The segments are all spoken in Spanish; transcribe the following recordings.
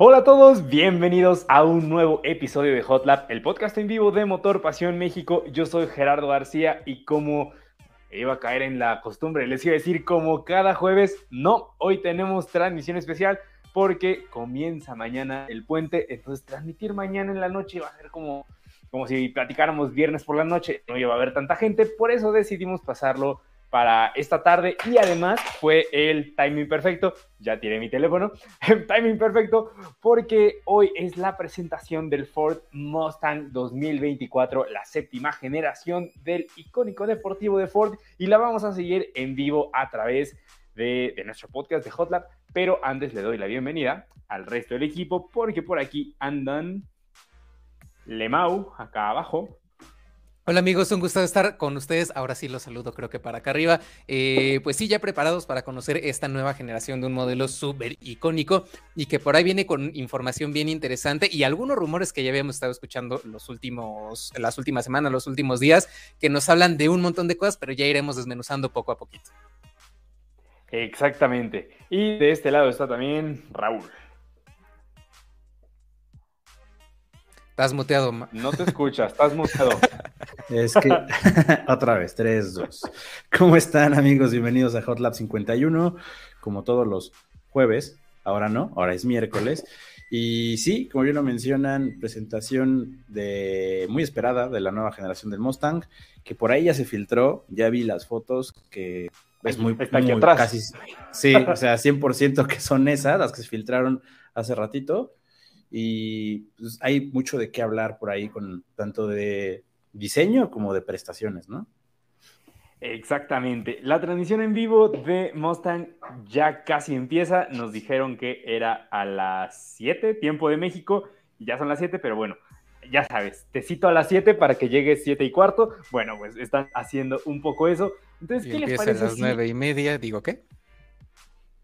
Hola a todos, bienvenidos a un nuevo episodio de Hot Lap, el podcast en vivo de Motor Pasión México. Yo soy Gerardo García y como iba a caer en la costumbre, les iba a decir como cada jueves, no, hoy tenemos transmisión especial porque comienza mañana el puente, entonces transmitir mañana en la noche va a ser como, como si platicáramos viernes por la noche, no iba a haber tanta gente, por eso decidimos pasarlo para esta tarde. Y además fue el timing perfecto, ya tiré mi teléfono, el timing perfecto porque hoy es la presentación del Ford Mustang 2024, la séptima generación del icónico deportivo de Ford. Y la vamos a seguir en vivo a través de, de nuestro podcast de Hotlab, pero antes le doy la bienvenida al resto del equipo porque por aquí andan Lemau, acá abajo, Hola amigos, un gusto estar con ustedes. Ahora sí los saludo, creo que para acá arriba. Eh, pues sí, ya preparados para conocer esta nueva generación de un modelo súper icónico y que por ahí viene con información bien interesante y algunos rumores que ya habíamos estado escuchando los últimos, las últimas semanas, los últimos días, que nos hablan de un montón de cosas, pero ya iremos desmenuzando poco a poquito. Exactamente. Y de este lado está también Raúl. Estás muteado. No te escuchas, estás muteado. Es que, otra vez, 3, 2. ¿Cómo están amigos? Bienvenidos a Hot Lab 51, como todos los jueves. Ahora no, ahora es miércoles. Y sí, como bien lo mencionan, presentación de muy esperada de la nueva generación del Mustang, que por ahí ya se filtró, ya vi las fotos que es muy, Está aquí atrás. casi sí, o sea, 100% que son esas, las que se filtraron hace ratito. Y pues, hay mucho de qué hablar por ahí con tanto de diseño como de prestaciones, ¿no? Exactamente. La transmisión en vivo de Mustang ya casi empieza. Nos dijeron que era a las 7, tiempo de México. Ya son las 7, pero bueno, ya sabes, te cito a las 7 para que llegues 7 y cuarto. Bueno, pues están haciendo un poco eso. Entonces, Y ¿qué les empieza parece? a las si- nueve y media, digo, ¿qué?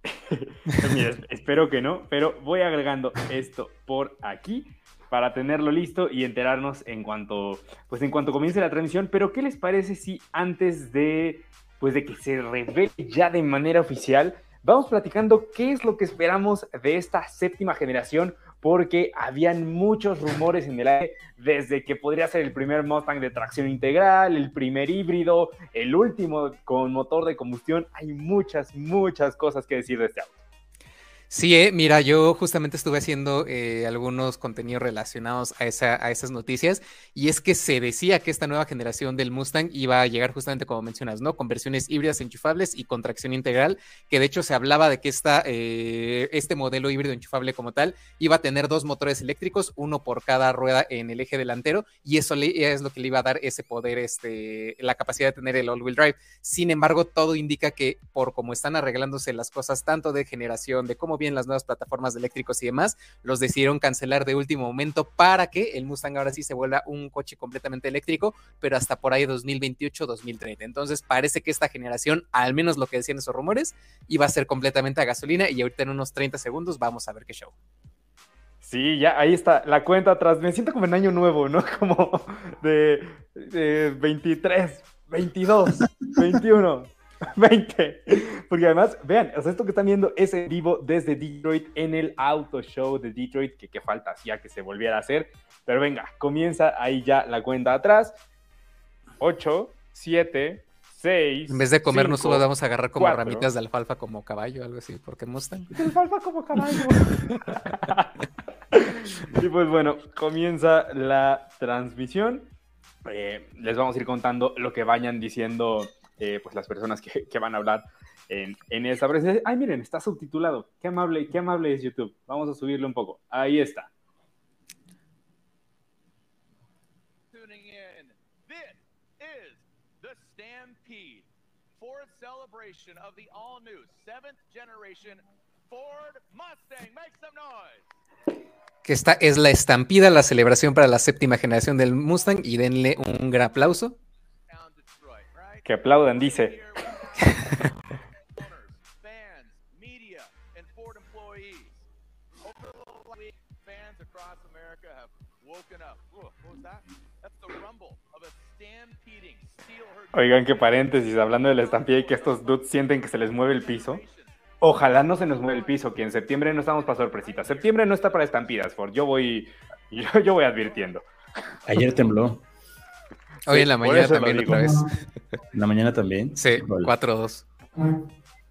Espero que no, pero voy agregando esto por aquí para tenerlo listo y enterarnos en cuanto, pues en cuanto comience la transmisión. Pero ¿qué les parece si antes de, pues de que se revele ya de manera oficial, vamos platicando qué es lo que esperamos de esta séptima generación? Porque habían muchos rumores en el aire desde que podría ser el primer Mustang de tracción integral, el primer híbrido, el último con motor de combustión. Hay muchas, muchas cosas que decir de este auto. Sí, eh, mira, yo justamente estuve haciendo eh, algunos contenidos relacionados a, esa, a esas noticias y es que se decía que esta nueva generación del Mustang iba a llegar justamente como mencionas, ¿no? Con versiones híbridas enchufables y con tracción integral, que de hecho se hablaba de que esta, eh, este modelo híbrido enchufable como tal iba a tener dos motores eléctricos, uno por cada rueda en el eje delantero y eso le, es lo que le iba a dar ese poder, este, la capacidad de tener el all-wheel drive. Sin embargo, todo indica que por cómo están arreglándose las cosas, tanto de generación, de cómo vienen las nuevas plataformas de eléctricos y demás, los decidieron cancelar de último momento para que el Mustang ahora sí se vuelva un coche completamente eléctrico, pero hasta por ahí 2028-2030. Entonces parece que esta generación, al menos lo que decían esos rumores, iba a ser completamente a gasolina y ahorita en unos 30 segundos vamos a ver qué show. Sí, ya ahí está la cuenta atrás. Me siento como en año nuevo, ¿no? Como de, de 23, 22, 21, 20. Porque además, vean, o sea, esto que están viendo es en vivo desde Detroit en el Auto Show de Detroit, que, que falta hacía que se volviera a hacer. Pero venga, comienza ahí ya la cuenta atrás. 8, 7, 6. En vez de comernos cinco, uvas, vamos a agarrar como cuatro. ramitas de alfalfa como caballo, algo así, porque Mustang. Alfalfa como caballo. y pues bueno, comienza la transmisión. Eh, les vamos a ir contando lo que vayan diciendo eh, pues las personas que, que van a hablar en, en esa presentación. Ay, miren, está subtitulado. Qué amable, qué amable es YouTube. Vamos a subirle un poco. Ahí está. tuning in. This is the Stampede, fourth celebration of the all-new seventh generation Ford Mustang. Make some noise. Que esta es la estampida, la celebración para la séptima generación del Mustang y denle un gran aplauso. Que aplaudan, dice. Oigan, qué paréntesis, hablando de la estampida y que estos dudes sienten que se les mueve el piso. Ojalá no se nos mueva el piso, que en septiembre no estamos para sorpresitas. Septiembre no está para estampidas, Ford. Yo voy, yo, yo voy advirtiendo. Ayer tembló. Hoy en la por mañana también otra vez. En la mañana también. Sí, Híjole, 4-2.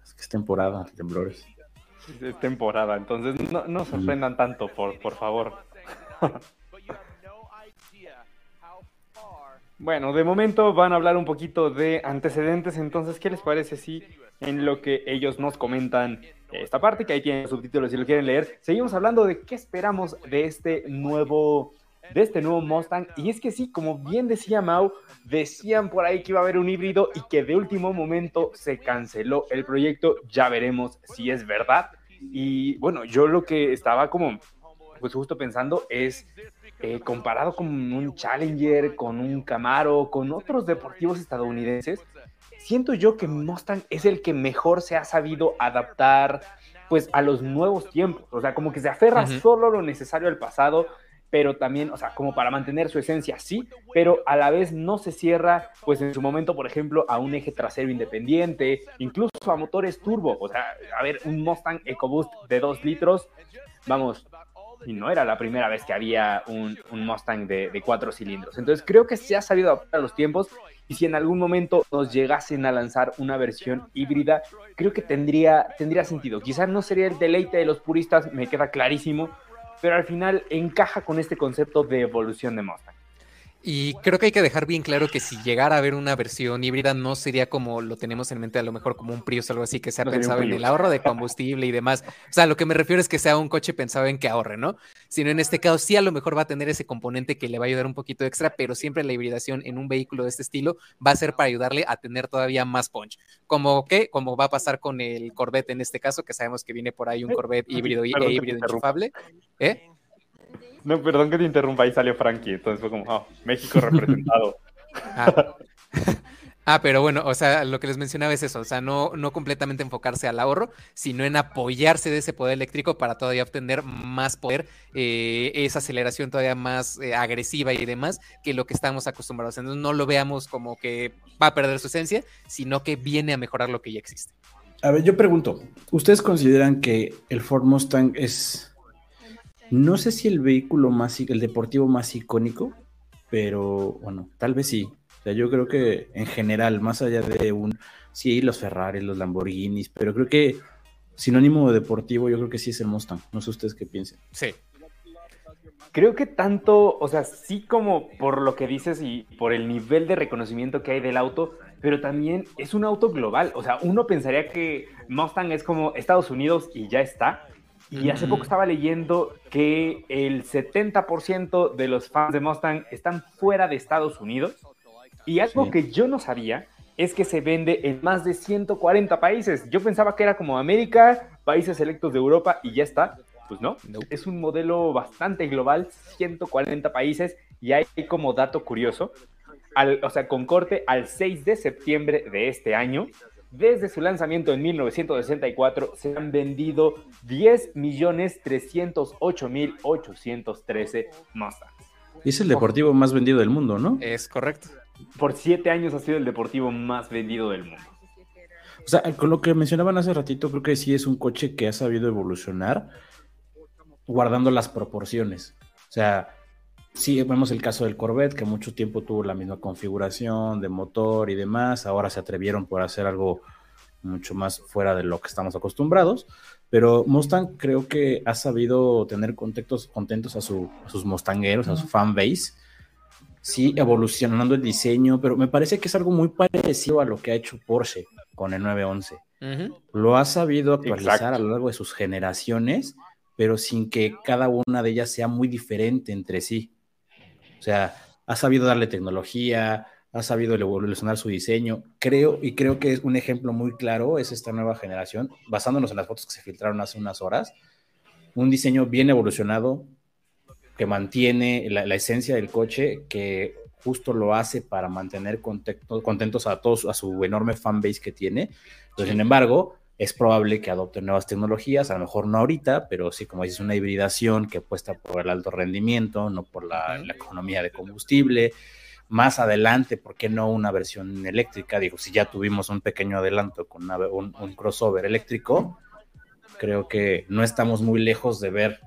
Es que es temporada temblores. Es temporada, entonces no, no sorprendan tanto, Ford, por favor. Bueno, de momento van a hablar un poquito de antecedentes, entonces, ¿qué les parece si en lo que ellos nos comentan esta parte, que ahí tienen los subtítulos si lo quieren leer, seguimos hablando de qué esperamos de este nuevo de este nuevo Mustang y es que sí, como bien decía Mau, decían por ahí que iba a haber un híbrido y que de último momento se canceló el proyecto, ya veremos si es verdad. Y bueno, yo lo que estaba como pues justo pensando es eh, comparado con un Challenger, con un Camaro, con otros deportivos estadounidenses, siento yo que Mustang es el que mejor se ha sabido adaptar pues a los nuevos tiempos, o sea, como que se aferra Ujú. solo lo necesario al pasado, pero también, o sea, como para mantener su esencia, sí, pero a la vez no se cierra, pues en su momento, por ejemplo, a un eje trasero independiente, incluso a motores turbo, o sea, a ver, un Mustang EcoBoost de 2 litros, vamos, y no era la primera vez que había un, un Mustang de, cuatro cilindros. Entonces creo que se ha sabido adaptar a los tiempos y si en algún momento nos llegasen a lanzar una versión híbrida, creo que tendría, tendría sentido. Quizás no sería el deleite de los puristas, me queda clarísimo, pero al final encaja con este concepto de evolución de Mustang. Y creo que hay que dejar bien claro que si llegara a haber una versión híbrida, no sería como lo tenemos en mente, a lo mejor como un Prius o algo así, que se ha No sería un pensado en el ahorro de combustible y demás. O sea, lo que me refiero es que sea un coche pensado en que ahorre, ¿no? Sino en este caso, sí a lo mejor va a tener ese componente que le va a ayudar un poquito extra, pero siempre la hibridación en un vehículo de este estilo va a ser para ayudarle a tener todavía más punch. Como que, como va a pasar con el Corvette en este caso, que sabemos que viene por ahí un Corvette híbrido y e híbrido enchufable. ¿Eh? No, perdón que te interrumpa, ahí salió Frankie, entonces fue como, oh, México representado. Ah. Ah, pero bueno, o sea, lo que les mencionaba es eso, o sea, no, no completamente enfocarse al ahorro, sino en apoyarse de ese poder eléctrico para todavía obtener más poder, eh, esa aceleración todavía más eh, agresiva y demás que lo que estamos acostumbrados. Entonces no lo veamos como que va a perder su esencia, sino que viene a mejorar lo que ya existe. A ver, yo pregunto, ¿ustedes consideran que el Ford Mustang es, no sé si el vehículo más, i- el deportivo más icónico, pero bueno, tal vez sí. O sea, yo creo que en general, más allá de un, sí, los Ferrari, los Lamborghinis, pero creo que sinónimo de deportivo, yo creo que sí es el Mustang. No sé ustedes qué piensen. Sí. Creo que tanto, o sea, sí como por lo que dices y por el nivel de reconocimiento que hay del auto, pero también es un auto global. O sea, uno pensaría que Mustang es como Estados Unidos y ya está. Y hace poco estaba leyendo que el 70% de los fans de Mustang están fuera de Estados Unidos. Y algo Sí. que yo no sabía es que se vende en más de 140 países. Yo pensaba que era como América, países selectos de Europa y ya está. Pues no, Nope. es un modelo bastante global, 140 países y hay como dato curioso, al- o sea, con corte al 6 de septiembre de este año, desde su lanzamiento en 1964 se han vendido 10.308.813 Mustangs. Es el deportivo más vendido del mundo, ¿no? Es correcto. Por siete años ha sido el deportivo más vendido del mundo. O sea, con lo que mencionaban hace ratito, creo que sí es un coche que ha sabido evolucionar guardando las proporciones. O sea, sí vemos el caso del Corvette, que mucho tiempo tuvo la misma configuración de motor y demás. Ahora se atrevieron por hacer algo mucho más fuera de lo que estamos acostumbrados. Pero Mustang creo que ha sabido tener contentos, contentos a, su- a sus mustangueros, a su fan base. Sí, evolucionando el diseño, pero me parece que es algo muy parecido a lo que ha hecho Porsche con el 911 Ujú. lo ha sabido actualizar Exacto. a lo largo de sus generaciones, pero sin que cada una de ellas sea muy diferente entre sí. O sea, ha sabido darle tecnología, ha sabido evolucionar su diseño. Creo, y creo que es un ejemplo muy claro, es esta nueva generación, basándonos en las fotos que se filtraron hace unas horas, un diseño bien evolucionado, que mantiene la, la esencia del coche, que justo lo hace para mantener contento- contentos a todos, a su enorme fanbase que tiene. Pero, sin embargo, es probable que adopten nuevas tecnologías, a lo mejor no ahorita, pero sí, como dices, una hibridación que apuesta por el alto rendimiento, no por la, economía de combustible. Más adelante, ¿por qué no una versión eléctrica? Digo, si ya tuvimos un pequeño adelanto con una- un, un crossover eléctrico, creo que no estamos muy lejos de ver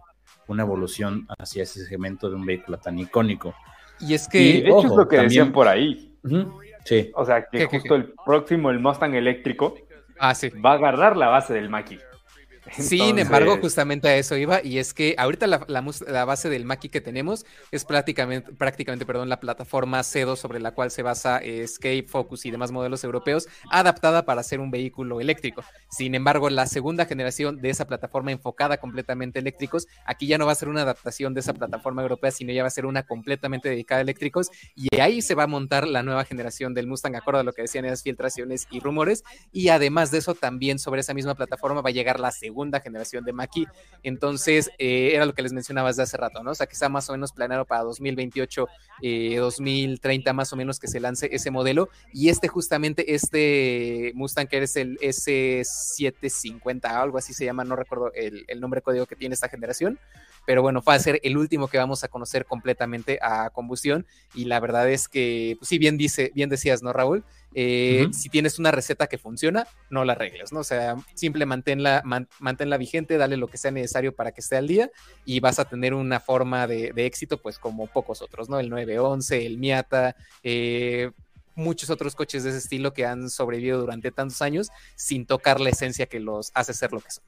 una evolución hacia ese segmento de un vehículo tan icónico. Y es Y que, de hecho es ojo, lo que también- decían por ahí. Sí, O sea, que ¿Qué, qué, justo el próximo, el Mustang eléctrico, ah, va a agarrar la base del Maki. Sin embargo, justamente a eso iba, y es que ahorita la, la mus- la base del Maki que tenemos es prácticamente, prácticamente perdón, la plataforma C2 sobre la cual se basa eh, Escape, Focus y demás modelos europeos, adaptada para ser un vehículo eléctrico. Sin embargo, la segunda generación de esa plataforma enfocada completamente a eléctricos, aquí ya no va a ser una adaptación de esa plataforma europea, sino ya va a ser una completamente dedicada a eléctricos, y ahí se va a montar la nueva generación del Mustang, acorde a lo que decían esas filtraciones y rumores, y además de eso, también sobre esa misma plataforma va a llegar la segunda generación de Maki. Entonces, eh, era lo que les mencionaba desde hace rato, ¿no? O sea, que está más o menos planeado para 2028, eh, 2030 más o menos que se lance ese modelo. Y este justamente, este Mustang que es el S750, algo así se llama, no recuerdo el nombre código que tiene esta generación. Pero bueno, va a ser el último que vamos a conocer completamente a combustión. Y la verdad es que, pues sí, bien, dice, bien decías, ¿no, Raúl? Eh. Si tienes una receta que funciona, no la arregles, ¿no? O sea, simple manténla, man- manténla vigente, dale lo que sea necesario para que esté al día y vas a tener una forma de, de éxito, pues como pocos otros, ¿no? El 911, el Miata, eh, muchos otros coches de ese estilo que han sobrevivido durante tantos años sin tocar la esencia que los hace ser lo que son.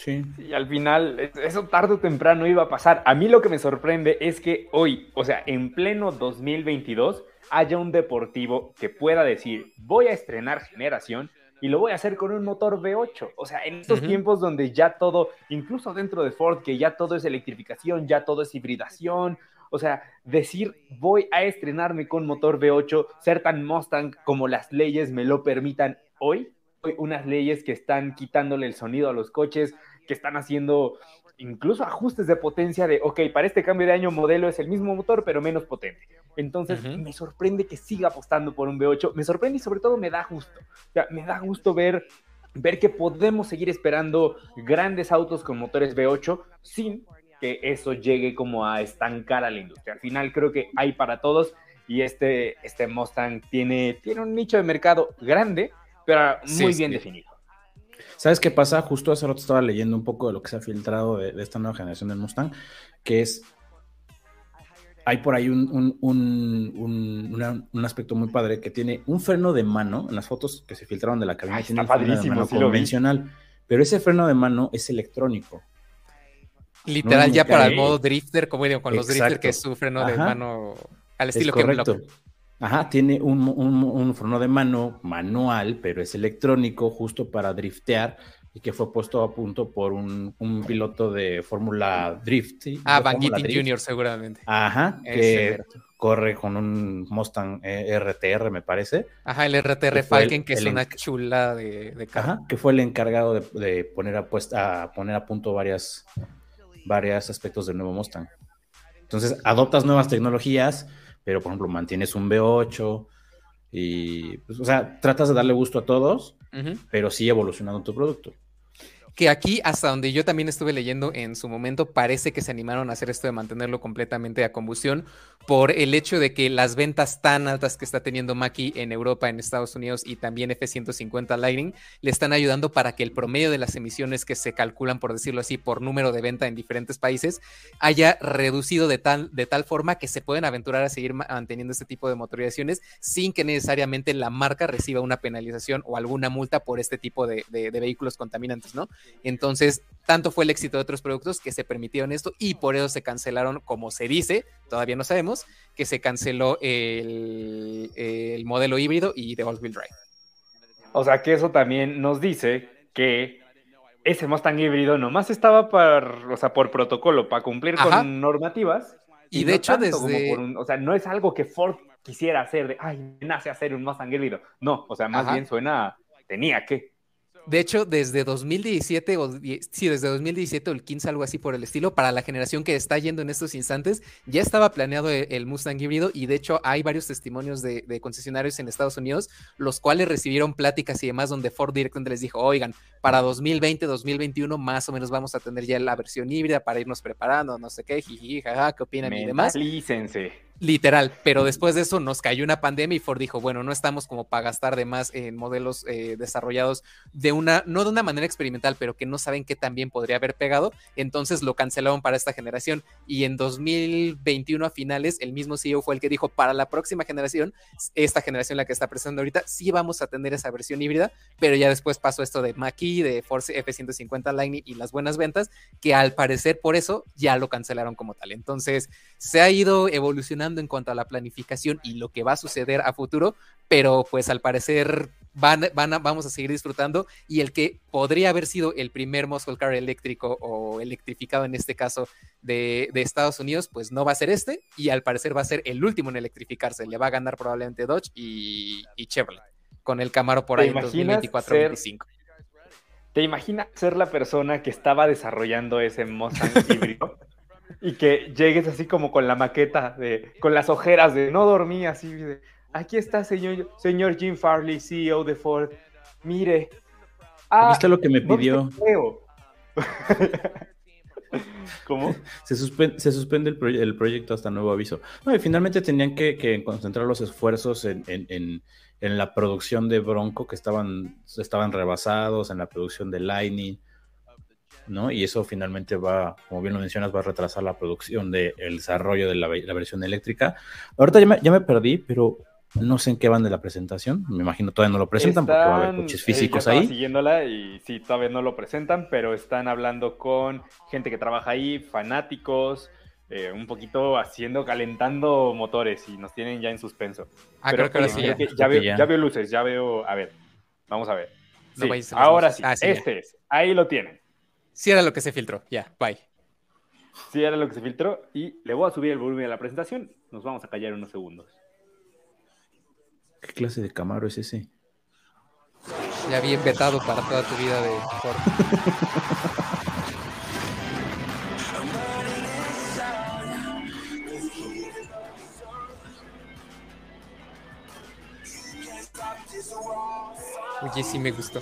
Sí. Y al final, es- eso tarde o temprano iba a pasar. A mí lo que me sorprende es que hoy, o sea, en pleno 2022, haya un deportivo que pueda decir, voy a estrenar generación y lo voy a hacer con un motor V8. O sea, en estos tiempos donde ya todo, incluso dentro de Ford, que ya todo es electrificación, ya todo es hibridación. O sea, decir voy a estrenarme con motor V8, ser tan Mustang como las leyes me lo permitan hoy, hoy unas leyes que están quitándole el sonido a los coches, que están haciendo incluso ajustes de potencia de, ok, para este cambio de año modelo es el mismo motor, pero menos potente. Entonces, me sorprende que siga apostando por un V8, me sorprende y sobre todo me da gusto. O sea, me da gusto ver, ver que podemos seguir esperando grandes autos con motores V8 sin que eso llegue como a estancar a la industria. Al final creo que hay para todos y este, este Mustang tiene, tiene un nicho de mercado grande, pero muy sí. bien definido. ¿Sabes qué pasa? Justo hace rato estaba leyendo un poco de lo que se ha filtrado de, de esta nueva generación del Mustang, que es. Hay por ahí un, un- un- un- una- un aspecto muy padre que tiene un freno de mano. En las fotos que se filtraron de la cabina, Ay, tiene está un freno de padrísimo, mano sí lo vi. convencional. Pero ese freno de mano es electrónico. Literal, No, ya para el modo drifter, como digo, con los drifter que es su freno de mano al Es estilo que correcto. Ajá, tiene un, un- un freno de mano manual, pero es electrónico, justo para driftear, y que fue puesto a punto por un, un piloto de Fórmula Drift. ¿sí? Ah, Van. Jr. seguramente. Ajá, que corre con un Mustang eh, RTR, me parece. Ajá, el RTR que fue el- Falcon, que es el una chula de, de carro. Ajá, que fue el encargado de, de poner, a, puesta- a poner a punto varias, varios aspectos del nuevo Mustang. Entonces, adoptas nuevas tecnologías, pero por ejemplo, mantienes un V8 y, pues, o sea, tratas de darle gusto a todos, pero sí evolucionando tu producto. Que aquí, hasta donde yo también estuve leyendo en su momento, parece que se animaron a hacer esto de mantenerlo completamente a combustión por el hecho de que las ventas tan altas que está teniendo Maki en Europa, en Estados Unidos y también F-150 Lightning le están ayudando para que el promedio de las emisiones que se calculan, por decirlo así, por número de venta en diferentes países, haya reducido de tal, de tal forma que se pueden aventurar a seguir ma- manteniendo este tipo de motorizaciones sin que necesariamente la marca reciba una penalización o alguna multa por este tipo de- de vehículos contaminantes, ¿no? Entonces, tanto fue el éxito de otros productos que se permitieron esto y por eso se cancelaron, como se dice, todavía no sabemos, que se canceló el, el modelo híbrido y de all-wheel drive. O sea que eso también nos dice que ese Mustang híbrido nomás estaba para, o sea, por protocolo, para cumplir Ajá. con normativas. Y de no hecho, desde- un- o sea, no es algo que Ford quisiera hacer de, ay, nace hacer un Mustang híbrido. No, o sea, más Ajá. bien suena, a, tenía que. De hecho, desde 2017, o sí, desde 2017 o el 15, algo así por el estilo, para la generación que está yendo en estos instantes, ya estaba planeado e- el Mustang híbrido y de hecho hay varios testimonios de, de concesionarios en Estados Unidos, los cuales recibieron pláticas y demás donde Ford directamente les dijo, oigan, para 2020, 2021 más o menos vamos a tener ya la versión híbrida para irnos preparando, no sé qué, jiji, jaja, qué opinan y demás. Literal, pero después de eso nos cayó una pandemia y Ford dijo, bueno, no estamos como para gastar de más en modelos eh, desarrollados de una, no de una manera experimental, pero que no saben qué tan bien podría haber pegado, entonces lo cancelaron para esta generación y en 2021 a finales el mismo CEO fue el que dijo, para la próxima generación, esta generación la que está presentando ahorita, sí vamos a tener esa versión híbrida, pero ya después pasó esto de Maki, de Force F-150 Lightning y las buenas ventas, que al parecer por eso ya lo cancelaron como tal. Entonces se ha ido evolucionando en cuanto a la planificación y lo que va a suceder a futuro, pero pues al parecer van, van a, vamos a seguir disfrutando y el que podría haber sido el primer muscle car eléctrico o electrificado en este caso de, de, Estados Unidos, pues no va a ser este y al parecer va a ser el último en electrificarse, le va a ganar probablemente Dodge y, y Chevrolet con el Camaro por ahí en 2024-2025. ¿Te imaginas ser la persona que estaba desarrollando ese Mustang híbrido? y que llegues así como con la maqueta, de, con las ojeras de no dormí, así de, aquí está señor, señor Jim Farley, CEO de Ford, mire. Ah, ¿Viste lo que me pidió? ¿Cómo? Se suspende, se suspende el, el, proyecto hasta nuevo aviso. No, y finalmente tenían que, que concentrar los esfuerzos en, en, en, en, la producción de Bronco, que estaban, estaban rebasados, en la producción de Lightning ¿no? Y eso finalmente va, como bien lo mencionas, va a retrasar la producción del desarrollo de la, la, versión eléctrica. Ahorita ya me, ya me, perdí, pero no sé en qué van de la presentación. Me imagino todavía no lo presentan están, porque va a haber coches físicos eh, ahí. siguiéndola y sí, todavía no lo presentan, pero están hablando con gente que trabaja ahí, fanáticos. Eh, un poquito haciendo, calentando motores y nos tienen ya en suspenso. Ah, Pero creo que, sí, ya. Que ya, veo, ya. ya, veo, luces, ya veo. A ver, vamos a ver. No Sí, vais a- ahora sí, Ah, sí, este es. Ahí lo tienen. Sí era lo que se filtró, ya, bye. Sí, era lo que se filtró. Y le voy a subir el volumen a la presentación. Nos vamos a callar unos segundos. ¿Qué clase de Camaro es ese? Ya bien vetado para toda tu vida de Ford. Oye, sí me gustó.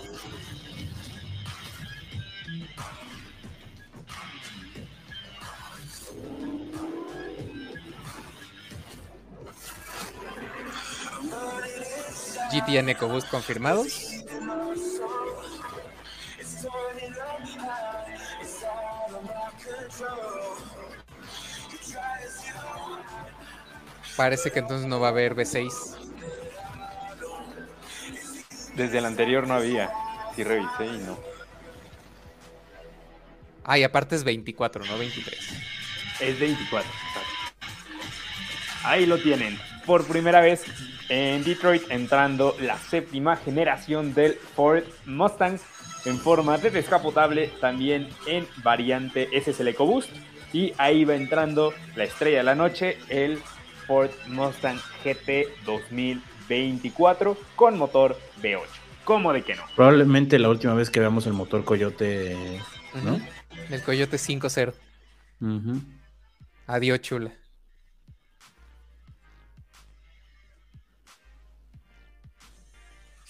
GTN EcoBoost confirmados. Parece que entonces no va a haber V6. Desde el anterior no había. Sí revisé y no. Ah, y aparte es 24, no 23. Es 24. exacto. Ahí lo tienen. Por primera vez en Detroit entrando la séptima generación del Ford Mustang en forma de descapotable, también en variante, ese es el EcoBoost. Y ahí va entrando la estrella de la noche, el Ford Mustang GT 2024 con motor V8. ¿Cómo de que no? Probablemente la última vez que veamos el motor Coyote, ¿no? El Coyote 5.0. Ujú. Adiós, chula.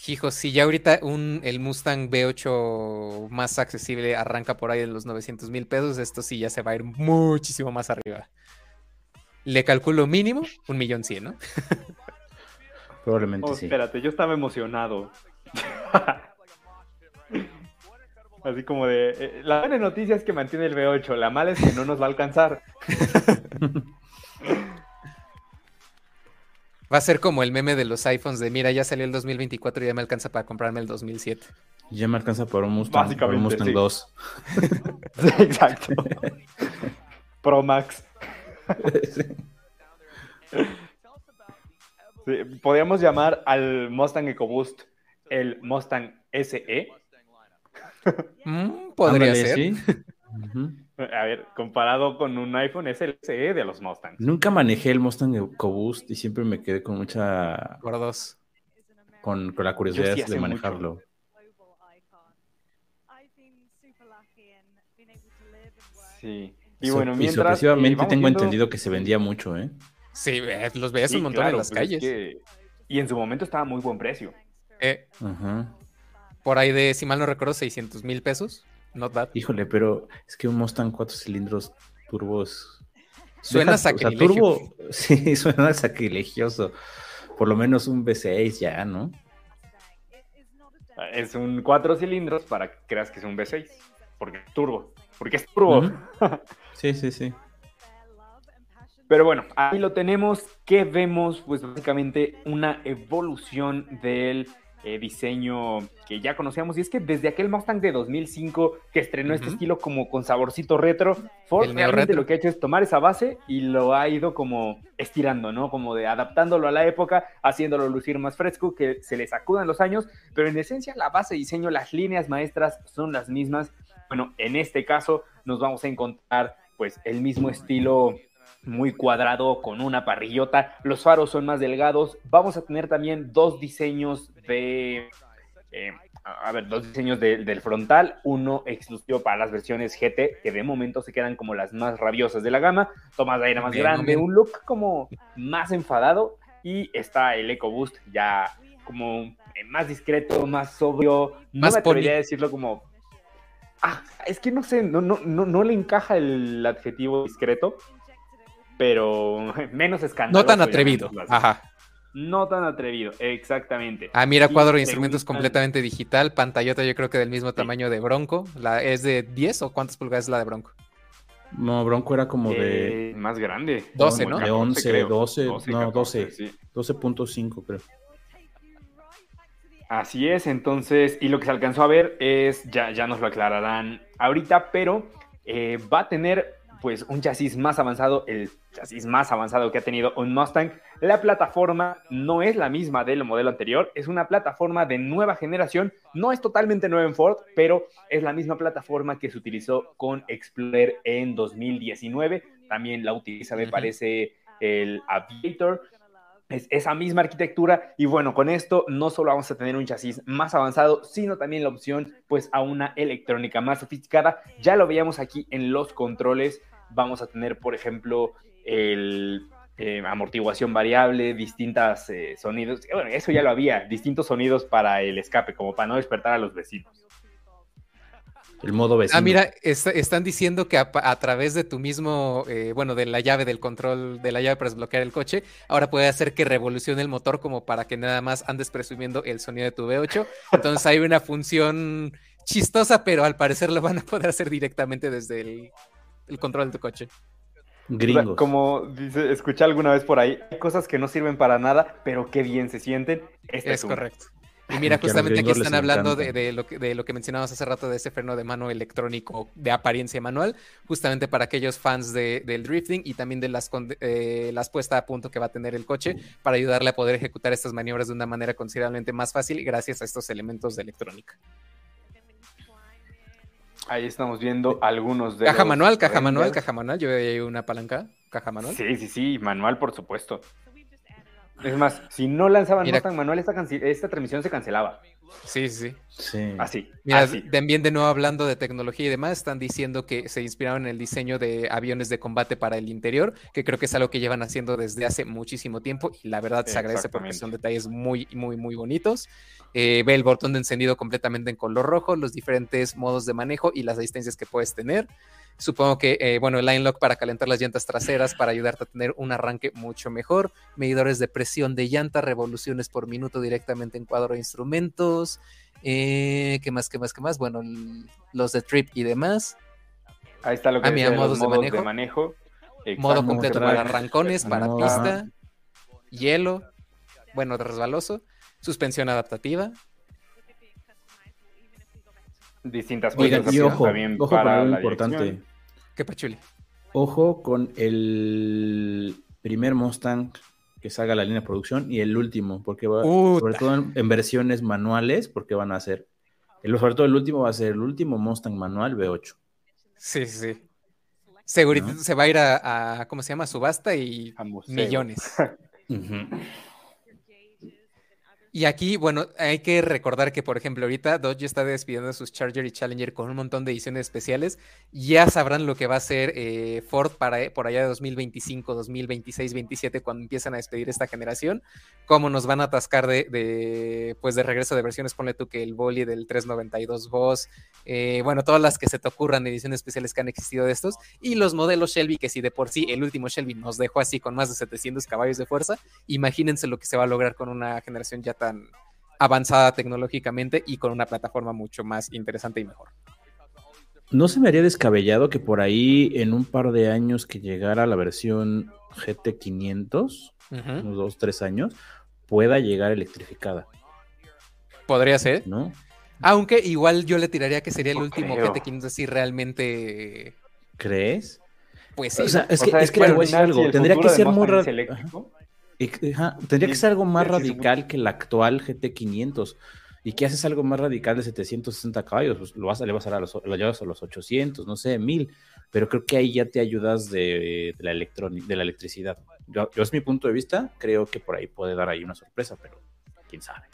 Hijo, si ya ahorita un, el Mustang V8 más accesible arranca por ahí en los 900 mil pesos, esto sí ya se va a ir muchísimo más arriba. Le calculo mínimo un millón cien, ¿no? Probablemente Oh, sí. espérate, yo estaba emocionado. Así como de. eh, la buena noticia es que mantiene el V8, la mala es que no nos va a alcanzar. Va a ser como el meme de los iPhones de mira, ya salió el 2024 y ya me alcanza para comprarme el 2007. Ya me alcanza por un Mustang, un Básicamente, Mustang sí. 2. Sí, exacto. Pro Max. Sí, podríamos llamar al Mustang EcoBoost el Mustang E. SE. Mm, podría Ándale, ser. sí. Ujú. A ver, comparado con un iPhone, es el SE de los Mustangs. Nunca manejé el Mustang EcoBoost y siempre me quedé con mucha. Por dos. con, con la curiosidad sí de mucho. manejarlo. Sí. Y bueno, So- mientras. eh, sorpresivamente vamos tengo viendo- entendido que se vendía mucho, ¿eh? Sí, eh, los veías Sí, un montón claro, en las pues es calles. que- Y en su momento estaba a muy buen precio. Eh, Ajá. por ahí de, si mal no recuerdo, 600 mil pesos. Not bad. Híjole, pero es que un Mustang cuatro cilindros turbos Suena Deja- o sea, sacrilegio. turbo, sí, suena sacrilegioso. Por lo menos un V6 ya, ¿no? Es un cuatro cilindros para que creas que es un V6. Porque es turbo. Porque es turbo. Sí, sí, sí. Pero bueno, ahí lo tenemos. que vemos? Pues básicamente una evolución del eh, diseño que ya conocíamos. Y es que desde aquel Mustang de 2005 que estrenó este estilo como con saborcito retro, Ford realmente retro. lo que ha hecho es tomar esa base y lo ha ido como estirando, ¿no? Como de adaptándolo a la época, haciéndolo lucir más fresco, que se le sacudan los años. Pero en esencia la base de diseño, las líneas maestras son las mismas. Bueno, en este caso nos vamos a encontrar pues el mismo estilo muy cuadrado con una parrillota. Los faros son más delgados. Vamos a tener también dos diseños de... eh, a ver, dos diseños de- del frontal, uno exclusivo para las versiones GT, que de momento se quedan como las más rabiosas de la gama, tomas de aire más Bien, grande, bien. un look como más enfadado, y está el EcoBoost ya como eh, más discreto, más sobrio, no Más me atrevería a decirlo como... Ah, es que no sé, no, no, no, no le encaja el adjetivo discreto, pero menos escandaloso. No tan atrevido. Ajá. No tan atrevido, exactamente. Ah, mira, Y cuadro de instrumentos completamente digital, pantallota yo creo que del mismo tamaño de Bronco. La, ¿Es de 10 o cuántas pulgadas es la de Bronco? No, Bronco era como de Eh, más grande. 12, Como ¿no? De 11, creo. 12, no, 12. sí. 12.5, creo. Así es, entonces, y lo que se alcanzó a ver es, ya, ya nos lo aclararán ahorita, pero eh, va a tener pues un chasis más avanzado, el chasis más avanzado que ha tenido un Mustang. La plataforma no es la misma del modelo anterior, es una plataforma de nueva generación, no es totalmente nueva en Ford, pero es la misma plataforma que se utilizó con Explorer en 2019, también la utiliza, me parece, el Aviator, es esa misma arquitectura y bueno, con esto no solo vamos a tener un chasis más avanzado, sino también la opción pues a una electrónica más sofisticada. Ya lo veíamos aquí en los controles, vamos a tener por ejemplo el eh, amortiguación variable, distintas eh, sonidos, bueno, eso ya lo había, distintos sonidos para el escape, como para no despertar a los vecinos. El modo vecino. Ah, mira, est- están diciendo que a, través de tu mismo, eh, bueno, de la llave del control, de la llave para desbloquear el coche, ahora puede hacer que revolucione el motor como para que nada más andes presumiendo el sonido de tu V8. Entonces hay una función chistosa, pero al parecer lo van a poder hacer directamente desde el, el control de tu coche. O sea, Gringos. como dice, escuché alguna vez por ahí, hay cosas que no sirven para nada, pero qué bien se sienten. Esta Es correcto. Y mira, justamente aquí están hablando de, lo que, de lo que mencionábamos hace rato de ese freno de mano electrónico de apariencia manual, justamente para aquellos fans de- del drifting y también de las, eh, las puestas a punto que va a tener el coche para ayudarle a poder ejecutar estas maniobras de una manera considerablemente más fácil gracias a estos elementos de electrónica. Ahí estamos viendo algunos de Caja los manual, caja manual, caja manual. Yo hay una palanca, caja manual. Sí, sí, sí, manual, por supuesto. Es más, si no lanzaban Mira- Mustang manual, esta, transmisión se cancelaba. Sí, sí, sí. Sí. Así, Mira, así. también de nuevo hablando de tecnología y demás, están diciendo que se inspiraron en el diseño de aviones de combate para el interior, que creo que es algo que llevan haciendo desde hace muchísimo tiempo y la verdad se agradece porque son detalles muy, muy, muy bonitos. Eh, ve el botón de encendido completamente en color rojo, los diferentes modos de manejo y las asistencias que puedes tener. Supongo que, eh, bueno, el line lock para calentar las llantas traseras para ayudarte a tener un arranque mucho mejor. Medidores de presión de llanta, revoluciones por minuto directamente en cuadro de instrumentos. Eh, ¿Qué más, qué más, qué más? Bueno, los de trip y demás. Ahí está lo que Ah, mira, modos de modos de manejo. manejo. Modo completo para arrancones, para Modo- pista, hielo, bueno, resbaloso, suspensión adaptativa. Distintas Oigan, cosas y ojo, también ojo con para algo la importante. Qué pachuli. Ojo con el primer Mustang que salga a la línea de producción y el último, porque va, Uta. sobre todo en, en versiones manuales, porque van a ser, el, sobre todo el último va a ser el último Mustang manual V8. Sí, sí, sí. Segurito ¿No? se va a ir a, a, ¿cómo se llama? Subasta y A millones. Y Y aquí, bueno, hay que recordar que, por ejemplo, ahorita Dodge está despidiendo sus Charger y Challenger con un montón de ediciones especiales. Ya sabrán lo que va a hacer eh, Ford para eh, por allá de 2025, 2026, 27, cuando empiezan a despedir esta generación. Cómo nos van a atascar de, de, pues de regreso de versiones. Ponle tú que el Boli del 392 Boss, eh, bueno, todas las que se te ocurran, ediciones especiales que han existido de estos. Y los modelos Shelby, que si de por sí el último Shelby nos dejó así con más de 700 caballos de fuerza, imagínense lo que se va a lograr con una generación ya tan avanzada tecnológicamente y con una plataforma mucho más interesante y mejor. No se me haría descabellado que por ahí en un par de años que llegara la versión GT500, uh -huh. unos dos, tres años, pueda llegar electrificada. Podría ser. ¿No? Aunque igual yo le tiraría que sería el No último creo. GT500 así realmente. ¿Crees? Pues sí. O sea, es O que, sea, es que bueno, le voy a decir al final, algo. si Tendría que ser muy Mustang es ra- eléctrico, Ajá, Tendría que ser algo más radical que el actual GT500. ¿Y qué haces algo más radical de 760 caballos? Pues lo vas a, le vas a los, lo llevas a los 800, no sé, 1000. Pero creo que ahí ya te ayudas de, de la, de la electricidad. Yo, yo es mi punto de vista, creo que por ahí puede dar ahí una sorpresa, pero quién sabe.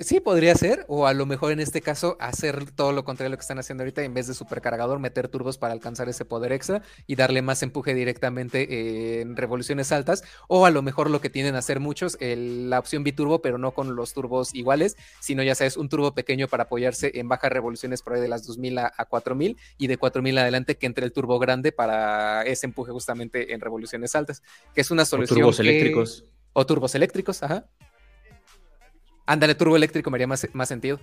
Sí, podría ser, o a lo mejor en este caso hacer todo lo contrario a lo que están haciendo ahorita, en vez de supercargador, meter turbos para alcanzar ese poder extra y darle más empuje directamente eh, en revoluciones altas, o a lo mejor lo que tienden a hacer muchos, el- la opción biturbo, pero no con los turbos iguales, sino ya sabes, un turbo pequeño para apoyarse en bajas revoluciones por ahí de las 2000 a, a 4000 y de 4000 adelante que entre el turbo grande para ese empuje justamente en revoluciones altas, que es una O solución. turbos que- eléctricos. O turbos eléctricos, ajá. Ándale, turbo eléctrico me haría más, más sentido.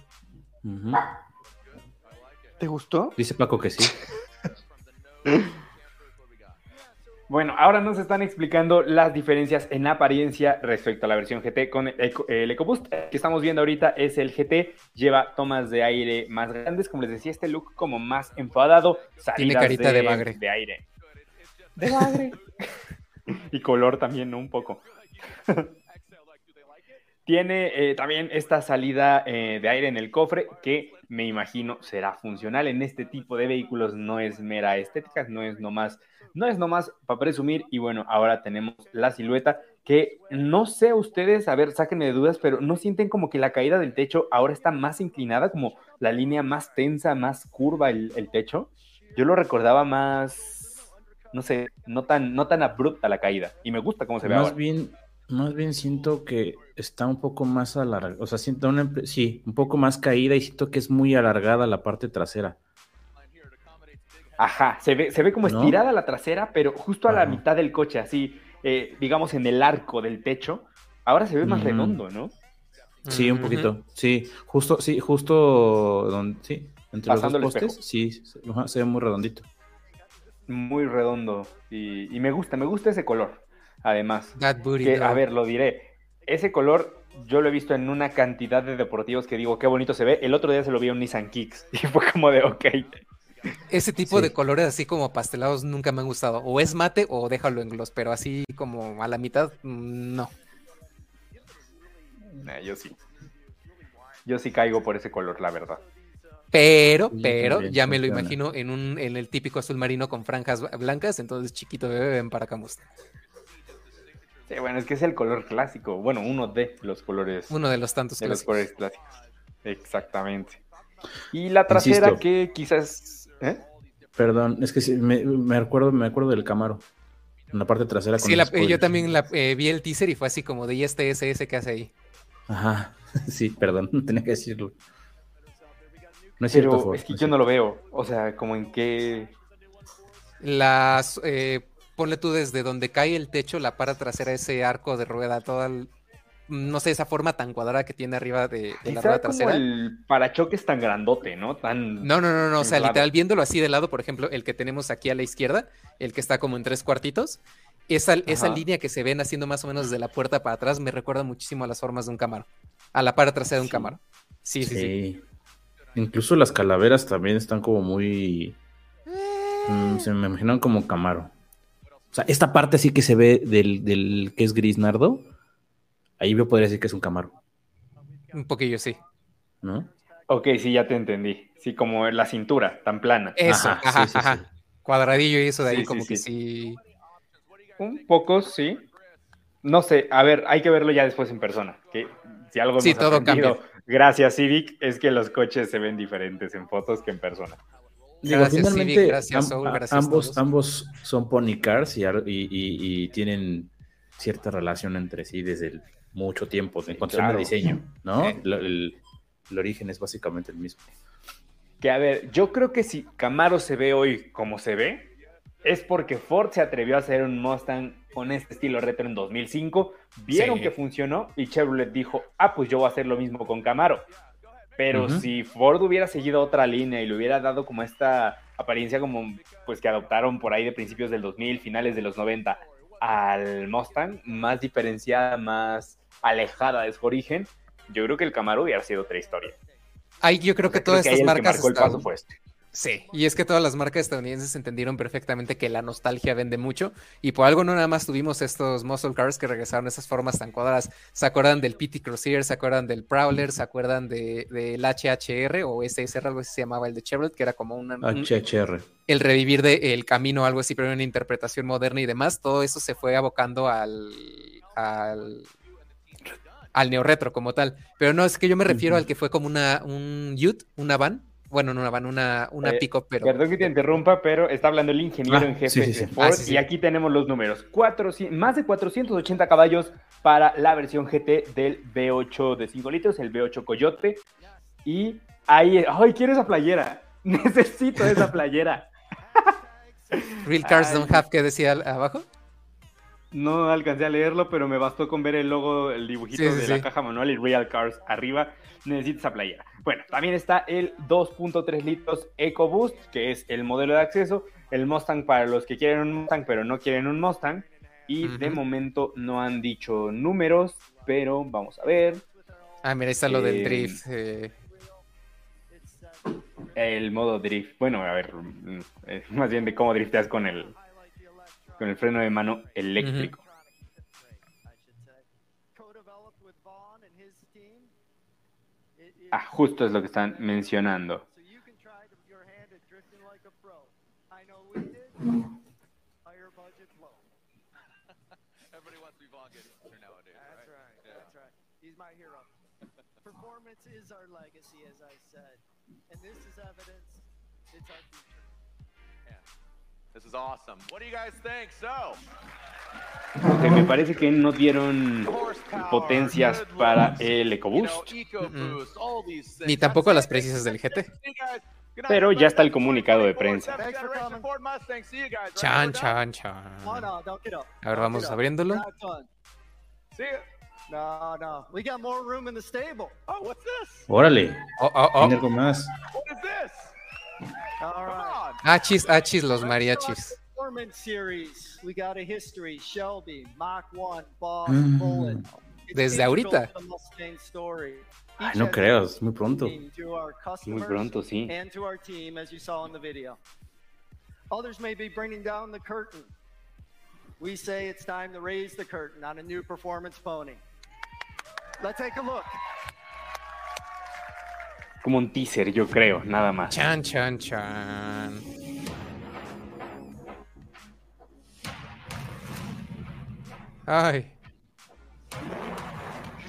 ¿Te gustó? Dice Paco que sí. Bueno, ahora nos están explicando las diferencias en apariencia respecto a la versión GT con el, Eco- el EcoBoost que estamos viendo ahorita es el GT, lleva tomas de aire más grandes, como les decía, este look como más enfadado, Tiene carita de bagre. de aire. De bagre. y color también, ¿no? Un poco. Tiene eh, también esta salida eh, de aire en el cofre que me imagino será funcional en este tipo de vehículos. No es mera estética, no es nomás, no es nomás para presumir. Y bueno, ahora tenemos la silueta que no sé ustedes, a ver, sáquenme de dudas, pero no sienten como que la caída del techo ahora está más inclinada, como la línea más tensa, más curva el, el techo. Yo lo recordaba más, no sé, no tan, no tan abrupta la caída. Y me gusta cómo se ve Más ahora. bien, más bien siento que está un poco más alargada. O sea, siento una, sí, un poco más caída y siento que es muy alargada la parte trasera. Ajá, se ve, se ve como ¿No? estirada la trasera, pero justo a la mitad del coche, así, eh, digamos en el arco del techo. Ahora se ve más Ujú. redondo, ¿no? Sí, un poquito. Sí, justo, sí, justo donde, sí, entre Pasando los dos postes, sí, se, ve muy redondito. Muy redondo. Y, y me gusta, me gusta ese color. Además, That booty que, a ver, lo diré. Ese color yo lo he visto en una cantidad de deportivos que digo, qué bonito se ve. El otro día se lo vi a un Nissan Kicks y fue como de, ok. Ese tipo Sí. de colores así como pastelados nunca me han gustado. O es mate o déjalo en gloss, pero así como a la mitad, mm, no. Nah, yo sí. Yo sí caigo por ese color, la verdad. Pero, pero, ya me lo imagino en un, en el típico azul marino con franjas bla- blancas, entonces chiquito bebé ven para acá Mustang. Sí, bueno, es que es el color clásico. Bueno, uno de los colores. Uno de los tantos de los clásicos. colores clásicos. Exactamente. Y la trasera Insisto. que quizás... ¿eh? Perdón, es que sí, me, me acuerdo, me acuerdo del Camaro. En la parte trasera con Sí, la- yo también la, eh, vi el teaser y fue así como de ¿y este SS que hace ahí? Ajá, sí, perdón, tenía que decirlo. No es cierto, Pero Ford, es que no yo no lo veo. O sea, como en qué... Las, eh, ponle tú desde donde cae el techo, la para trasera, ese arco de rueda, toda, el- no sé, esa forma tan cuadrada que tiene arriba de, de la Quizá rueda como trasera. el parachoques tan grandote, ¿no? Tan... No, no, no, no, o sea, literal, viéndolo así de lado, por ejemplo, el que tenemos aquí a la izquierda, el que está como en tres cuartitos, esa, esa línea que se ven haciendo más o menos desde la puerta para atrás me recuerda muchísimo a las formas de un Camaro, a la para trasera de un Sí. Camaro. Sí, sí, sí. Sí. Incluso las calaveras también están como muy. mm, se me imaginan como Camaro. O sea, esta parte sí que se ve del, del que es gris nardo. Ahí yo podría decir que es un Camaro, Un poquillo, sí. ¿no? Ok, sí, ya te entendí. Sí, como la cintura, tan plana. Eso, Ajá, ajá, sí, sí, ajá. sí. Cuadradillo y eso de ahí como que sí. sí. Un poco, sí. No sé, a ver, hay que verlo ya después en persona. Que si algo Sí, todo aprendido, gracias Civic, es que los coches se ven diferentes en fotos que en persona. Digo, Gracias, finalmente, Civic, gracias, gracias ambos, ambos son pony cars y, y- y- tienen cierta relación entre sí desde el- mucho tiempo en cuanto al diseño, ¿no? Lo- El, el origen es básicamente el mismo. Que a ver, yo creo que si Camaro se ve hoy como se ve, es porque Ford se atrevió a hacer un Mustang con este estilo retro en 2005, vieron Sí. que funcionó y Chevrolet dijo, ah, pues yo voy a hacer lo mismo con Camaro. Pero si Ford hubiera seguido otra línea y le hubiera dado como esta apariencia como pues que adoptaron por ahí de principios del 2000, finales de los 90 al Mustang, más diferenciada, más alejada de su origen, yo creo que el Camaro hubiera sido otra historia. Ay, yo creo que todas que ahí estas el que marcas el están- paso fue este. Sí, y es que todas las marcas estadounidenses entendieron perfectamente que la nostalgia vende mucho y por algo no nada más tuvimos estos muscle cars que regresaron a esas formas tan cuadradas. ¿Se acuerdan del PT Cruiser? ¿Se acuerdan del Prowler? ¿Se acuerdan de, del HHR o SSR, algo así se llamaba el de Chevrolet, que era como una, un- HHR. el revivir de El Camino, algo así, pero una interpretación moderna y demás? Todo eso se fue abocando al, al, al neorretro como tal. Pero no, es que yo me refiero al que fue como una, un Ute, una van. Bueno, no una van, una, una Eh, pick-up, pero... Perdón que te interrumpa, pero está hablando el ingeniero Ah, en jefe sí, sí, sí. de Ford sí, y aquí tenemos los números. 400 más de 480 caballos para la versión GT del V8 de 5 litros, el V8 Coyote. Y ahí, ¡ay, quiero esa playera! Necesito esa playera. Real Cars Ay. Don't Have, que decía abajo? No alcancé a leerlo, pero me bastó con ver el logo, el dibujito Sí, sí, de sí. la caja manual y Real Cars arriba. Necesito esa playera. Bueno, también está el 2.3 litros EcoBoost, que es el modelo de acceso. El Mustang para los que quieren un Mustang, pero no quieren un Mustang. Y de momento no han dicho números, pero vamos a ver. Ah, mira, ahí está lo del Eh, drift. eh, El modo drift. Bueno, a ver, mm, eh, más bien de cómo drifteas con el, con el freno de mano eléctrico. Ah, justo es lo que están mencionando. Ok, me parece que no dieron potencias para el EcoBoost. Ni tampoco las precisas del GT. Pero ya está el comunicado de 2024, prensa. Chan, chan, chan. A ver, vamos abriéndolo. No, no. We got more room in the stable. Oh, what's this? Órale, Oh, oh, tiene oh. algo más. What is this? Right. Achis, achis, los mariachis. Performance series. We got a history. Shelby, Mach 1, Boss, Mm. Desde ahorita. Ay, no creo, es muy pronto. Muy pronto, sí. and to our team, as you saw in the video. Others may be bringing down the curtain. We say it's time to raise the curtain on a new performance pony. Let's take a look. Como un teaser, yo creo, nada más. Chan, chan, chan. Ay,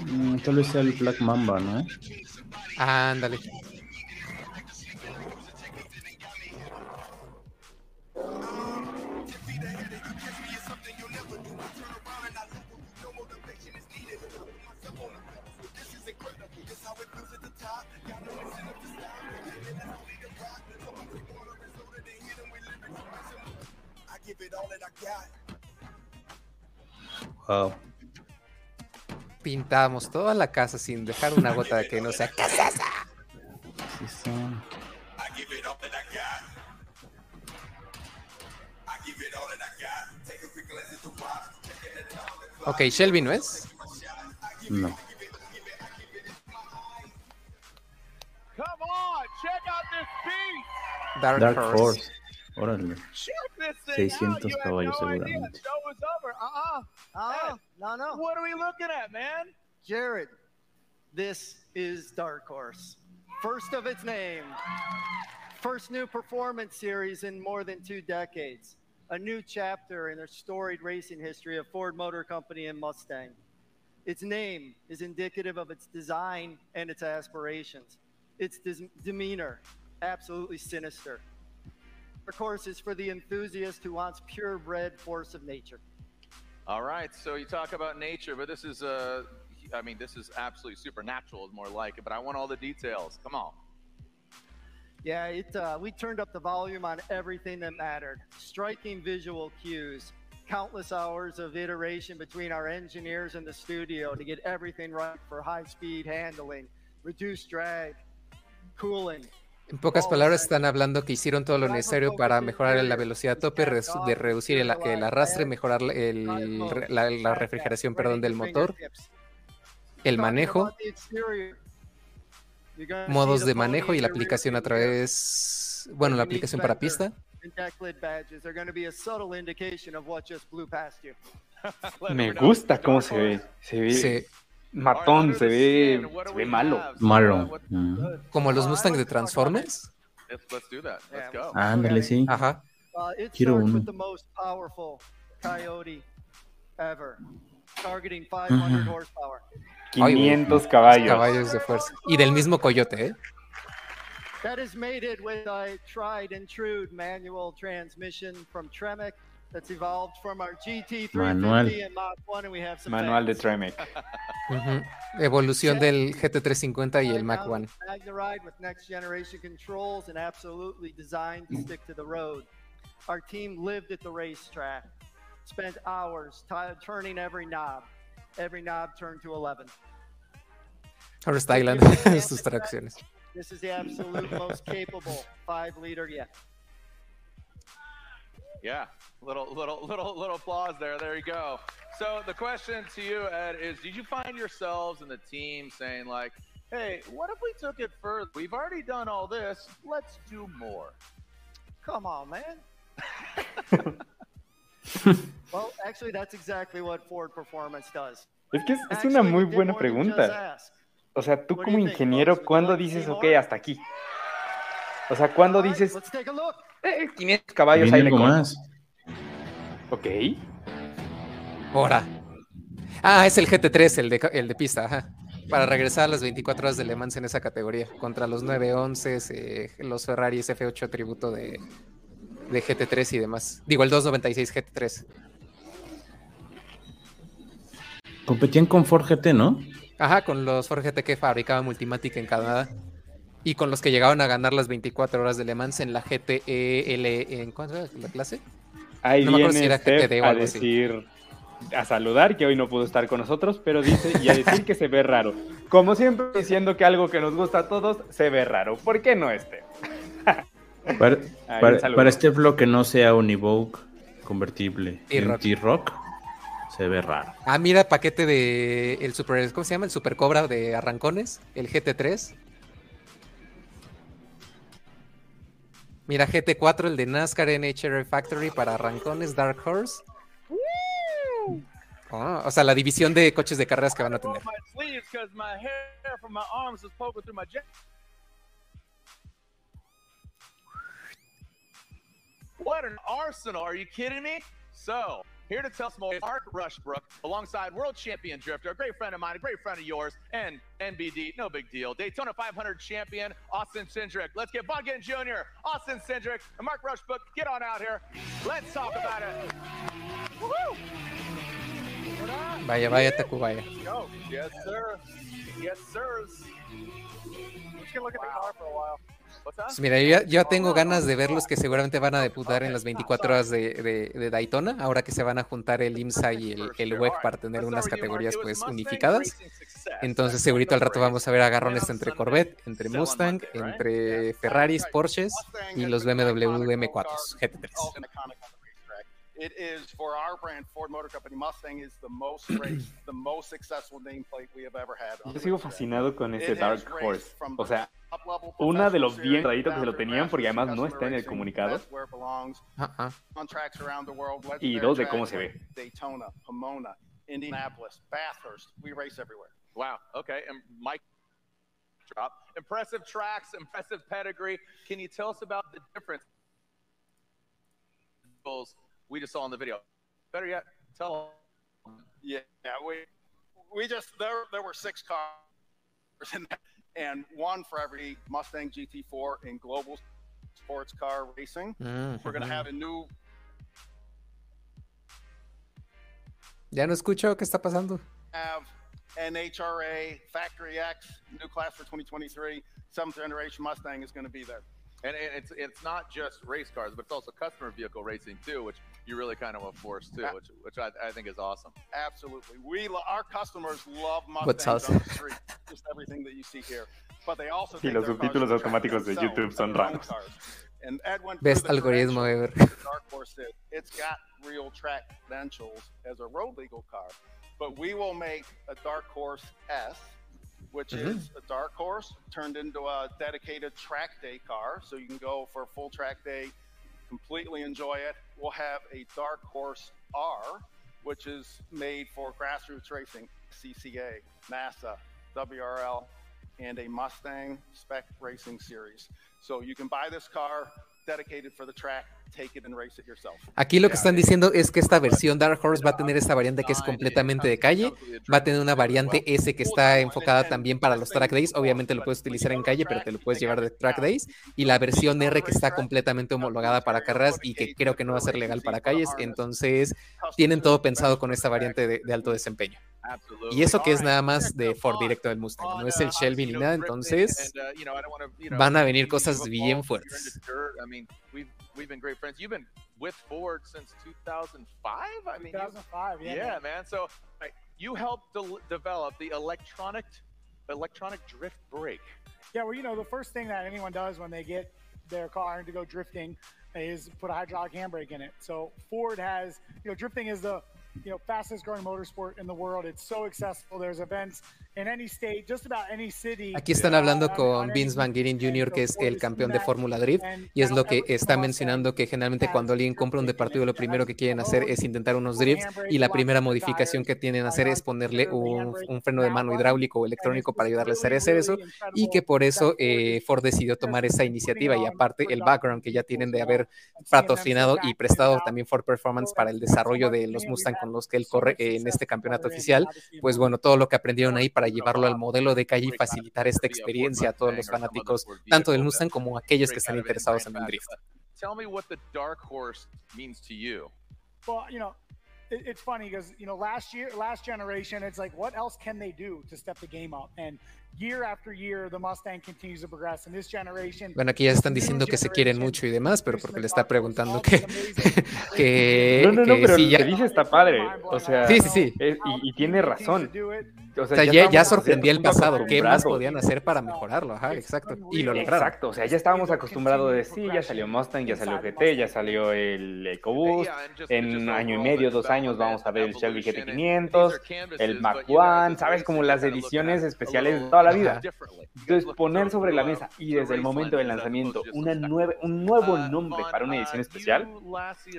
Mm, tal vez sea el Black Mamba, ¿no? ándale. Wow. Pintamos toda la casa sin dejar una gota de que no sea casa. Sí son. Ok, Shelby, ¿no es? No. Come on. Check out this beast. Dark, Dark Horse. Horse. Órale. Check this thing 600 out. You caballos seguramente. Show was over. Uh-uh. Ah, no, no. What are we looking at, man? Jared, this is Dark Horse. First of its name. First new performance series in more than two decades. A new chapter in the storied racing history of Ford Motor Company and Mustang. Its name is indicative of its design and its aspirations. Its dis- demeanor, absolutely sinister. Of course, is for the enthusiast who wants purebred force of nature. All right, so you talk about nature, but this is uh, I mean, this is absolutely supernatural, is more like it. But I want all the details. Come on. Yeah, it, uh, we turned up the volume on everything that mattered. Striking visual cues, countless hours of iteration between our engineers and the studio to get everything right for high speed handling, reduced drag, cooling. En pocas palabras, están hablando que hicieron todo lo necesario para mejorar la velocidad tope, de reducir el, el arrastre, mejorar el- la, la refrigeración perdón, del motor, el manejo, modos de manejo y la aplicación a través, bueno, la aplicación para pista. Me gusta cómo se ve. Se ve Sí, matón, se ve, se ve malo. Malo. Mm. como los Mustang de Transformers. Let's, let's do that. Let's go. Ándale, sí. Ajá. Uh, Quiero uno. with the most powerful coyote ever, targeting 500 Ujú. horsepower. 500 caballos. Caballos de fuerza. Y del mismo coyote, ¿eh? That is mated with a tried and true manual transmission from Tremec that's evolved from our GT350 Manual. and Mach 1, and we have some Manual de fans. Tremec. Ujú. Evolución del GT350 y el Mac One. Magnaride with next generation controls and absolutely designed to stick to the road. Our team lived at the racetrack, spent hours ti- turning every knob. Every knob turned to 11. Ahora está Island, sus tracciones. This is the absolute most capable five liter yet. Yeah, little, little, little, little applause there. There you go. So the question to you, Ed, is: Did you find yourselves and the team saying like, "Hey, what if we took it further? We've already done all this. Let's do more." Come on, man. well, actually, that's exactly what Ford Performance does. Es que es, es una Actually, muy we did buena more than just pregunta. ask. O sea, tú What do como you think, ingeniero, folks? You ¿cuándo like to dices, see ok, more? hasta aquí? O sea, ¿cuándo dices, eh, 500 caballos, Viene ahí le más. Ok. Ahora. Ah, es el GT3, el de, el de pista, ajá. Para regresar a las 24 horas de Le Mans en esa categoría. Contra los 911, eh, los Ferraris F8 tributo de, de GT3 y demás. Digo, el 296 GT3. Competían con Ford GT, ¿no? Ajá, con los Ford GT que fabricaba Multimatic en Canadá. Y con los que llegaban a ganar las 24 horas de Le Mans en la GTEL. ¿En cuánto era la clase? Ahí No me viene si era Steph GTD o a algo así. decir, a saludar, que hoy no pudo estar con nosotros, pero dice, y a decir que se ve raro. Como siempre, diciendo que algo que nos gusta a todos se ve raro. ¿Por qué no este? Para, para, para este bloque no sea un Evoque convertible en T-Rock. T-Rock, se ve raro. Ah, mira, paquete de el Super, ¿cómo se llama? El Super Cobra de arrancones, el GT3. Mira, GT4, el de NASCAR NHR Factory para arrancones, Dark Horse. Ah, o sea, la división de coches de carreras que van a tener. What an arsenal! Are you kidding me? So, here to tell us more is Mark Rushbrook, alongside world champion drifter, a great friend of mine, a great friend of yours, and NBD, no big deal. Daytona 500 champion, Austin Cindric. Let's get Bunkin Jr., Austin Cindric, and Mark Rushbrook. Get on out here. Let's talk about it. Woo! Vaya, vaya, Tacubaya. Go. Yes, sir. Yes, sirs. We can look at the car for a while. Pues mira, yo ya, yo tengo ganas de ver los que seguramente van a debutar en las 24 horas de, de- de Daytona, ahora que se van a juntar el IMSA y el, el WEC para tener unas categorías pues unificadas. Entonces segurito al rato vamos a ver agarrones entre Corvette, entre Mustang, entre Ferraris, Porsches y los BMW M4 GT3. It is for our brand, Ford Motor Company. Mustang is the most raced, the most successful nameplate we have ever had. on Yo the sigo racetrack. fascinado con ese It Dark Horse. from O sea, una de los bien series raditos que se lo tenían, porque además no está en el comunicado. racing. That's where it belongs. Uh-uh. Ajá. On tracks around the world, Y dos, de cómo se ve. Daytona, Pomona, Indianapolis, Bathurst. We race everywhere. Wow. Okay. And Mike drop. Impressive tracks, impressive pedigree. Can you tell us about the difference we just saw in the video? Better yet, tell them. Yeah, we we just there there were six cars in that, and one for every Mustang GT4 in global sports car racing. Mm, We're gonna have a new Ya no escucho qué está pasando. have NHRA Factory X new class for 2023. Seventh generation Mustang is going to be there. And and it's it's not just race cars, but it's also customer vehicle racing too, which you really kind of a force too, which which I, I think is awesome. Absolutely, we lo- our customers love What's Mustangs on the street, just everything that you see here. But they also Y take los their subtítulos the automáticos de YouTube son their raros. And Ed went Best through algoritmo ever. Dark Horse is. It's got real track credentials as a road legal car, but we will make a Dark Horse S, which Mhm. is a Dark Horse turned into a dedicated track day car, so you can go for a full track day, completely enjoy it. We'll have a Dark Horse R, which is made for grassroots racing, CCA, NASA, WRL, and a Mustang Spec Racing Series. So you can buy this car dedicated for the track, take it and race it yourself. Aquí lo que están diciendo es que esta versión Dark Horse va a tener esta variante que es completamente de calle, va a tener una variante S que está enfocada también para los track days, obviamente lo puedes utilizar en calle, pero te lo puedes llevar de track days, y la versión R que está completamente homologada para carreras y que creo que no va a ser legal para calles, entonces tienen todo pensado con esta variante de, de alto desempeño. Absolutely. Y eso que es nada más de Ford directo del Mustang, oh, no es el Shelby ni nada, entonces uh, van a venir cosas bien fuertes. I mean, we've we've been great friends. You've been with Ford since 2005. I mean, you- 2005, yeah. yeah, man. So like, you helped de- develop the electronic electronic drift brake. Yeah, well, you know, the first thing that anyone does when they get their car to go drifting is put a hydraulic handbrake in it. So Ford has, you know, drifting is the, you know, fastest growing motorsport in the world. It's so accessible. There's events in any state, just about any city. Aquí están hablando on- con on Vince Van weekend. Jr., que es el campeón de. Fórmula Drift, y es lo que está mencionando que generalmente cuando alguien compra un deportivo lo primero que quieren hacer es intentar unos drifts y la primera modificación que tienen que hacer es ponerle un, un freno de mano hidráulico o electrónico para ayudarles a hacer eso y que por eso eh, Ford decidió tomar esa iniciativa y aparte el background que ya tienen de haber patrocinado y prestado también Ford Performance para el desarrollo de los Mustang con los que él corre en este campeonato oficial, pues bueno, todo lo que aprendieron ahí para llevarlo al modelo de calle y facilitar esta experiencia a todos los fanáticos, tanto del Mustang como aquellos que están interesados en el drift. Tell me what the dark horse means to you. Well, you know, it, it's funny because you know last year, last generation, it's like what else can they do to step the game up? And year after year, the Mustang continues to progress. And this generation, Bueno, aquí ya están diciendo que se quieren mucho y demás, pero porque le está preguntando que, que, No, no, no, que pero sí, lo ya- que dice está padre. O sea, Sí, sí, sí. es- y, y tiene razón. O O sea, ya, ya sorprendía el pasado. ¿Qué más podían hacer para mejorarlo? Ajá, exacto. Y lo lograron. Exacto, o sea, ya estábamos acostumbrados de sí, ya salió Mustang, ya salió GT, ya salió el EcoBoost, en un año y medio, dos años vamos a ver el Shelby GT500, el Mac One, ¿sabes? Como las ediciones especiales de toda la vida. Entonces, poner sobre la mesa y desde el momento del lanzamiento una nueva, un nuevo nombre para una edición especial,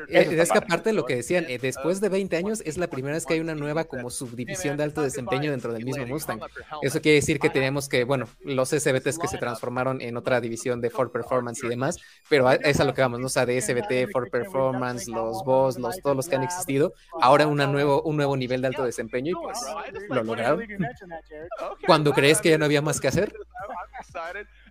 Eh, Eso está es que aparte de lo que decían, eh, después de 20 años es la primera vez que hay una nueva como subdivisión de alto desempeño dentro del mismo Mustang. Eso quiere decir que teníamos que, bueno, los SBTs que se transformaron en otra división de Ford Performance y demás, pero es a lo que vamos, ¿no? O sea, de SBT, Ford Performance, los Boss, los, todos los que han existido, ahora una nuevo, un nuevo nivel de alto desempeño y pues lo lograron. Cuando crees que ya no había más que hacer.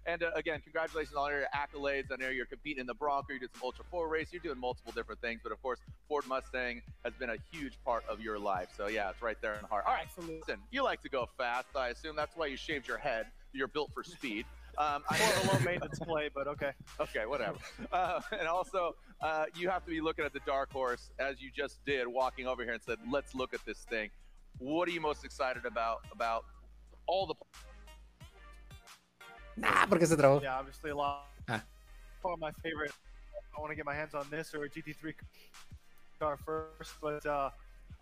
And uh, again, congratulations on all your accolades. I know you're competing in the Bronco, you did some Ultra 4 race, you're doing multiple different things, but of course, Ford Mustang has been a huge part of your life. So yeah, it's right there in the heart. All right, so listen, you like to go fast. I assume that's why you shaved your head. You're built for speed. Um, I of a low maintenance play, but okay. Okay, whatever. Uh, and also, uh, you have to be looking at the dark horse as you just did, walking over here and said, "Let's look at this thing." What are you most excited about? About all the nah, porque se trabó. Yeah, obviously a lot. Ah. Probably my favorite. I want to get my hands on this or a GT3 car first, but uh,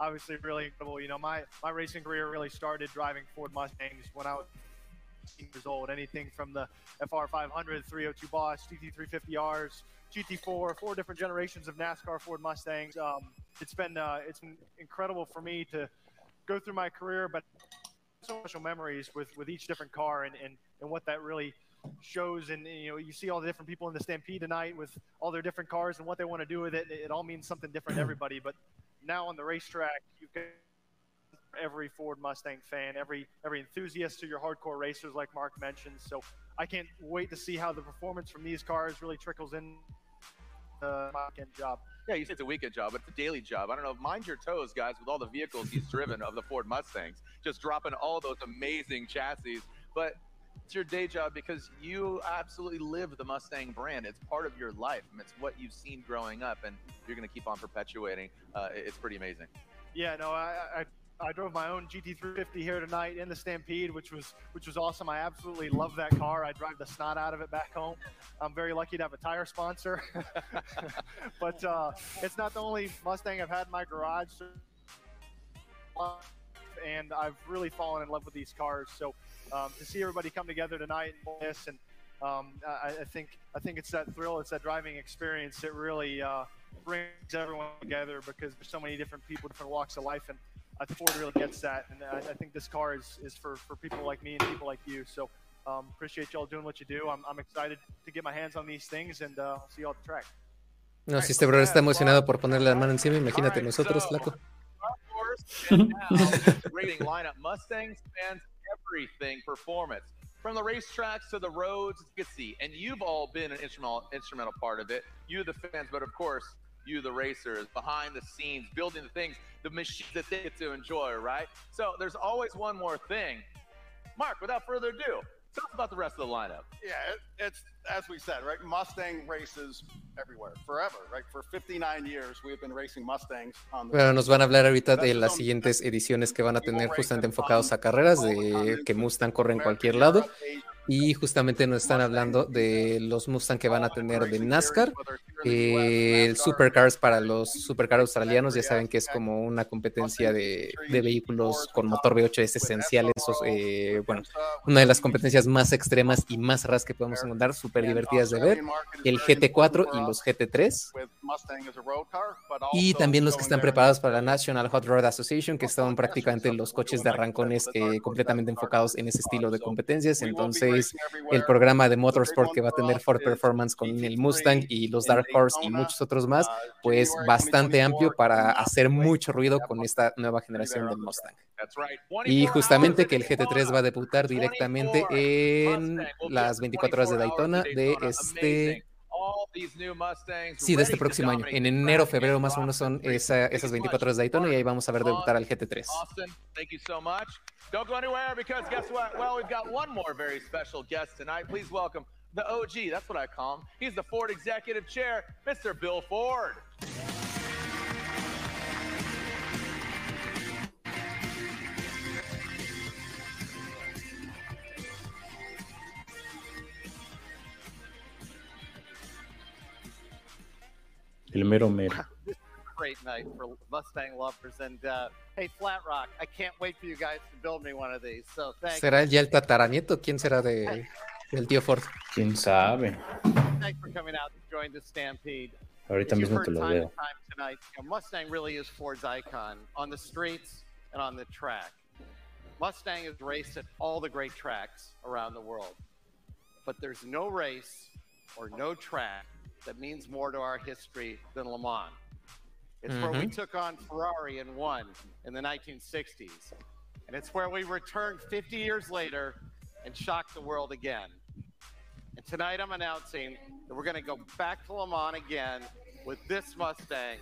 obviously really incredible. You know, my my racing career really started driving Ford Mustangs when I was 18 years old. Anything from the FR 500, 302 Boss, GT350Rs, GT4, four different generations of NASCAR Ford Mustangs. Um, it's been uh, it's been incredible for me to go through my career, but so special memories with with each different car and and, and what that really shows and you know you see all the different people in the stampede tonight with all their different cars and what they want to do with it it all means something different to everybody but now on the racetrack you've got every Ford Mustang fan, every every enthusiast to your hardcore racers, like Mark mentioned. So I can't wait to see how the performance from these cars really trickles in uh, the weekend job. Yeah, you say it's a weekend job, but it's a daily job. I don't know. Mind your toes, guys, with all the vehicles he's driven of the Ford Mustangs, just dropping all those amazing chassis. But it's your day job because you absolutely live the Mustang brand. It's part of your life. and It's what you've seen growing up, and you're going to keep on perpetuating. Uh, it's pretty amazing. Yeah, no, I, I I drove my own GT350 here tonight in the Stampede, which was which was awesome. I absolutely love that car. I drive the snot out of it back home. I'm very lucky to have a tire sponsor. but uh, it's not the only Mustang I've had in my garage, and I've really fallen in love with these cars. So um, to see everybody come together tonight and this, and um, I, I think I think it's that thrill, it's that driving experience that really uh, brings everyone together because there's so many different people, different walks of life, and I think Ford really gets that. And I, I think this car is, is for, for people like me and people like you. So um, appreciate y'all doing what you do. I'm, I'm excited to get my hands on these things, and uh, I'll see y'all at the track. No, si este brother está emocionado por ponerle la mano encima, imagínate nosotros, flaco. Of course, and rating lineup Mustangs fans everything performance from the racetracks to the roads you can see and you've all been an instrumental instrumental part of it you the fans but of course you the racers behind the scenes building the things the machines that they get to enjoy right so there's always one more thing mark without further ado tell us about the rest of the lineup Yeah, it, it's as we said, right? Mustang races everywhere, forever, right? For 59 years, we've been racing Mustangs on the Bueno, nos van a hablar ahorita de las siguientes ediciones que van a tener justamente enfocados a carreras, de que Mustang corre en cualquier lado. Y justamente nos están hablando de los Mustang que van a tener de NASCAR, eh, el Supercars para los Supercars australianos, ya saben que es como una competencia de, de vehículos con motor V8 es esencial, esos, eh, bueno, una de las competencias más extremas y más raras que podemos encontrar, súper divertidas de ver, el GT4 y los GT3. Y también los que están preparados para la National Hot Rod Association, que son prácticamente los coches de arrancones eh, completamente enfocados en ese estilo de competencias. Entonces, el programa de Motorsport que va a tener Ford Performance con el Mustang y los Dark Horse y muchos otros más, pues bastante amplio para hacer mucho ruido con esta nueva generación del Mustang. Y justamente que el GT3 va a debutar directamente en las 24 horas de Daytona de este... Sí, de este próximo año. En enero, febrero más o menos son esa- esas 24 horas de Daytona y ahí vamos a ver debutar al GT3. Austin, thank you so much. Don't go anywhere because guess what? Well, we've got one more very special guest tonight. Please welcome the OG. That's what I call him. He's the Ford Executive Chair, Mr. Bill Ford. El mero mero. Great night for Mustang lovers. And uh, hey, Flat Rock, I can't wait for you guys to build me one of these. So thanks. ¿Será ya el tataranieto? ¿Quién será de, del tío Ford? ¿Quién sabe? Thanks for coming out to join the Stampede. Ahorita As mismo te lo time veo. time tonight, you know, Mustang really is Ford's icon on the streets and on the track. Mustang has raced at all the great tracks around the world, but there's no race or no track that means more to our history than Le Mans. It's where we Mhm. took on Ferrari and won in the 1960s, and it's where we returned 50 years later and shocked the world again. And tonight I'm announcing that we're going to go back to Le Mans again with this Mustang.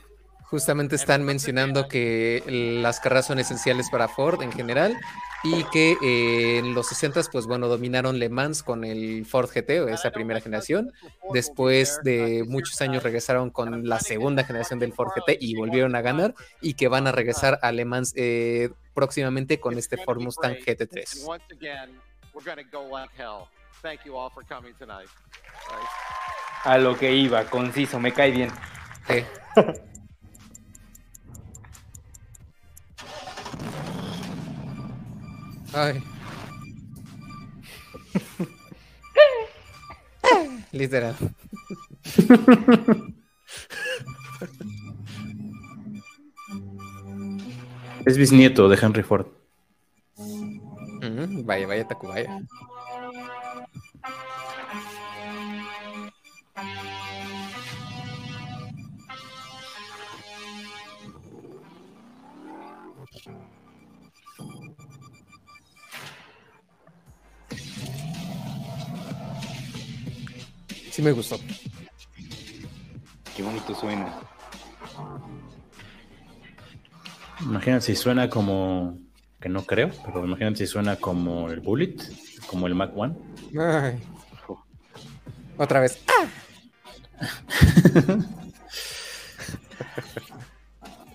Justamente están mencionando que las carreras son esenciales para Ford en general y que eh, en los 60 pues bueno, dominaron Le Mans con el Ford GT o esa primera generación. Después de muchos años regresaron con la segunda generación del Ford GT y volvieron a ganar y que van a regresar a Le Mans eh, próximamente con este Ford Mustang And GT3. once again, we're going to go like hell. Thank you all for coming tonight. All right. A lo que iba, conciso, me cae bien. Sí. Ay. Literal. Es bisnieto de Henry Ford. Ujú, Vaya, vaya, Tacubaya. Me gustó. Qué bonito suena. Imagínate si suena como, que no creo, pero imagínate si suena como el Bullet, como el Mac One. Ay. Otra vez.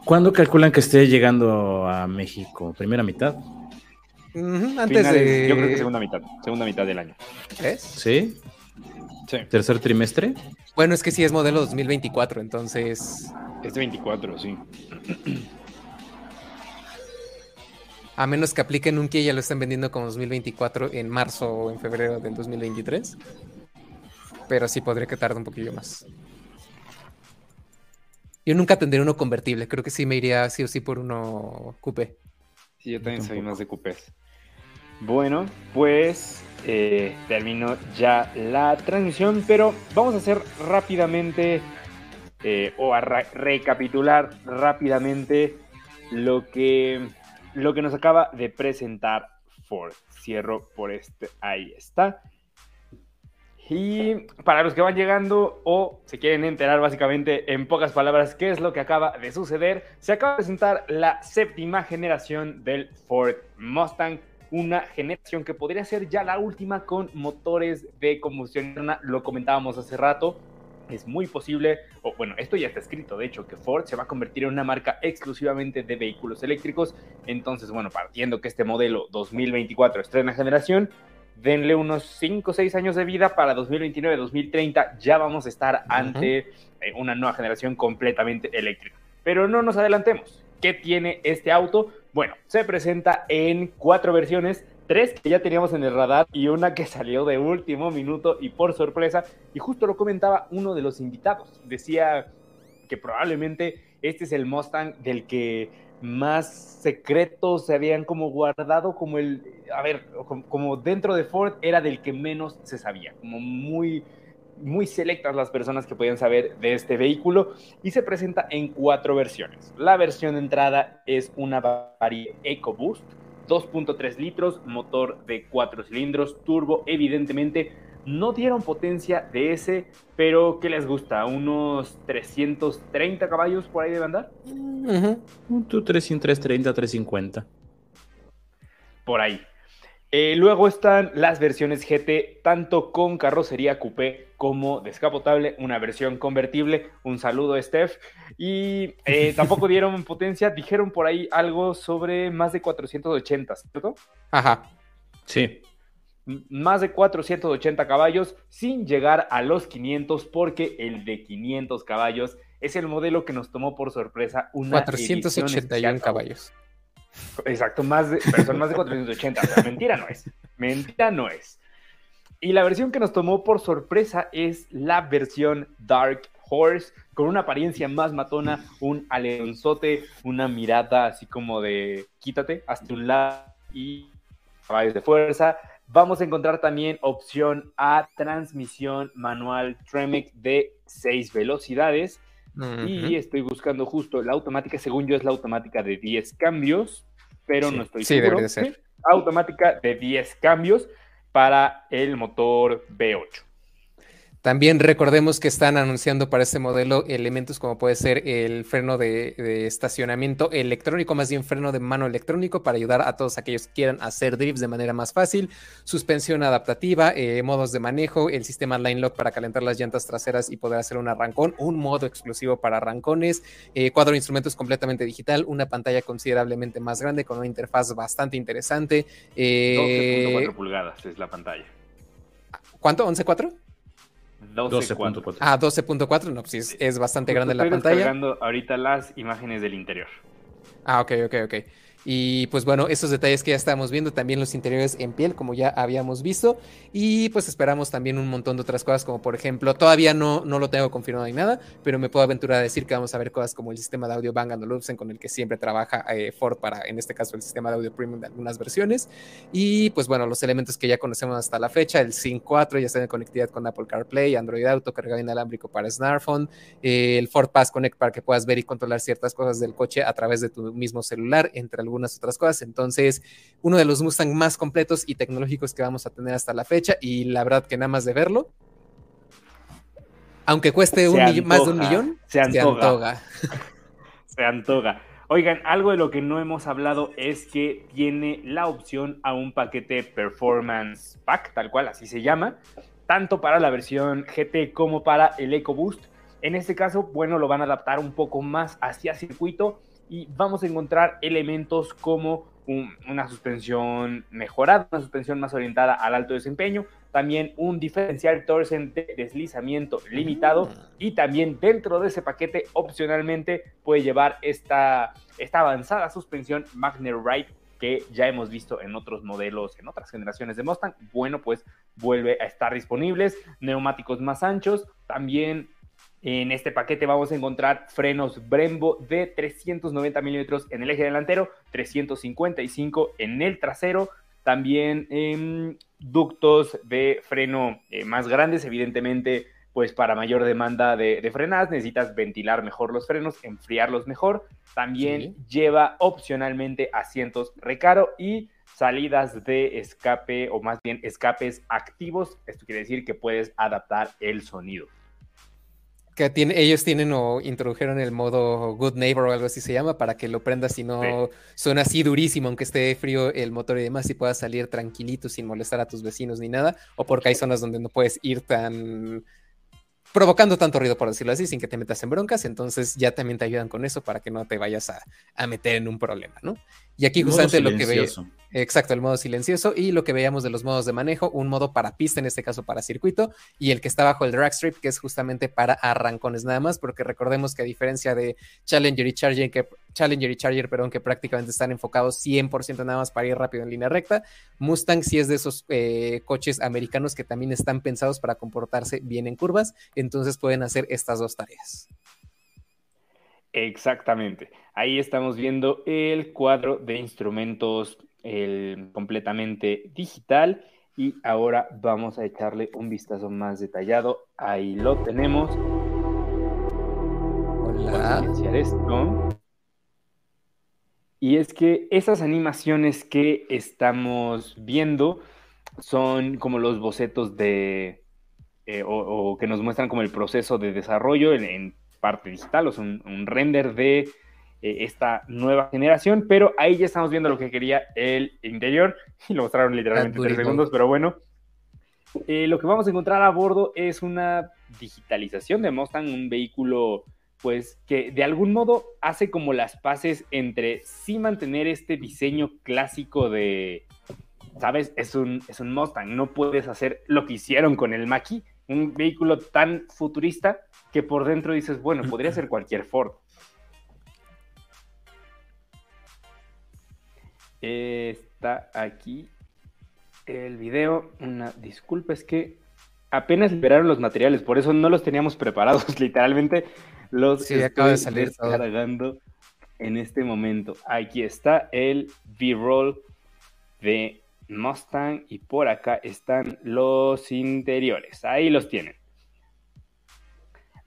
¿Cuándo calculan que esté llegando a México? ¿Primera mitad? Antes Finales- de. Yo creo que segunda mitad. Segunda mitad del año. ¿Es? ¿Sí? Sí. ¿Tercer trimestre? Bueno, es que sí es modelo 2024, entonces. Es de 24, sí. A menos que apliquen un que ya lo estén vendiendo como 2024 en marzo o en febrero del 2023. Pero sí podría que tarde un poquillo más. Yo nunca tendré uno convertible. Creo que sí me iría sí o sí por uno coupé. Sí, yo también soy más de cupés. Bueno, pues eh, terminó ya la transmisión, pero vamos a hacer rápidamente eh, o a recapitular rápidamente lo que, lo que nos acaba de presentar Ford. Cierro por este, ahí está. Y para los que van llegando o se quieren enterar básicamente en pocas palabras qué es lo que acaba de suceder, se acaba de presentar la séptima generación del Ford Mustang, una generación que podría ser ya la última con motores de combustión interna, lo comentábamos hace rato. Es muy posible, o bueno, esto ya está escrito, de hecho, que Ford se va a convertir en una marca exclusivamente de vehículos eléctricos. Entonces, bueno, partiendo que este modelo 2024 estrena generación, denle unos 5 o 6 años de vida para 2029-2030 ya vamos a estar ante eh, una nueva generación completamente eléctrica. Pero no nos adelantemos. ¿Qué tiene este auto? Bueno, se presenta en cuatro versiones, tres que ya teníamos en el radar y una que salió de último minuto y por sorpresa. Y justo lo comentaba uno de los invitados. Decía que probablemente este es el Mustang del que más secretos se habían como guardado, como el, a ver, como, como dentro de Ford era del que menos se sabía, como muy, muy selectas las personas que podían saber de este vehículo y se presenta en cuatro versiones. La versión de entrada es una Bavaria EcoBoost, 2.3 litros, motor de 4 cilindros, turbo, evidentemente no dieron potencia de ese, pero ¿qué les gusta? ¿Unos 330 caballos por ahí debe andar? Tú 330, 350. Por ahí. Eh, luego están las versiones GT, tanto con carrocería coupé como descapotable, una versión convertible. Un saludo, Steph. Y eh, tampoco dieron potencia, dijeron por ahí algo sobre más de 480, ¿cierto? Ajá. Sí. Más de 480 caballos sin llegar a los 500 porque el de 500 caballos es el modelo que nos tomó por sorpresa una edición 481 especial. caballos. Exacto, más de, pero son más de 480. o mentira no es. Mentira no es. Y la versión que nos tomó por sorpresa es la versión Dark Horse, con una apariencia más matona, un aleonzote, una mirada así como de quítate hasta un lado y caballos de fuerza. Vamos a encontrar también opción a transmisión manual Tremec de 6 velocidades. Y Ujú. estoy buscando justo la automática, según yo es la automática de 10 cambios, pero Sí. no estoy Sí, seguro. debería de ser. Automática de 10 cambios para el motor V8. También recordemos que están anunciando para este modelo elementos como puede ser el freno de, de estacionamiento electrónico, más bien freno de mano electrónico para ayudar a todos aquellos que quieran hacer drifts de manera más fácil, suspensión adaptativa, eh, modos de manejo, el sistema Line Lock para calentar las llantas traseras y poder hacer un arrancón, un modo exclusivo para arrancones, eh, cuadro de instrumentos completamente digital, una pantalla considerablemente más grande con una interfaz bastante interesante. eh, 12.4 pulgadas es la pantalla. ¿Cuánto? ¿11.4? 12.4. 12.4. Ah, 12.4, no, pues sí, es, es bastante grande la Estoy pantalla. descargando ahorita las imágenes del interior. Ah, ok, ok, ok. Y pues bueno, esos detalles que ya estábamos viendo, también los interiores en piel, como ya habíamos visto. Y pues esperamos también un montón de otras cosas, como por ejemplo, todavía no, no lo tengo confirmado ni nada, pero me puedo aventurar a decir que vamos a ver cosas como el sistema de audio Bang Olufsen, con el que siempre trabaja eh, Ford para, en este caso, el sistema de audio premium de algunas versiones. Y pues bueno, los elementos que ya conocemos hasta la fecha, el SYNC 4 ya está en conectividad con Apple CarPlay, Android Auto, cargado inalámbrico para smartphone, eh, el Ford Pass Connect para que puedas ver y controlar ciertas cosas del coche a través de tu mismo celular, entre algunas otras cosas. Entonces, uno de los Mustang más completos y tecnológicos que vamos a tener hasta la fecha y la verdad que nada más de verlo, Aunque cueste un Se más de un millón, se antoja. antoja. Se antoja. Oigan, algo de lo que no hemos hablado es que tiene la opción a un paquete Performance Pack, tal cual así se llama, tanto para la versión GT como para el EcoBoost. En este caso, bueno, lo van a adaptar un poco más hacia circuito y vamos a encontrar elementos como un- una suspensión mejorada, una suspensión más orientada al alto desempeño, también un diferencial torsen de deslizamiento limitado y también dentro de ese paquete opcionalmente puede llevar esta, esta avanzada suspensión Magner Ride que ya hemos visto en otros modelos, en otras generaciones de Mustang. Bueno, pues vuelve a estar disponibles, neumáticos más anchos, también en este paquete vamos a encontrar frenos Brembo de 390 milímetros en el eje delantero, 355 en el trasero, también em, ductos de freno eh, más grandes, evidentemente, pues para mayor demanda de, de frenadas necesitas ventilar mejor los frenos, enfriarlos mejor. También Sí. lleva opcionalmente asientos recaro y salidas de escape o más bien escapes activos. Esto quiere decir que puedes adaptar el sonido. Que tiene, ellos tienen o introdujeron el modo Good Neighbor o algo así se llama para que lo prendas y no suena así durísimo, aunque esté frío el motor y demás, y puedas salir tranquilito sin molestar a tus vecinos ni nada, o porque hay zonas donde no puedes ir tan provocando tanto ruido, por decirlo así, sin que te metas en broncas, entonces ya también te ayudan con eso para que no te vayas a, a meter en un problema, ¿no? Y aquí justamente lo que ve, silencioso. Exacto, el modo silencioso y lo que veíamos de los modos de manejo, un modo para pista, en este caso para circuito, y el que está bajo el drag strip, que es justamente para arrancones nada más, porque recordemos que a diferencia de Challenger y Charger, que, Challenger y Charger, perdón, que prácticamente están enfocados 100% nada más para ir rápido en línea recta, Mustang sí es de esos eh, coches americanos que también están pensados para comportarse bien en curvas, entonces pueden hacer estas dos tareas. Exactamente. Ahí estamos viendo el cuadro de instrumentos el, completamente digital. Y ahora vamos a echarle un vistazo más detallado. Ahí lo tenemos. Voy a Hola. silenciar esto. Y es que esas animaciones que estamos viendo son como los bocetos de, eh, o, o que nos muestran como el proceso de desarrollo en, en parte digital, o sea, un, un render de eh, esta nueva generación, pero ahí ya estamos viendo lo que quería el interior, y lo mostraron literalmente tres segundos, pero bueno. Eh, lo que vamos a encontrar a bordo es una digitalización de Mustang, un vehículo pues que de algún modo hace como las paces entre sí mantener este diseño clásico de, ¿sabes? Es un, es un Mustang, no puedes hacer lo que hicieron con el Mach-E, un vehículo tan futurista que por dentro dices, bueno, podría ser cualquier Ford. Está aquí el video. Una disculpa, es que apenas liberaron los materiales, por eso no los teníamos preparados, literalmente los Sí, acaba de salir todo. descargando en este momento. Aquí está el B-roll de Mustang y por acá están los interiores. Ahí los tienen.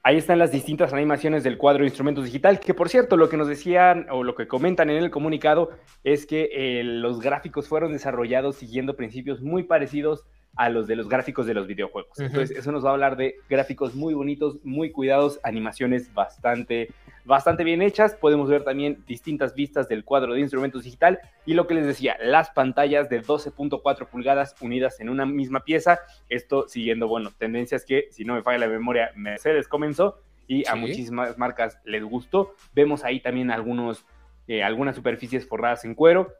Ahí están las distintas animaciones del cuadro de instrumentos digital, que por cierto, lo que nos decían o lo que comentan en el comunicado es que eh, los gráficos fueron desarrollados siguiendo principios muy parecidos a los de los gráficos de los videojuegos. Ujú. Entonces, eso nos va a hablar de gráficos muy bonitos, muy cuidados, animaciones bastante, bastante bien hechas. Podemos ver también distintas vistas del cuadro de instrumentos digital y lo que les decía, las pantallas de 12.4 pulgadas unidas en una misma pieza. Esto siguiendo, bueno, tendencias que, si no me falla la memoria, Mercedes comenzó y a Sí. muchísimas marcas les gustó. Vemos ahí también algunos, eh, algunas superficies forradas en cuero.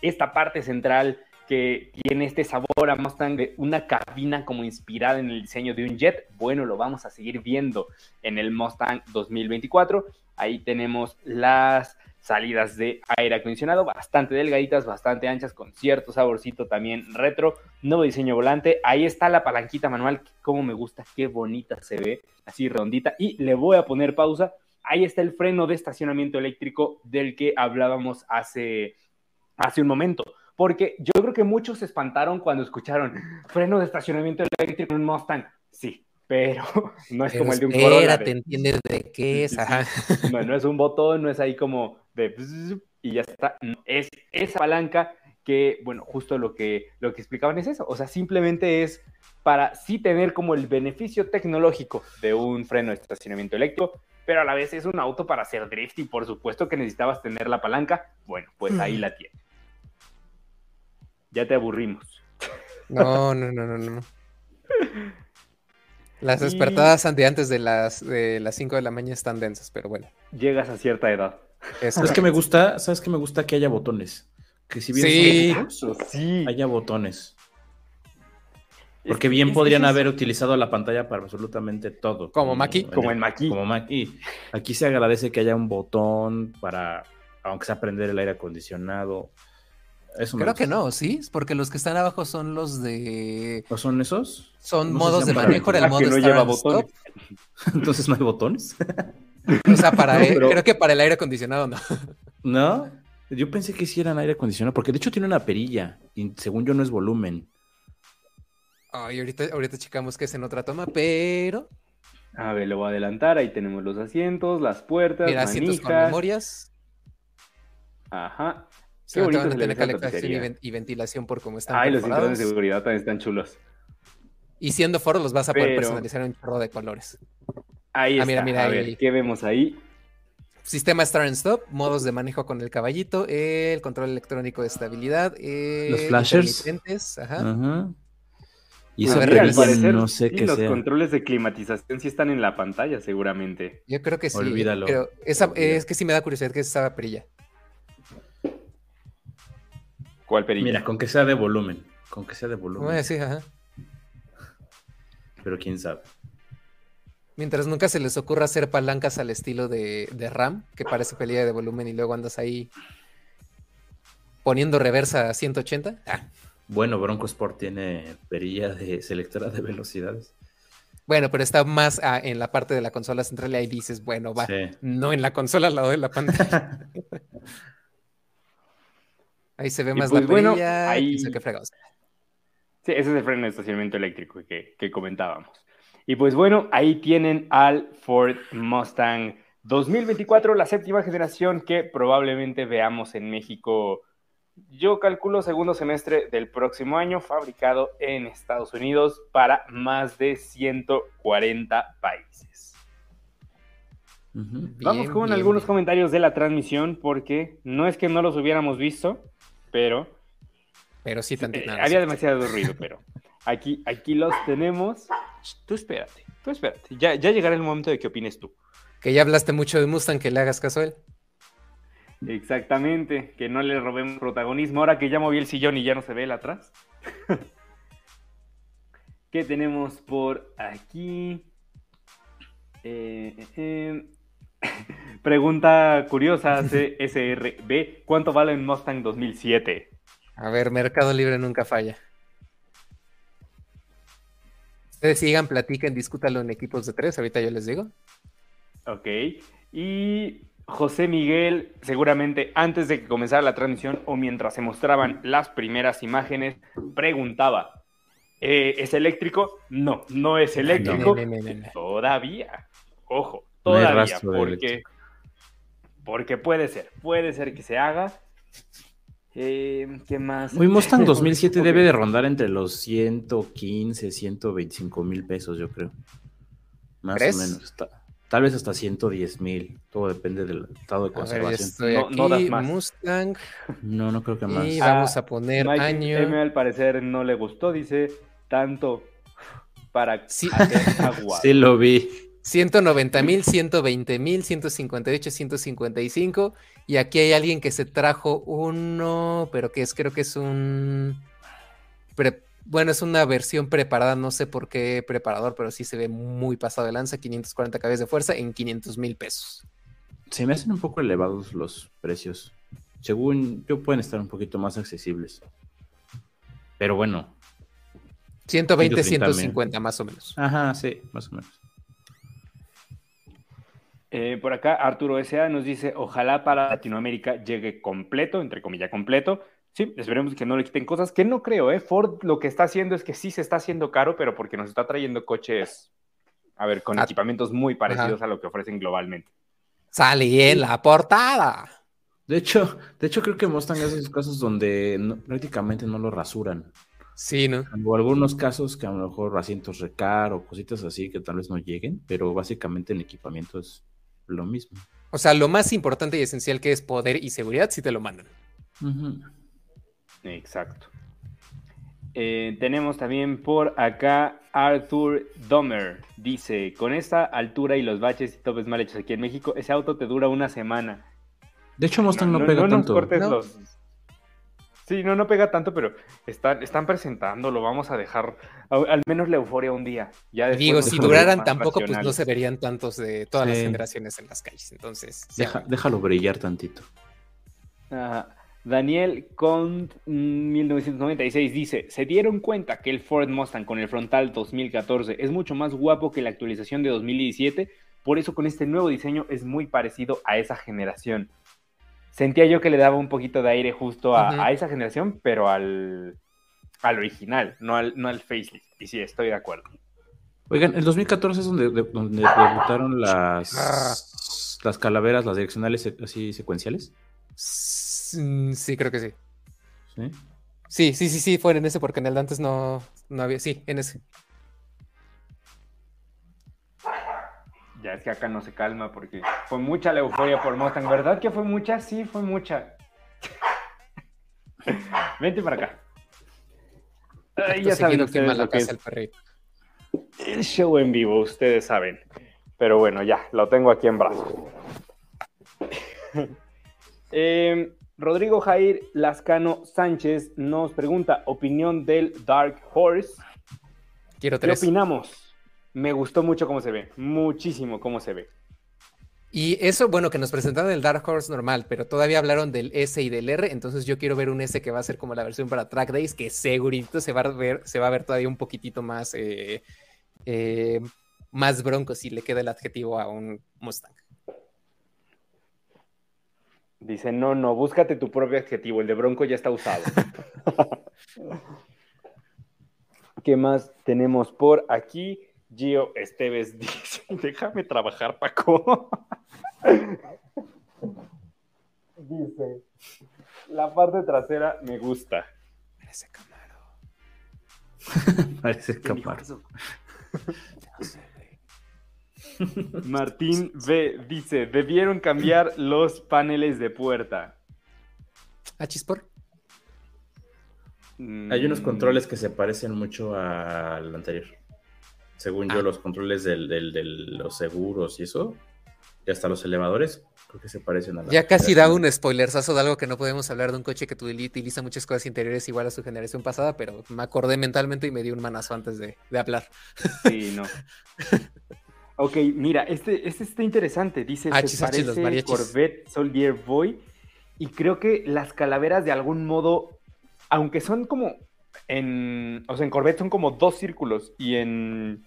Esta parte central que tiene este sabor a Mustang de una cabina como inspirada en el diseño de un jet, bueno, lo vamos a seguir viendo en el Mustang 2024. Ahí tenemos las salidas de aire acondicionado, bastante delgaditas, bastante anchas, con cierto saborcito también retro, nuevo diseño volante. Ahí está la palanquita manual, como me gusta, qué bonita se ve, así redondita. Y le voy a poner pausa. Ahí está el freno de estacionamiento eléctrico del que hablábamos hace, hace un momento. Porque yo creo que muchos se espantaron cuando escucharon freno de estacionamiento eléctrico en un Mustang. Sí, pero no es Pero como el de un Corolla. espérate, de- entiendes de qué es, ajá. no, no es un botón, no es ahí como de y ya está. Es esa palanca que, bueno, justo lo que, lo que explicaban es eso. O sea, simplemente es para sí tener como el beneficio tecnológico de un freno de estacionamiento eléctrico, pero a la vez es un auto para hacer drift y por supuesto que necesitabas tener la palanca. Bueno, pues ahí la tienes. Ya te aburrimos. No, no, no, no, no. Las Y- despertadas ante antes de las de las 5 de la mañana están densas, pero bueno. Llegas a cierta edad. es ¿Sabes qué me gusta? ¿Sabes qué me gusta? Que haya botones. Que si bien Sí. son pocos, Sí. haya botones. Es Porque que- bien que podrían haber utilizado la pantalla para absolutamente todo. Como Maki. Como en Maki. Como Maki. Aquí se agradece que haya un botón para, aunque sea prender el aire acondicionado. Eso Creo que no, sí, porque los que están abajo son los de ¿No son esos? son No modos de manejo, el modo que no Start lleva and botones. Stop. Entonces no hay botones. O sea, para No, pero- creo que para el aire acondicionado no. ¿No? Yo pensé que sí eran aire acondicionado, porque de hecho tiene una perilla. Y según yo no es volumen. Ay, ahorita, ahorita checamos que es en otra toma, pero A ver, lo voy a adelantar. Ahí tenemos los asientos, las puertas, mira, asientos con manijas. memorias. Ajá. Qué bonito van a tener calefacción y, ventilación por cómo están Ay, los cinturones de seguridad también están chulos. Y siendo foro los vas a poder Pero- personalizar en un chorro de colores. Ahí Ah, está. mira, mira, a ahí. ver, ¿qué vemos ahí? Sistema Start and Stop, modos de manejo con el caballito, el control electrónico de estabilidad, Los flashers. ajá. Ajá. Y A esa ver, al parecer, no sé sí, qué los sea. controles de climatización sí están en la pantalla, seguramente. Yo creo que sí. Olvídalo. Pero esa, Olvídalo. es que sí me da curiosidad que es esa perilla. ¿Cuál perilla? Mira, con que sea de volumen. Con que sea de volumen. Bueno, sí, ajá. Pero quién sabe. Mientras nunca se les ocurra hacer palancas al estilo de, de RAM, que parece pelea de volumen y luego andas ahí poniendo reversa a 180. Ah, Bueno, Bronco Sport tiene perilla de selectora de velocidades. bueno, pero está más ah, en la parte de la consola central y ahí dices, bueno, va. Sí. No en la consola al lado de la pantalla. Ahí se ve Y más pues la bueno, ahí- fregados. Sí, ese es el freno de estacionamiento eléctrico que, que comentábamos. Y pues bueno, ahí tienen al Ford Mustang 2024, la séptima generación que probablemente veamos en México. Yo calculo segundo semestre del próximo año, fabricado en Estados Unidos para más de 140 países. Vamos Bien, con bien, algunos comentarios de la transmisión porque no es que no los hubiéramos visto, pero Pero sí, Eh, tantito. nada, había demasiado ruido, pero aquí, aquí los tenemos. Tú espérate, tú espérate. Ya, ya llegará el momento de que opines tú. Que ya hablaste mucho de Mustang, que le hagas caso a él. Exactamente, que no le robemos protagonismo ahora que ya moví el sillón y ya no se ve el atrás. ¿Qué tenemos por aquí? Eh, eh, eh. Pregunta curiosa, CSRB. ¿Cuánto vale un Mustang 2007? A ver, Mercado Libre nunca falla. Ustedes sigan, platiquen, discútalo en equipos de tres, ahorita yo les digo. Ok. Y José Miguel, seguramente antes de que comenzara la transmisión o mientras se mostraban las primeras imágenes, preguntaba, "Eh, ¿es eléctrico? No, no es eléctrico. No, no, no, no, no. Todavía. Ojo, todavía. rastro de porque, porque puede ser, puede ser que se haga. Eh, ¿Qué más? Un Mustang 2007 Ok. debe de rondar entre los 115, 125 mil pesos, yo creo. Más ¿Crees? o menos. Ta- Tal vez hasta 110 mil. Todo depende del estado de A ver, ya conservación. estoy No- aquí, no das más. Mustang, No, no creo que más. y Ah, vamos a poner Mike año. M al parecer no le gustó, dice, tanto para Sí. hacer agua. Sí lo vi. 190 mil, 120 mil, 158, 155. Y aquí hay alguien que se trajo uno, pero que es, creo que es un. pre- bueno, es una versión preparada, no sé por qué preparador, pero sí se ve muy pasado de lanza. 540 cabezas de fuerza en 500 mil pesos. Se me hacen un poco elevados los precios. Según yo, pueden estar un poquito más accesibles. Pero bueno. 120, 130 mil. 150 más o menos. Ajá, sí, más o menos. Eh, por acá Arturo S.A. nos dice, ojalá para Latinoamérica llegue completo, entre comillas completo. Sí, esperemos que no le quiten cosas, que no creo, ¿eh? Ford lo que está haciendo es que sí se está haciendo caro, pero porque nos está trayendo coches, a ver, con Ah, equipamientos muy parecidos a lo que ofrecen globalmente. Sale en la portada. De hecho, de hecho creo que Mustang es esos casos donde no- prácticamente no lo rasuran. Sí, ¿no? O algunos casos que a lo mejor asientos recar o cositas así que tal vez no lleguen, pero básicamente en equipamiento es lo mismo. O sea, lo más importante y esencial que es poder y seguridad, si te lo mandan. Exacto. Eh, tenemos también por acá Arthur Domer. Dice, con esta altura y los baches y topes mal hechos aquí en México, ese auto te dura una semana. De hecho, Mustang no, no, pega no nos tanto. cortes No. los- Sí, no, no pega tanto, pero están, están presentándolo. Vamos a dejar al menos la euforia un día. Ya digo, si duraran tampoco, pues no se verían tantos de todas las generaciones en las calles. Entonces, Deja- déjalo brillar tantito. Ajá. Daniel Cont mm, 1996 dice, se dieron cuenta que el Ford Mustang con el frontal 2014 es mucho más guapo que la actualización de 2017, por eso con este nuevo diseño es muy parecido a esa generación. Sentía yo que le daba un poquito de aire justo a, esa generación, pero al, al original, no al, no al facelift. Y sí, estoy de acuerdo. Oigan, el 2014 es donde, de- donde debutaron las, las calaveras, las direccionales se- así secuenciales. Sí, sí, creo que sí. ¿sí? Sí, sí, sí, sí, fue en ese, porque en el de antes no, no había. Sí, en ese. Ya es que acá no se calma porque fue mucha la euforia por Mustang, ¿verdad que fue mucha? Sí, fue mucha. Vente para acá. Ay, ya saben ustedes lo que es el show en vivo, ustedes saben. Pero bueno, ya, lo tengo aquí en brazos. Eh, Rodrigo Jair Lascano Sánchez nos pregunta opinión del Dark Horse. Quiero ¿Qué tres. opinamos? Me gustó mucho cómo se ve, muchísimo cómo se ve. Y eso, bueno, que nos presentaron el Dark Horse normal, pero todavía hablaron del S y del R, entonces yo quiero ver un S que va a ser como la versión para Track Days, que segurito se va a ver, se va a ver todavía un poquitito más, eh, eh, más bronco si le queda el adjetivo a un Mustang. Dice, no, no, búscate tu propio adjetivo, el de Bronco ya está usado. ¿Qué más tenemos por aquí? Gio Esteves dice, déjame trabajar, Paco. dice, la parte trasera me gusta. Ese Camaro. Parece ¿Quién dijo capar. eso? Martín B dice, debieron cambiar los paneles de puerta. ¿Ah, Chispor? Hay unos Mm, controles que se parecen mucho al anterior. Según yo, Ah. los controles del- del- de los seguros y eso, y hasta los elevadores, creo que se parecen a la Ya casi da un spoilersazo de algo que no podemos hablar de un coche que tu- utiliza muchas cosas interiores igual a su generación pasada, pero me acordé mentalmente y me di un manazo antes de, de hablar. Sí, no. Ok, mira, este, este está interesante. Dice, Hachis, se los parece mariachis. Corvette Soldier Boy. Y creo que las calaveras de algún modo, aunque son como en, o sea, en Corvette son como dos círculos y en,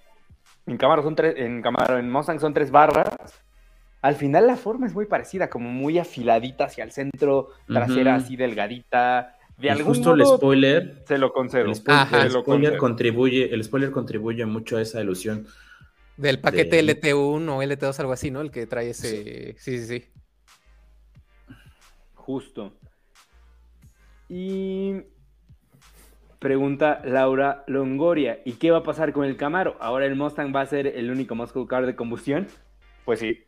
en Camaro son tres, en Camaro, en Mustang son tres barras. Al final la forma es muy parecida, como muy afiladita hacia el centro, trasera así delgadita. De Y algún justo el spoiler, se lo concedo. el spoiler, Ajá. el Se lo spoiler concedo. contribuye, el spoiler contribuye mucho a esa ilusión. Del paquete De- LT1 o LT2, algo así, ¿no? El que trae ese. Sí, sí, sí. Justo. Y pregunta Laura Longoria, ¿y qué va a pasar con el Camaro? ¿Ahora el Mustang va a ser el único muscle car de combustión? Pues sí,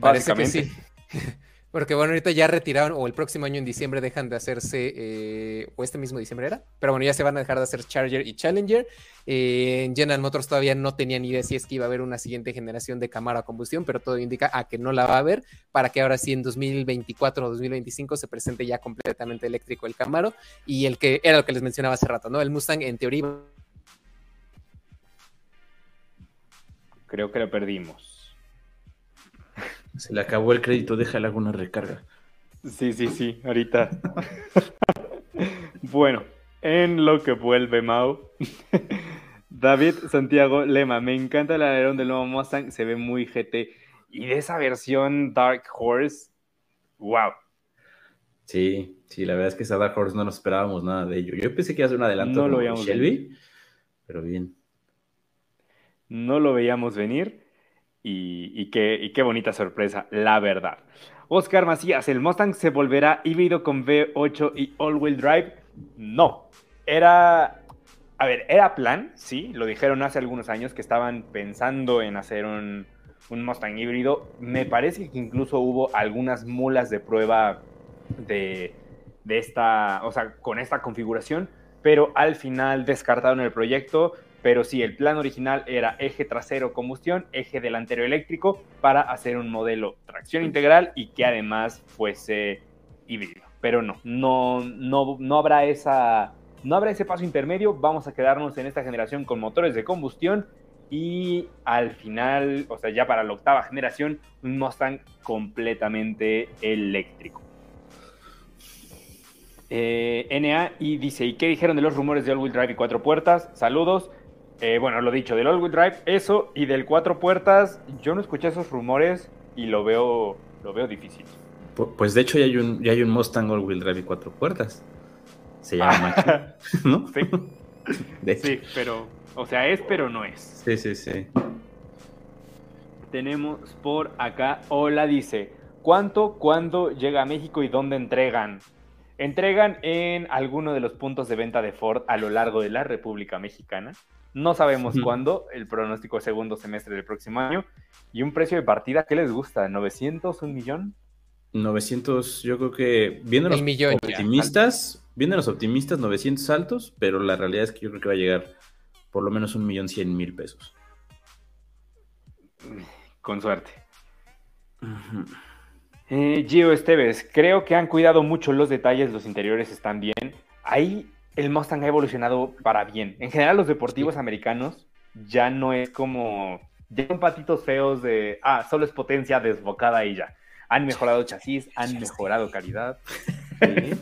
Parece que básicamente. sí. Porque bueno, ahorita ya retiraron, o el próximo año en diciembre dejan de hacerse, eh, o este mismo diciembre era, pero bueno, ya se van a dejar de hacer Charger y Challenger. Eh, en General Motors todavía no tenían idea si es que iba a haber una siguiente generación de Camaro a combustión, pero todo indica a que no la va a haber, para que ahora sí en 2024 o 2025 se presente ya completamente eléctrico el Camaro, y el que era lo que les mencionaba hace rato, ¿no? El Mustang en teoría Creo que lo perdimos. Se le acabó el crédito, déjale alguna recarga. Sí, sí, sí, ahorita. bueno, en lo que vuelve Mau. David Santiago Lema, me encanta el alerón del nuevo Mustang, se ve muy GT. Y de esa versión Dark Horse, wow. Sí, sí, la verdad es que esa Dark Horse no nos esperábamos nada de ello. Yo pensé que iba a ser un adelanto No lo Shelby, pero bien. No lo veíamos venir. Y, qué, bonita sorpresa, la verdad. Oscar Macías, ¿el Mustang se volverá híbrido con V8 y all-wheel drive? No. Era, a ver, era plan, sí, lo dijeron hace algunos años que estaban pensando en hacer un, Mustang híbrido. Me parece que incluso hubo algunas mulas de prueba de esta, o sea, con esta configuración, pero al final descartaron el proyecto. Pero sí, el plan original era eje trasero combustión, eje delantero eléctrico para hacer un modelo tracción integral y que además fuese híbrido. Pero no, no, no, no habrá esa, no habrá ese paso intermedio. Vamos a quedarnos en esta generación con motores de combustión y al final, o sea, ya para la octava generación, un Mustang completamente eléctrico. Eh, NA y dice, ¿y qué dijeron de los rumores de all-wheel drive y cuatro puertas? Saludos. Eh, bueno, lo dicho, del all-wheel drive, eso, y del cuatro puertas, yo no escuché esos rumores y lo veo, lo veo difícil. Pu- Pues de hecho ya hay un, ya hay un Mustang All-Wheel Drive y cuatro puertas. Se llama Mach- ¿no? Sí, De hecho. sí, pero, o sea, es, pero no es. Sí, sí, sí. Tenemos por acá, hola, dice, ¿cuánto, cuándo llega a México y dónde entregan? Entregan en alguno de los puntos de venta de Ford a lo largo de la República Mexicana. No sabemos cuándo, el pronóstico es segundo semestre del próximo año. Y un precio de partida, ¿qué les gusta? ¿900, un millón? 900, yo creo que los millón ya. optimistas, viendo los optimistas, 900 altos, pero la realidad es que yo creo que va a llegar por lo menos un millón cien mil pesos. Con suerte. Eh, Gio Esteves, creo que han cuidado mucho los detalles, los interiores están bien. Ahí el Mustang ha evolucionado para bien. En general, los deportivos americanos ya no es como. Ya son patitos feos de. Ah, solo es potencia desbocada y ya. Han mejorado chasis, han mejorado calidad. Sí.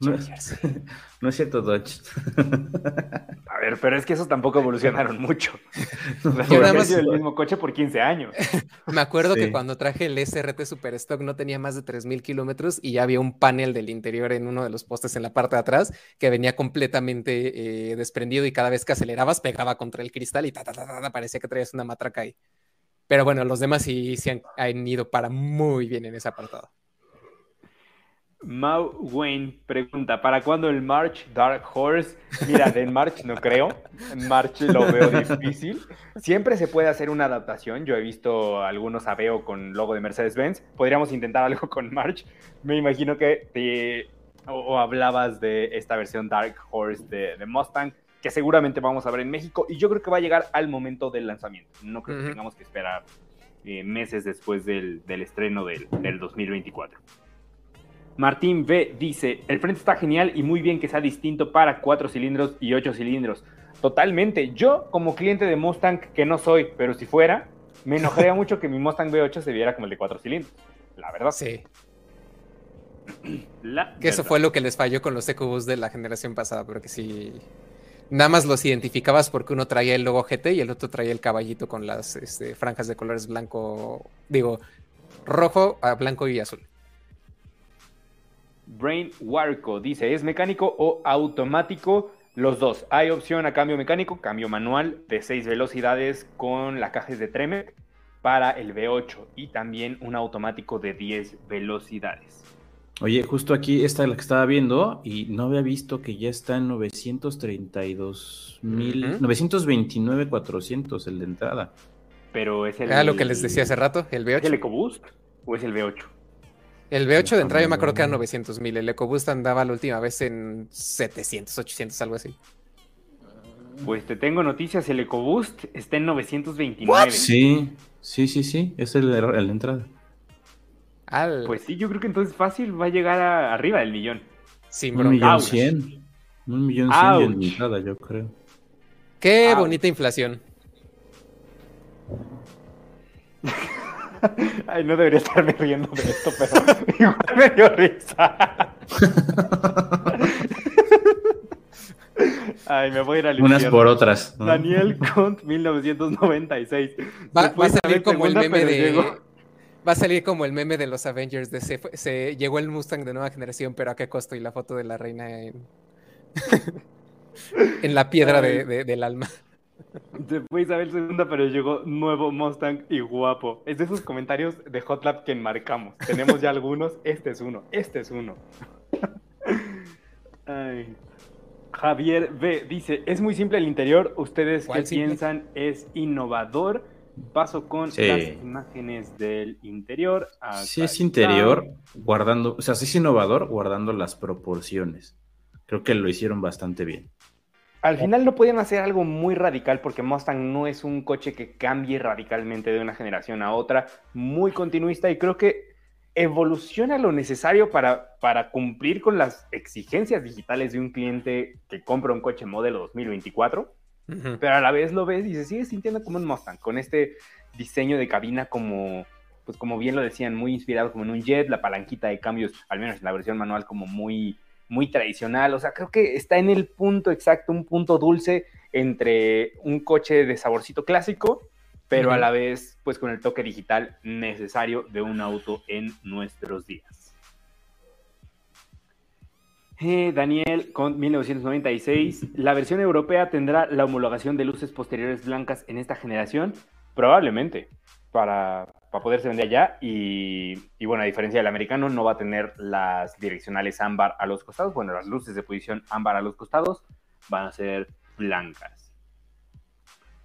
No, no es cierto, Dodge. A ver, pero es que esos tampoco evolucionaron mucho. O sea, Yo nada ha más- sido el mismo coche por 15 años. Me acuerdo Sí. que cuando traje el SRT Super Stock no tenía más de 3.000 kilómetros y ya había un panel del interior en uno de los postes en la parte de atrás que venía completamente eh, desprendido y cada vez que acelerabas pegaba contra el cristal y ta, ta, ta, ta, ta, parecía que traías una matraca ahí. Pero bueno, los demás sí, sí han, han ido para muy bien en ese apartado. Mau Wayne pregunta, ¿para cuándo el March Dark Horse? Mira, de March no creo, en March lo veo difícil. Siempre se puede hacer una adaptación, yo he visto algunos Aveo con logo de Mercedes-Benz, podríamos intentar algo con March. Me imagino que te, o, o hablabas de esta versión Dark Horse de, de Mustang, que seguramente vamos a ver en México, y yo creo que va a llegar al momento del lanzamiento. No creo que tengamos que esperar eh, meses después del, del estreno del, del 2024. Martín B dice, el frente está genial y muy bien que sea distinto para 4 cilindros y 8 cilindros. Totalmente. Yo, como cliente de Mustang, que no soy, pero si fuera, me enojaría mucho que mi Mustang V8 se viera como el de 4 cilindros. La verdad. Sí, La que eso fue lo que les falló con los EcoBoost de la generación pasada, porque sí, nada más los identificabas porque uno traía el logo GT y el otro traía el caballito con las este, franjas de colores blanco, digo, rojo, a blanco y azul. Brain Warco dice, ¿es mecánico o automático? Los dos. Hay opción a cambio mecánico, cambio manual de 6 velocidades con la caja de Tremec para el V8 y también un automático de 10 velocidades. Oye, justo aquí está la que estaba viendo y no había visto que ya está en 932 mil, Ujú. 929 400 el de entrada. Pero es el... Era lo que les decía hace rato, el ¿Es el V8. EcoBoost o es el V8? El V8 de entrada yo me acuerdo que era Mm. 900 mil, el EcoBoost andaba la última vez en 700, 800, algo así. Pues te tengo noticias, el EcoBoost está en 929. Sí, sí, sí, sí, es el, de- el de entrada. Al, Pues sí, yo creo que entonces fácil va a llegar a- arriba del millón. sin Un millón Ouch. cien. Un millón cien de entrada, yo creo. Qué Ouch. bonita inflación. Ay, no debería estarme riendo de esto, pero igual me dio risa. Ay, me voy a ir al Unas por otras. ¿no? Daniel Cont, 1996. Va, va a salir como el meme de. llegó. Va a salir como el meme de los Avengers de se, llegó el Mustang de nueva generación, pero a qué costo y la foto de la reina en, en la piedra de- del alma. Se fue Isabel segunda, pero llegó nuevo Mustang y guapo. Es de esos comentarios de Hot Lap que enmarcamos. Tenemos ya algunos. Este es uno. Este es uno. Ay. Javier B dice, es muy simple el interior. ¿Ustedes qué piensan? ¿Es innovador? Paso con Sí. las imágenes del interior. Sí es está. interior, guardando, o sea, sí es innovador, guardando las proporciones. Creo que lo hicieron bastante bien. Al final no podían hacer algo muy radical porque Mustang no es un coche que cambie radicalmente de una generación a otra, muy continuista y creo que evoluciona lo necesario para, para cumplir con las exigencias digitales de un cliente que compra un coche modelo 2024, Ujú. pero a la vez lo ves y se sigue sintiendo como un Mustang, con este diseño de cabina como, pues como bien lo decían, muy inspirado como en un jet, la palanquita de cambios, al menos en la versión manual, como muy, muy tradicional. O sea, creo que está en el punto exacto, un punto dulce entre un coche de saborcito clásico, pero a la vez, pues con el toque digital necesario de un auto en nuestros días. Eh, Daniel, con 1996, la versión europea tendrá la homologación de luces posteriores blancas en esta generación, probablemente, para, para poderse vender allá. Y, y bueno, a diferencia del americano, no va a tener las direccionales ámbar a los costados. Bueno, las luces de posición ámbar a los costados van a ser blancas.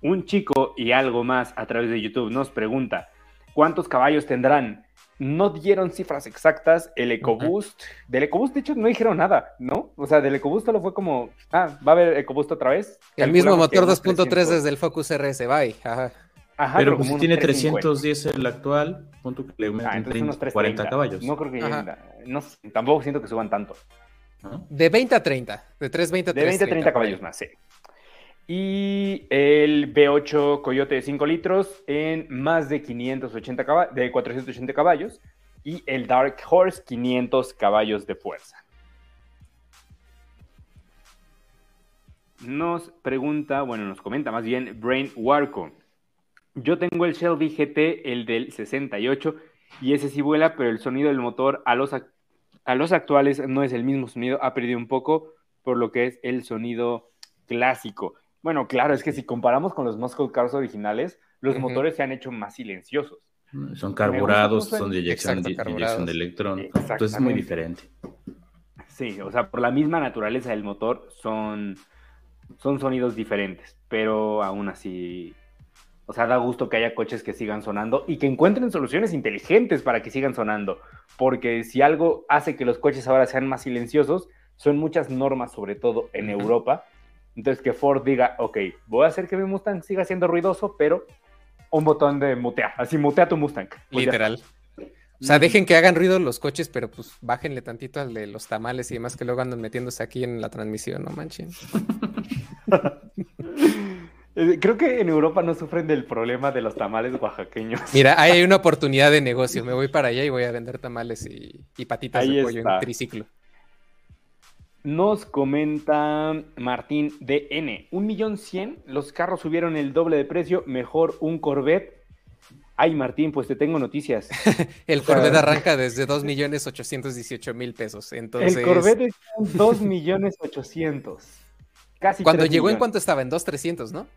Un chico y algo más a través de YouTube nos pregunta, ¿cuántos caballos tendrán? No dieron cifras exactas. El EcoBoost, del EcoBoost de hecho no dijeron nada, ¿no? O sea, del EcoBoost solo fue como, ah, va a haber EcoBoost otra vez. El mismo motor unos 2.3 300. desde el Focus RS, bye. Ajá. Ajá, pero como pues si tiene 350. 310 el actual, punto que le Ah, meten entonces unos 30, 40 330. caballos. No creo que lleguen no tampoco siento que suban tanto. ¿no? De 20 a 30. De 320 a De 20 a 30 por ahí. caballos más, sí. Y el V8 Coyote de 5 litros en más de 580 caballos, de 480 caballos. Y el Dark Horse 500 caballos de fuerza. Nos pregunta, bueno, nos comenta más bien Brain Warco. Yo tengo el Shelby GT, el del 68, y ese sí vuela, pero el sonido del motor a los, a los actuales no es el mismo sonido, ha perdido un poco por lo que es el sonido clásico. Bueno, claro, es que si comparamos con los Muscle Cars originales, los motores se han hecho más silenciosos. Son carburados, son de eyección, Exacto, de, eyección de electrón. Entonces es muy diferente. Sí, o sea, por la misma naturaleza del motor son, son sonidos diferentes, pero aún así, o sea, da gusto que haya coches que sigan sonando y que encuentren soluciones inteligentes para que sigan sonando, porque si algo hace que los coches ahora sean más silenciosos, son muchas normas, sobre todo en. Europa. Entonces que Ford diga, ok, voy a hacer que mi Mustang siga siendo ruidoso, pero un botón de mutear, así mutea tu Mustang. Pues Literal. O sea, dejen que hagan ruido los coches, pero pues bájenle tantito al de los tamales y demás que luego andan metiéndose aquí en la transmisión, no manchen. Eh, Creo que en Europa no sufren del problema de los tamales oaxaqueños. Mira, hay una oportunidad de negocio. Me voy para allá y voy a vender tamales y, y patitas Ahí de pollo está. en triciclo. Nos comenta Martín DN. Un millón cien, los carros subieron el doble de precio, mejor un Corvette. Ay, Martín, pues te tengo noticias. El Corvette arranca desde 2.818.000 pesos. Entonces, El Corvette está en 2 millones 800. Casi cuando 3 llegó, ¿en millones. cuánto estaba? En 2.300, ¿no?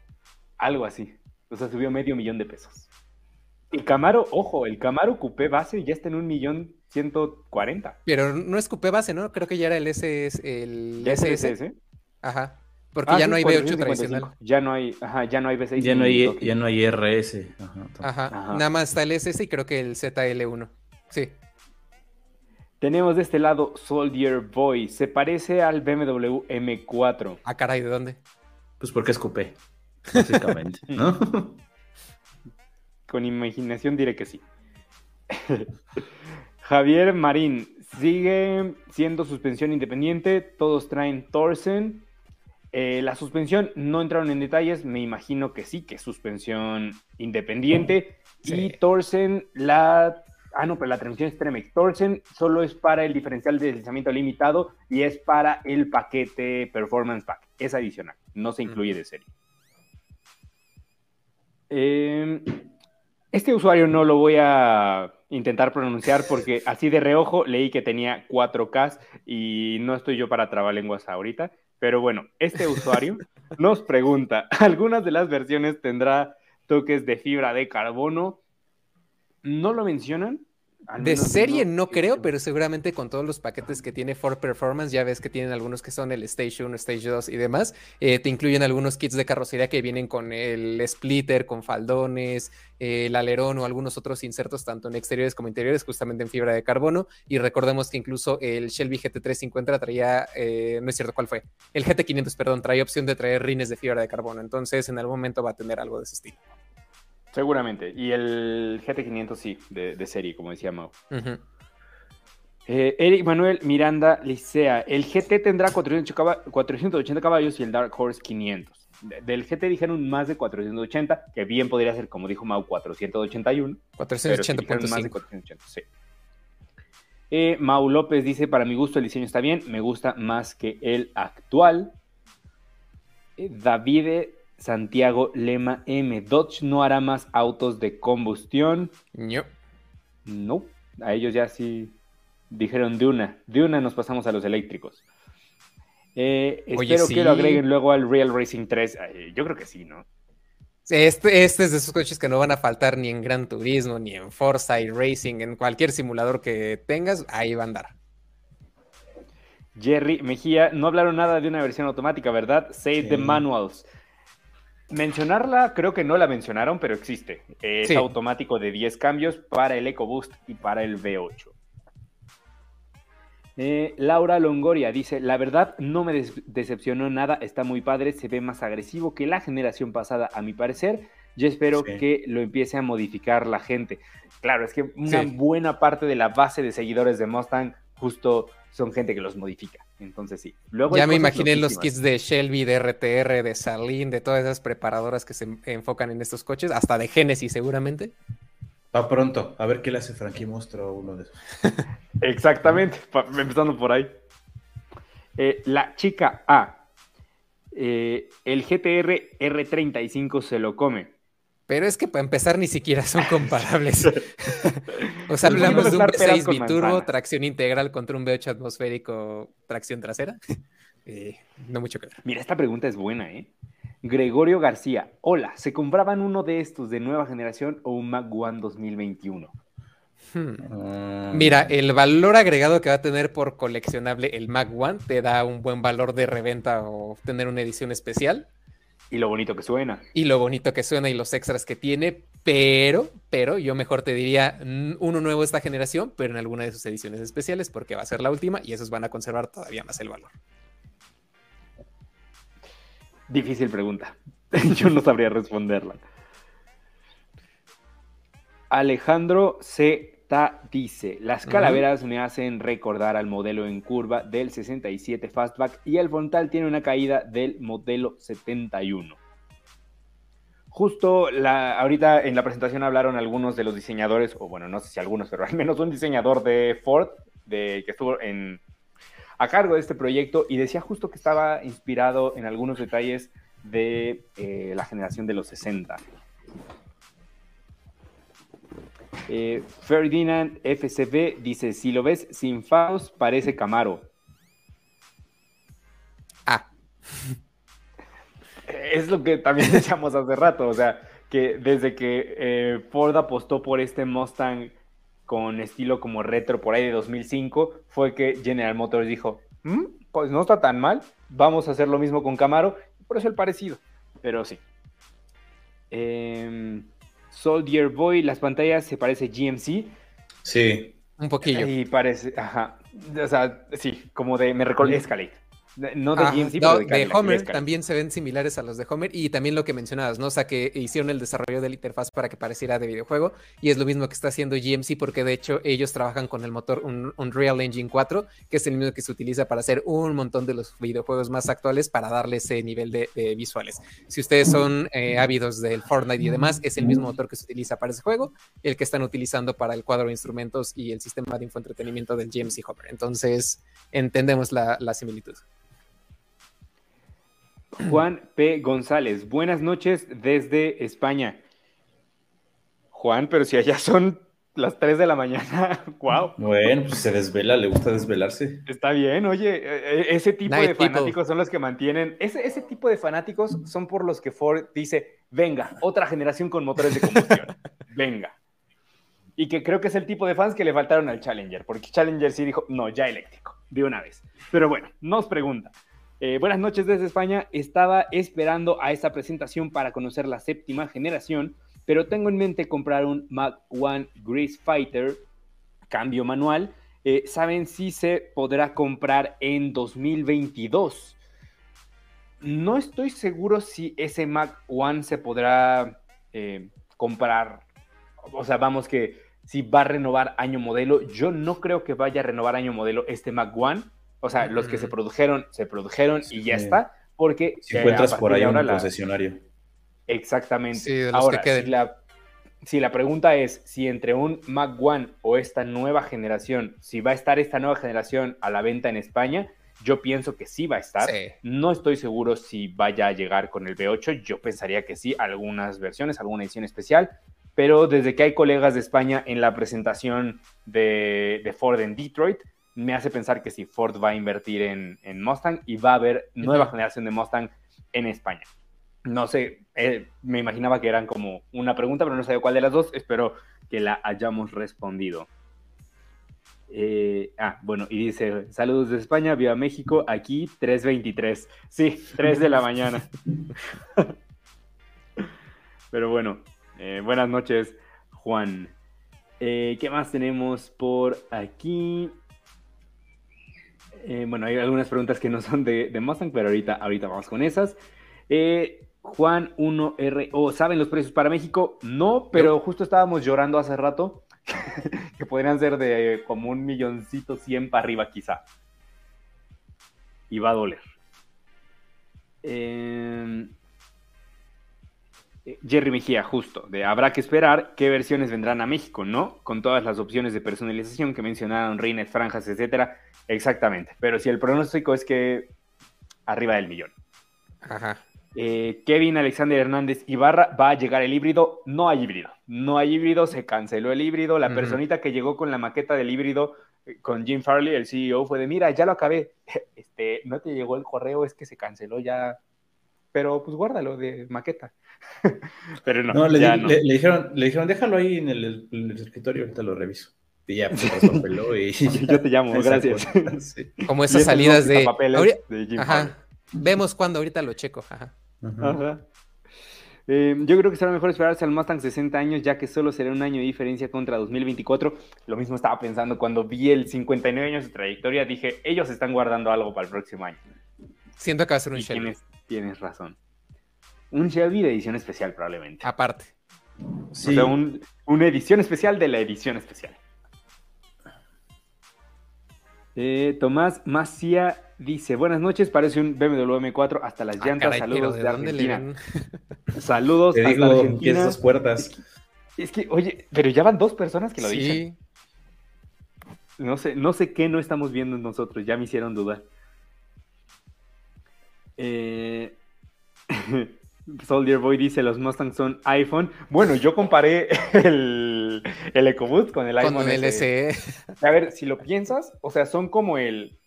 Algo así. O sea, subió medio millón de pesos. Y Camaro, ojo, el Camaro Coupé base ya está en un millón ciento cuarenta. Pero no es coupé base, ¿no? Creo que ya era el SS. El ¿Ya SS. SS? Ajá. Porque Ah, ya sí, no hay V8 455. tradicional. Ya no hay, ajá, ya no hay V6. Ya no hay, ya no hay RS. Ajá. Ajá. Ajá. Nada más está el SS y creo que el ZL1. Sí. Tenemos de este lado Soldier Boy. Se parece al BMW M4. Ah, caray, ¿de dónde? Pues porque es coupé, básicamente, ¿no? Con imaginación diré que sí. Javier Marín. Sigue siendo suspensión independiente. Todos traen Torsen. Eh, la suspensión no entraron en detalles. Me imagino que sí, que es suspensión independiente. Sí. Y Torsen, la. Ah, no, pero la transmisión es Tremec. Torsen solo es para el diferencial de deslizamiento limitado y es para el paquete Performance Pack. Es adicional, no se incluye de serie. Eh, este usuario no lo voy a intentar pronunciar porque así de reojo leí que tenía 4K y no estoy yo para trabalenguas ahorita. Pero bueno, este usuario nos pregunta, ¿algunas de las versiones tendrá toques de fibra de carbono? No lo mencionan. De serie no creo, pero seguramente con todos los paquetes que tiene Ford Performance, ya ves que tienen algunos que son el Stage 1, Stage 2 y demás, eh, te incluyen algunos kits de carrocería que vienen con el splitter, con faldones, eh, el alerón o algunos otros insertos, tanto en exteriores como interiores, justamente en fibra de carbono. Y recordemos que incluso el Shelby GT350 traía, eh, no es cierto cuál fue, el GT500, perdón, traía opción de traer rines de fibra de carbono. Entonces, en algún momento va a tener algo de ese estilo. Seguramente. Y el GT500 sí, de, de serie, como decía Mau. Eh, Eric Manuel Miranda Licea. El GT tendrá 480 caba- 480 caballos y el Dark Horse 500. De- del GT dijeron más de 480, que bien podría ser, como dijo Mau, 481. Pero sí dijeron más de 480.5. 480, sí. Eh, Mau López dice, para mi gusto el diseño está bien, me gusta más que el actual. Eh, Davide Santiago Lema M. Dodge no hará más autos de combustión. Ño. No, a ellos ya sí dijeron de una. De una nos pasamos a los eléctricos. Eh, Oye, espero que lo agreguen luego al Real Racing 3. Eh, yo creo que sí, ¿no? Este, este es de esos coches que no van a faltar ni en Gran Turismo, ni en Forza y Racing, en cualquier simulador que tengas, ahí va a andar. Jerry Mejía, no hablaron nada de una versión automática, ¿verdad? Save Sí. the manuals. Mencionarla, creo que no la mencionaron, pero existe. Es Sí. automático de 10 cambios para el EcoBoost y para el V8. Eh, Laura Longoria dice, la verdad no me decepcionó nada, está muy padre, se ve más agresivo que la generación pasada a mi parecer. Yo espero Sí. que lo empiece a modificar la gente. Claro, es que una Sí. buena parte de la base de seguidores de Mustang justo son gente que los modifica. Entonces sí. Luego Ya me imaginé los kits de Shelby, de RTR, de Salin, de todas esas preparadoras que se en- enfocan en estos coches, hasta de Genesis seguramente. Va pronto. A ver qué le hace Frankie Monstruo a uno de esos. Exactamente, empezando por ahí. Eh, la chica A. Eh, el GTR R35 se lo come. Pero es que para empezar ni siquiera son comparables. o sea, Pues hablamos de un mezclar peras V6 con biturbo, tracción integral contra un V8 atmosférico, tracción trasera. Eh, no mucho que ver. Mira, esta pregunta es buena, ¿eh? Gregorio García. Hola, ¿se compraban uno de estos de nueva generación o un Mac One 2021? Hmm. Ah, Mira, el valor agregado que va a tener por coleccionable el Mac One te da un buen valor de reventa o tener una edición especial. Y lo bonito que suena. y lo bonito que suena y los extras que tiene, pero, pero yo mejor te diría uno nuevo esta generación, pero en alguna de sus ediciones especiales, porque va a ser la última y esos van a conservar todavía más el valor. Difícil pregunta. Yo no sabría responderla. Alejandro Z dice, las calaveras me hacen recordar al modelo en curva del 67 Fastback y el frontal tiene una caída del modelo 71. Justo la, ahorita en la presentación hablaron algunos de los diseñadores, o bueno, no sé si algunos, pero al menos un diseñador de Ford de, que estuvo en, a cargo de este proyecto y decía justo que estaba inspirado en algunos detalles de eh, la generación de los 60. Eh, Ferdinand FCB dice, si lo ves sin faros, parece Camaro. Ah, Es lo que también decíamos hace rato, o sea, que desde que eh, Ford apostó por este Mustang con estilo como retro por ahí de 2005, fue que General Motors dijo, "Mm, pues no está tan mal, vamos a hacer lo mismo con Camaro, por eso el parecido, pero sí. Em, Soldier Boy, las pantallas se parece GMC Sí. un poquillo. y parece, ajá, o sea, sí, como de, me recuerda Escalade. No de GMC, no, pero de, Homer también se ven similares a los de Homer y también lo que mencionabas, ¿no? O sea, que hicieron el desarrollo de la interfaz para que pareciera de videojuego y es lo mismo que está haciendo GMC porque de hecho ellos trabajan con el motor Un- Unreal Engine 4, que es el mismo que se utiliza para hacer un montón de los videojuegos más actuales para darle ese nivel de, de visuales. Si ustedes son eh, ávidos del Fortnite y demás, es el mismo motor que se utiliza para ese juego, el que están utilizando para el cuadro de instrumentos y el sistema de infoentretenimiento del GMC Homer. Entonces, entendemos la, la similitud. Juan P. González, buenas noches desde España. Juan, pero si allá son las 3 de la mañana. wow. Bueno, pues se desvela, le gusta desvelarse. Está bien, oye, e- e- ese tipo Night de people. fanáticos son los que mantienen, ese, ese tipo de fanáticos son por los que Ford dice, venga, otra generación con motores de combustión, venga. Y que creo que es el tipo de fans que le faltaron al Challenger, porque Challenger sí dijo, no, ya eléctrico, de una vez. Pero bueno, nos pregunta. Eh, buenas noches desde España, estaba esperando a esta presentación para conocer la séptima generación, pero tengo en mente comprar un Mac One Grease Fighter cambio manual. Eh, ¿Saben si se podrá comprar en 2022? No estoy seguro si ese Mac One se podrá eh, comprar. O sea, vamos que si va a renovar año modelo. Yo no creo que vaya a renovar año modelo este Mac One. O sea, los que se produjeron, se produjeron y ya Sí. está. Porque Si encuentras a por ahí un ahora la- concesionario. Exactamente. Sí, de los que Ahora, queden. si la, si la pregunta es si entre un Mac One o esta nueva generación, si va a estar esta nueva generación a la venta en España, yo pienso que sí va a estar. Sí. No estoy seguro si vaya a llegar con el V8. Yo pensaría que sí, algunas versiones, alguna edición especial. Pero desde que hay colegas de España en la presentación de, de Ford en Detroit, me hace pensar que sí, Ford va a invertir en, en Mustang y va a haber nueva generación de Mustang en España. No sé, eh, me imaginaba que eran como una pregunta, pero no sabía cuál de las dos. Espero que la hayamos respondido. Eh, ah, bueno, y dice, saludos de España, viva México, aquí 3.23. Sí, 3 de la mañana. Pero bueno, eh, buenas noches, Juan. Eh, ¿Qué más tenemos por aquí? Eh, bueno, hay algunas preguntas que no son de, de Mustang, pero ahorita, ahorita vamos con esas. Eh, Juan 1RO, ¿saben los precios para México? No, pero justo estábamos llorando hace rato que podrían ser de como un milloncito cien para arriba quizá. Y va a doler. Eh, eh, Jerry Mejía, justo, de habrá que esperar qué versiones vendrán a México, ¿no? Con todas las opciones de personalización que mencionaron, Rinet, franjas, etcétera. Exactamente. Pero si el pronóstico es que arriba del millón. Ajá. Eh, Kevin Alexander Hernández Ibarra, va a llegar el híbrido. No hay híbrido. No hay híbrido, se canceló el híbrido. La personita que llegó con la maqueta del híbrido eh, con Jim Farley, el CEO, fue de: Mira, ya lo acabé. Este, no te llegó el correo, es que se canceló ya. Pero pues guárdalo de maqueta. Pero no, No, le, ya di- no. le- le dijeron, le dijeron, déjalo ahí en el, en el escritorio, ahorita lo reviso. Y ya, pues, se traspapeló y Yo te llamo, gracias. Sí. Como esas salidas de. Ahori- de Jim. Ajá. Vemos cuándo, ahorita lo checo. Ajá. Ajá. Ajá. Eh, yo creo que será mejor esperarse al Mustang 60 años, ya que solo será un año de diferencia contra 2024. Lo mismo estaba pensando cuando vi el 59 años de trayectoria, dije, ellos están guardando algo para el próximo año. Siento que va a ser un Shelby. tienes, tienes razón. Un Shelby de edición especial, probablemente. Aparte. Sí. O sea, un- una edición especial de la edición especial. Eh, Tomás Macía dice, buenas noches, parece un BMW M4 hasta las Ah, llantas, caray, saludos ¿de de Argentina. Saludos Te hasta digo, que Argentina. esas puertas. Es que, oye, pero ya van dos personas que lo dicen. Sí. No sé, no sé qué no estamos viendo nosotros, ya me hicieron dudar. Eh, Soldier Boy dice, los Mustangs son iPhone. Bueno, yo comparé el, el EcoBoost con el iPhone Con el SE. SE. A ver, si lo piensas, o sea, son como el,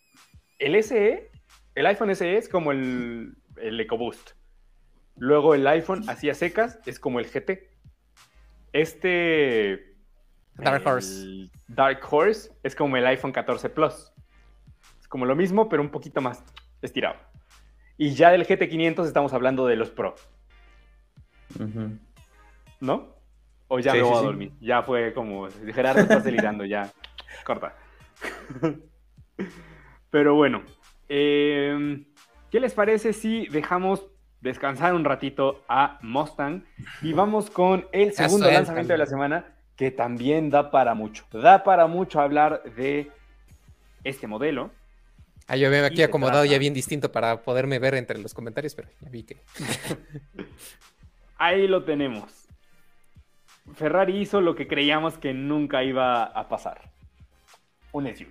el SE, el iPhone SE es como el, el EcoBoost. Luego el iPhone, así a secas, es como el GT. Este... Dark Horse. Dark Horse es como el iPhone 14 Plus. Es como lo mismo, pero un poquito más estirado. Y ya del GT500 estamos hablando de los Pro. ¿no? O ya Sí, me voy sí, a sí. dormir. Ya fue como, Gerardo está delirando, ya. Corta. Pero bueno, eh, ¿qué les parece si dejamos descansar un ratito a Mustang y vamos con el segundo lanzamiento de la semana que también da para mucho. Da para mucho hablar de este modelo. Ah, yo me aquí acomodado ya bien distinto para poderme ver entre los comentarios, pero ya vi que. Ahí lo tenemos. Ferrari hizo lo que creíamos que nunca iba a pasar. Un SUV.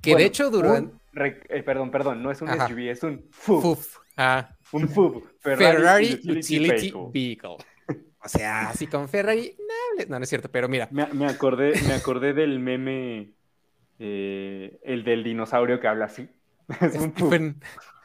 Que Bueno, de hecho durante. eh, perdón, perdón, no es un Ajá. SUV, es un FUV. Fuf. Ah, Un FUV. Ferrari, Utility Utility Vehicle. Vehicle. O sea, así con Ferrari, no. No, no es cierto, pero mira. Me, me acordé, me acordé del meme, eh, el del dinosaurio que habla así. Es un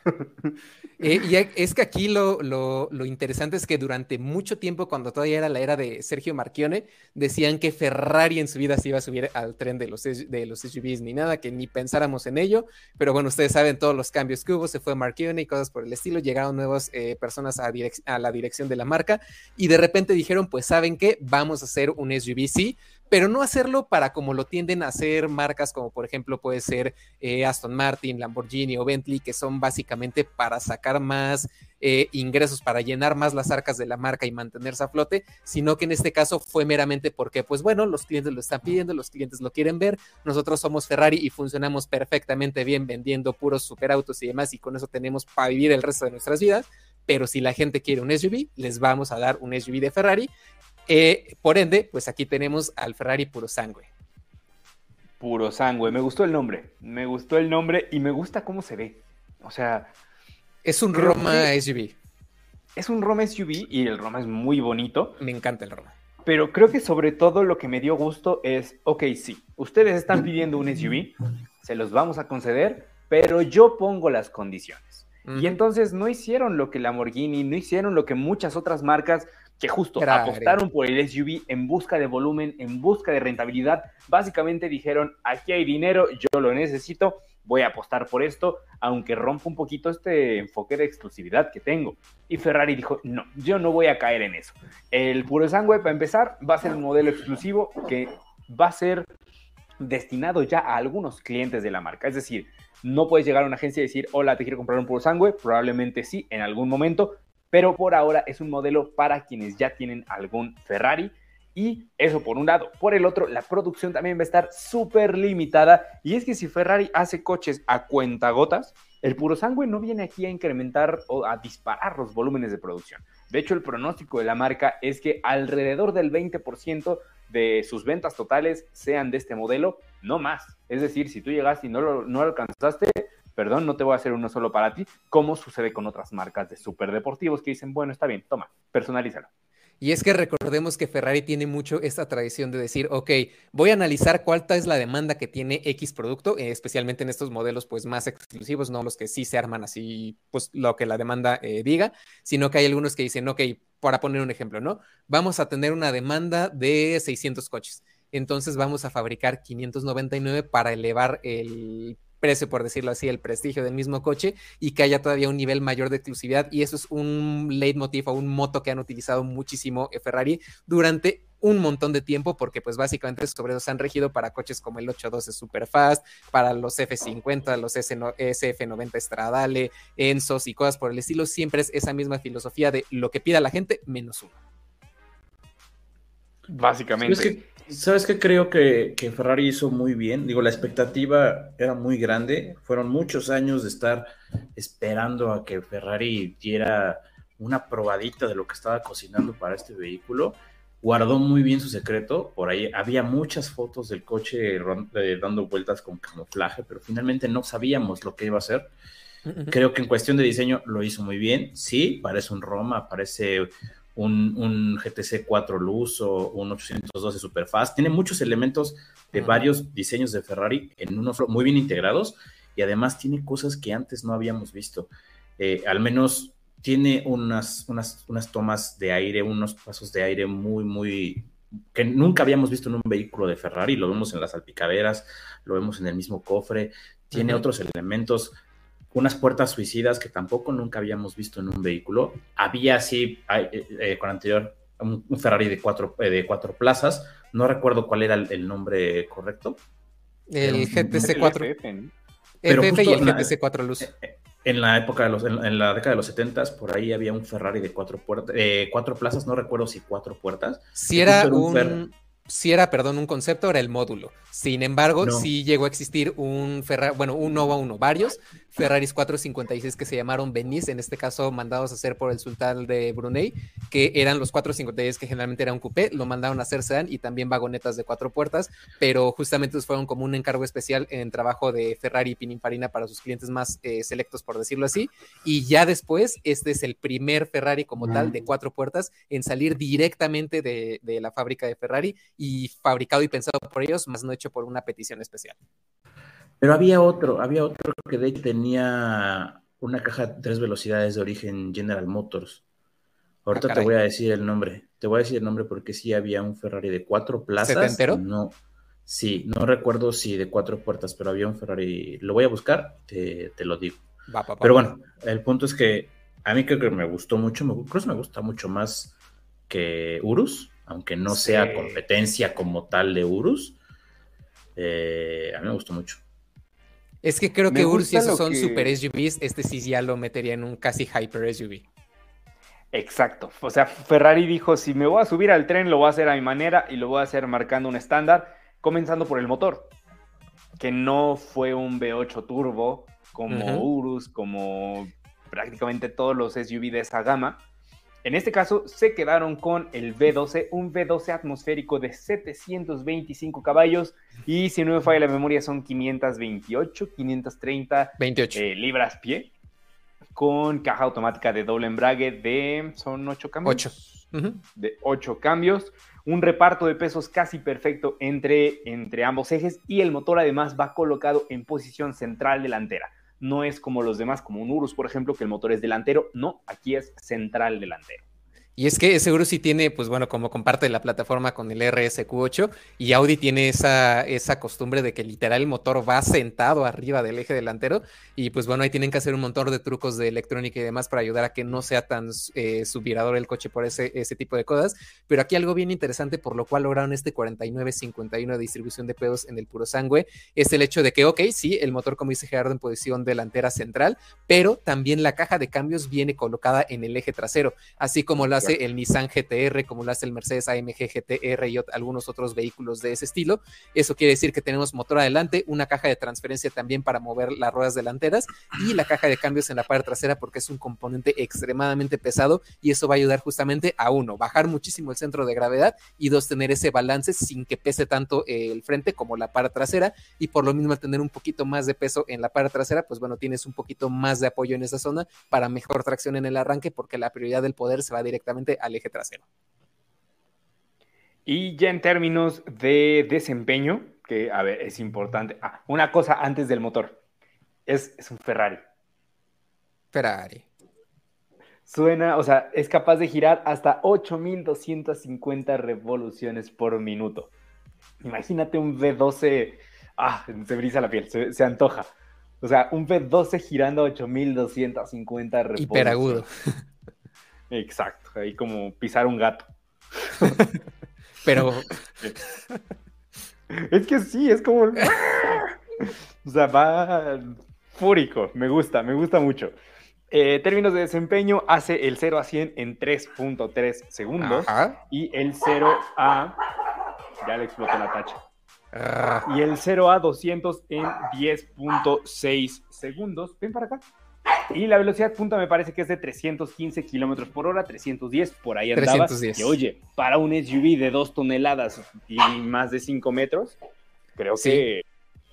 Eh, y es que aquí lo, lo- lo interesante es que durante mucho tiempo, cuando todavía era la era de Sergio Marchione, decían que Ferrari en su vida se iba a subir al tren de los, de los SUVs ni nada, que ni pensáramos en ello. Pero bueno, ustedes saben todos los cambios que hubo, se fue Marchione y cosas por el estilo, llegaron nuevas eh, personas a, a la dirección de la marca y de repente dijeron, pues saben qué, vamos a hacer un SUV, sí, pero no hacerlo para como lo tienden a hacer marcas como por ejemplo puede ser eh, Aston Martin, Lamborghini o Bentley, que son básicamente para sacar más eh, ingresos, para llenar más las arcas de la marca y mantenerse a flote, sino que en este caso fue meramente porque, pues bueno, los clientes lo están pidiendo, los clientes lo quieren ver, nosotros somos Ferrari y funcionamos perfectamente bien vendiendo puros superautos y demás, y con eso tenemos para vivir el resto de nuestras vidas, pero si la gente quiere un SUV, les vamos a dar un SUV de Ferrari. Eh, por ende, pues aquí tenemos al Ferrari puro sangre. Puro sangre. Me gustó el nombre. Me gustó el nombre y me gusta cómo se ve. O sea, Es un Roma SUV. es un Roma SUV y el Roma es muy bonito. Me encanta el Roma. Pero creo que sobre todo lo que me dio gusto es, ok, sí, ustedes están pidiendo un SUV, se los vamos a conceder, pero yo pongo las condiciones. Y entonces no hicieron lo que Lamborghini, no hicieron lo que muchas otras marcas que justo apostaron por el SUV en busca de volumen, en busca de rentabilidad. Básicamente dijeron, aquí hay dinero, yo lo necesito, voy a apostar por esto, aunque rompa un poquito este enfoque de exclusividad que tengo. Y Ferrari dijo, no, yo no voy a caer en eso. El puro sangue, para empezar, va a ser un modelo exclusivo que va a ser destinado ya a algunos clientes de la marca. Es decir, no puedes llegar a una agencia y decir, hola, te quiero comprar un puro sangue. Probablemente sí, en algún momento, pero por ahora es un modelo para quienes ya tienen algún Ferrari. Y eso por un lado. Por el otro, la producción también va a estar súper limitada. Y es que si Ferrari hace coches a cuentagotas, el puro sangue no viene aquí a incrementar o a disparar los volúmenes de producción. De hecho, el pronóstico de la marca es que alrededor del 20% de sus ventas totales sean de este modelo, no más. Es decir, si tú llegaste y no lo, no alcanzaste, perdón, no te voy a hacer uno solo para ti, como sucede con otras marcas de superdeportivos que dicen, bueno, está bien, toma, personalízalo. Y es que recordemos que Ferrari tiene mucho esta tradición de decir, ok, voy a analizar cuál es la demanda que tiene X producto, eh, especialmente en estos modelos pues más exclusivos, no los que sí se arman así, pues lo que la demanda eh, diga, sino que hay algunos que dicen, ok, para poner un ejemplo, ¿no? Vamos a tener una demanda de 600 coches. Entonces vamos a fabricar 599 para elevar el precio, por decirlo así, el prestigio del mismo coche y que haya todavía un nivel mayor de exclusividad. Y eso es un leitmotiv o un moto que han utilizado muchísimo eh, Ferrari durante un montón de tiempo, porque pues básicamente sobre eso se han regido para coches como el 812 Superfast, para los F50, los SF90 Stradale, Ensos y cosas por el estilo. Siempre es esa misma filosofía de lo que pida la gente menos uno. Básicamente. ¿Sabes qué, ¿Sabes qué creo que, que Ferrari hizo muy bien? Digo, la expectativa era muy grande. Fueron muchos años de estar esperando a que Ferrari diera una probadita de lo que estaba cocinando para este vehículo. Guardó muy bien su secreto. Por ahí había muchas fotos del coche eh, dando vueltas con camuflaje, pero finalmente no sabíamos lo que iba a hacer. Creo que en cuestión de diseño lo hizo muy bien. Sí, parece un Roma, parece un, un GTC 4 Luz o un 812 Superfast. Tiene muchos elementos de varios diseños de Ferrari en uno solo, muy bien integrados y además tiene cosas que antes no habíamos visto. Eh, al menos tiene unas, unas, unas tomas de aire, unos pasos de aire muy, muy que nunca habíamos visto en un vehículo de Ferrari. Lo vemos en las salpicaderas, lo vemos en el mismo cofre. Tiene otros elementos unas puertas suicidas que tampoco nunca habíamos visto en un vehículo. Había así eh, eh, con anterior un, un Ferrari de cuatro, eh, de cuatro plazas. No recuerdo cuál era el, el nombre correcto. El El GTC 4, FF, ¿no? Pero FF y el la- GTC 4 Luz. En la época de los, en, en la década de los 70 por ahí había un Ferrari de cuatro puertas, eh, cuatro plazas, no recuerdo si cuatro puertas. Si era un si era, perdón, un concepto, era el módulo. Sin embargo, No. sí llegó a existir un Ferrari, bueno, un Nova 1, varios Ferraris 456 que se llamaron Venice, en este caso mandados a hacer por el sultán de Brunei, que eran los 456 que generalmente era un coupé, lo mandaron a hacer sedán y también vagonetas de cuatro puertas, pero justamente fueron como un encargo especial en trabajo de Ferrari y Pininfarina para sus clientes más eh, selectos, por decirlo así. Y ya después, este es el primer Ferrari como tal de cuatro puertas en salir directamente de, de la fábrica de Ferrari y fabricado y pensado por ellos, más no hecho por una petición especial. Pero había otro, había otro que de hecho tenía una caja de tres velocidades de origen General Motors. Ahorita te caray. voy a decir el nombre. Te voy a decir el nombre porque sí había un Ferrari de cuatro plazas. ¿Setentero? No, sí, no recuerdo si de cuatro puertas, pero había un Ferrari. Lo voy a buscar, te, te lo digo. Va, pa. Pero bueno, el punto es que a mí creo que me gustó mucho. Me, creo que me gusta mucho más que Urus, aunque no Sí. sea competencia como tal de Urus. Eh, a mí me gustó mucho. Es que creo Me que gusta esos son que- super SUVs, este sí ya lo metería en un casi hyper SUV. Exacto. O sea, Ferrari dijo, si me voy a subir al tren, lo voy a hacer a mi manera y lo voy a hacer marcando un estándar, comenzando por el motor, que no fue un V8 turbo como. Urus, como prácticamente todos los SUV de esa gama. En este caso, se quedaron con el V12, un V12 atmosférico de 725 caballos y si no me falla la memoria son 528, 530 28. eh, libras pie con caja automática de doble embrague de son ocho cambios Ocho. Ujú. de ocho cambios un reparto de pesos casi perfecto entre, entre ambos ejes y el motor además va colocado en posición central delantera no es como los demás como un Urus por ejemplo que el motor es delantero. No aquí es central delantero Y es que Urus sí tiene, pues bueno, como comparte la plataforma con el RSQ8 y Audi tiene esa, esa costumbre de que literal el motor va sentado arriba del eje delantero y pues bueno, ahí tienen que hacer un montón de trucos de electrónica y demás para ayudar a que no sea tan eh, subvirador el coche por ese, ese tipo de cosas. Pero aquí algo bien interesante por lo cual lograron este 49-51 de distribución de pedos en el puro sangue es el hecho de que, ok, sí, el motor como dice Gerardo en posición delantera central, pero también la caja de cambios viene colocada en el eje trasero, así como lo hace el Nissan GTR, como lo hace el Mercedes AMG GTR y algunos otros vehículos de ese estilo. Eso quiere decir que tenemos motor adelante, una caja de transferencia también para mover las ruedas delanteras y la caja de cambios en la parte trasera porque es un componente extremadamente pesado y eso va a ayudar justamente a uno, bajar muchísimo el centro de gravedad y dos, tener ese balance sin que pese tanto eh, el frente como la parte trasera y por lo mismo al tener un poquito más de peso en la parte trasera, pues bueno, tienes un poquito más de apoyo en esa zona para mejor tracción en el arranque porque la prioridad del poder se va directamente al eje trasero. Y ya en términos de desempeño, que a ver, es importante. Ah, una cosa antes del motor. Es, es un Ferrari. Ferrari. Suena, o sea, es capaz de girar hasta 8250 revoluciones por minuto. Imagínate un V12. Ah, se brisa la piel, se, se antoja. O sea, un V12 girando a 8250 revoluciones. Hiperagudo. Exacto, ahí como pisar un gato. Pero Es que sí, es como. o sea, va fúrico. Me gusta, me gusta mucho. Eh, términos de desempeño, hace el 0 a 100 en 3.3 segundos. Ajá. Y el 0 a. Ya le explotó la tacha. Ah, Y el 0 a 200 en 10.6 segundos. Ven para acá. Y la velocidad punta me parece que es de 315 kilómetros por hora, 310, por ahí andaba. 310. Y oye, para un SUV de 2 toneladas y más de 5 metros, creo Sí. que,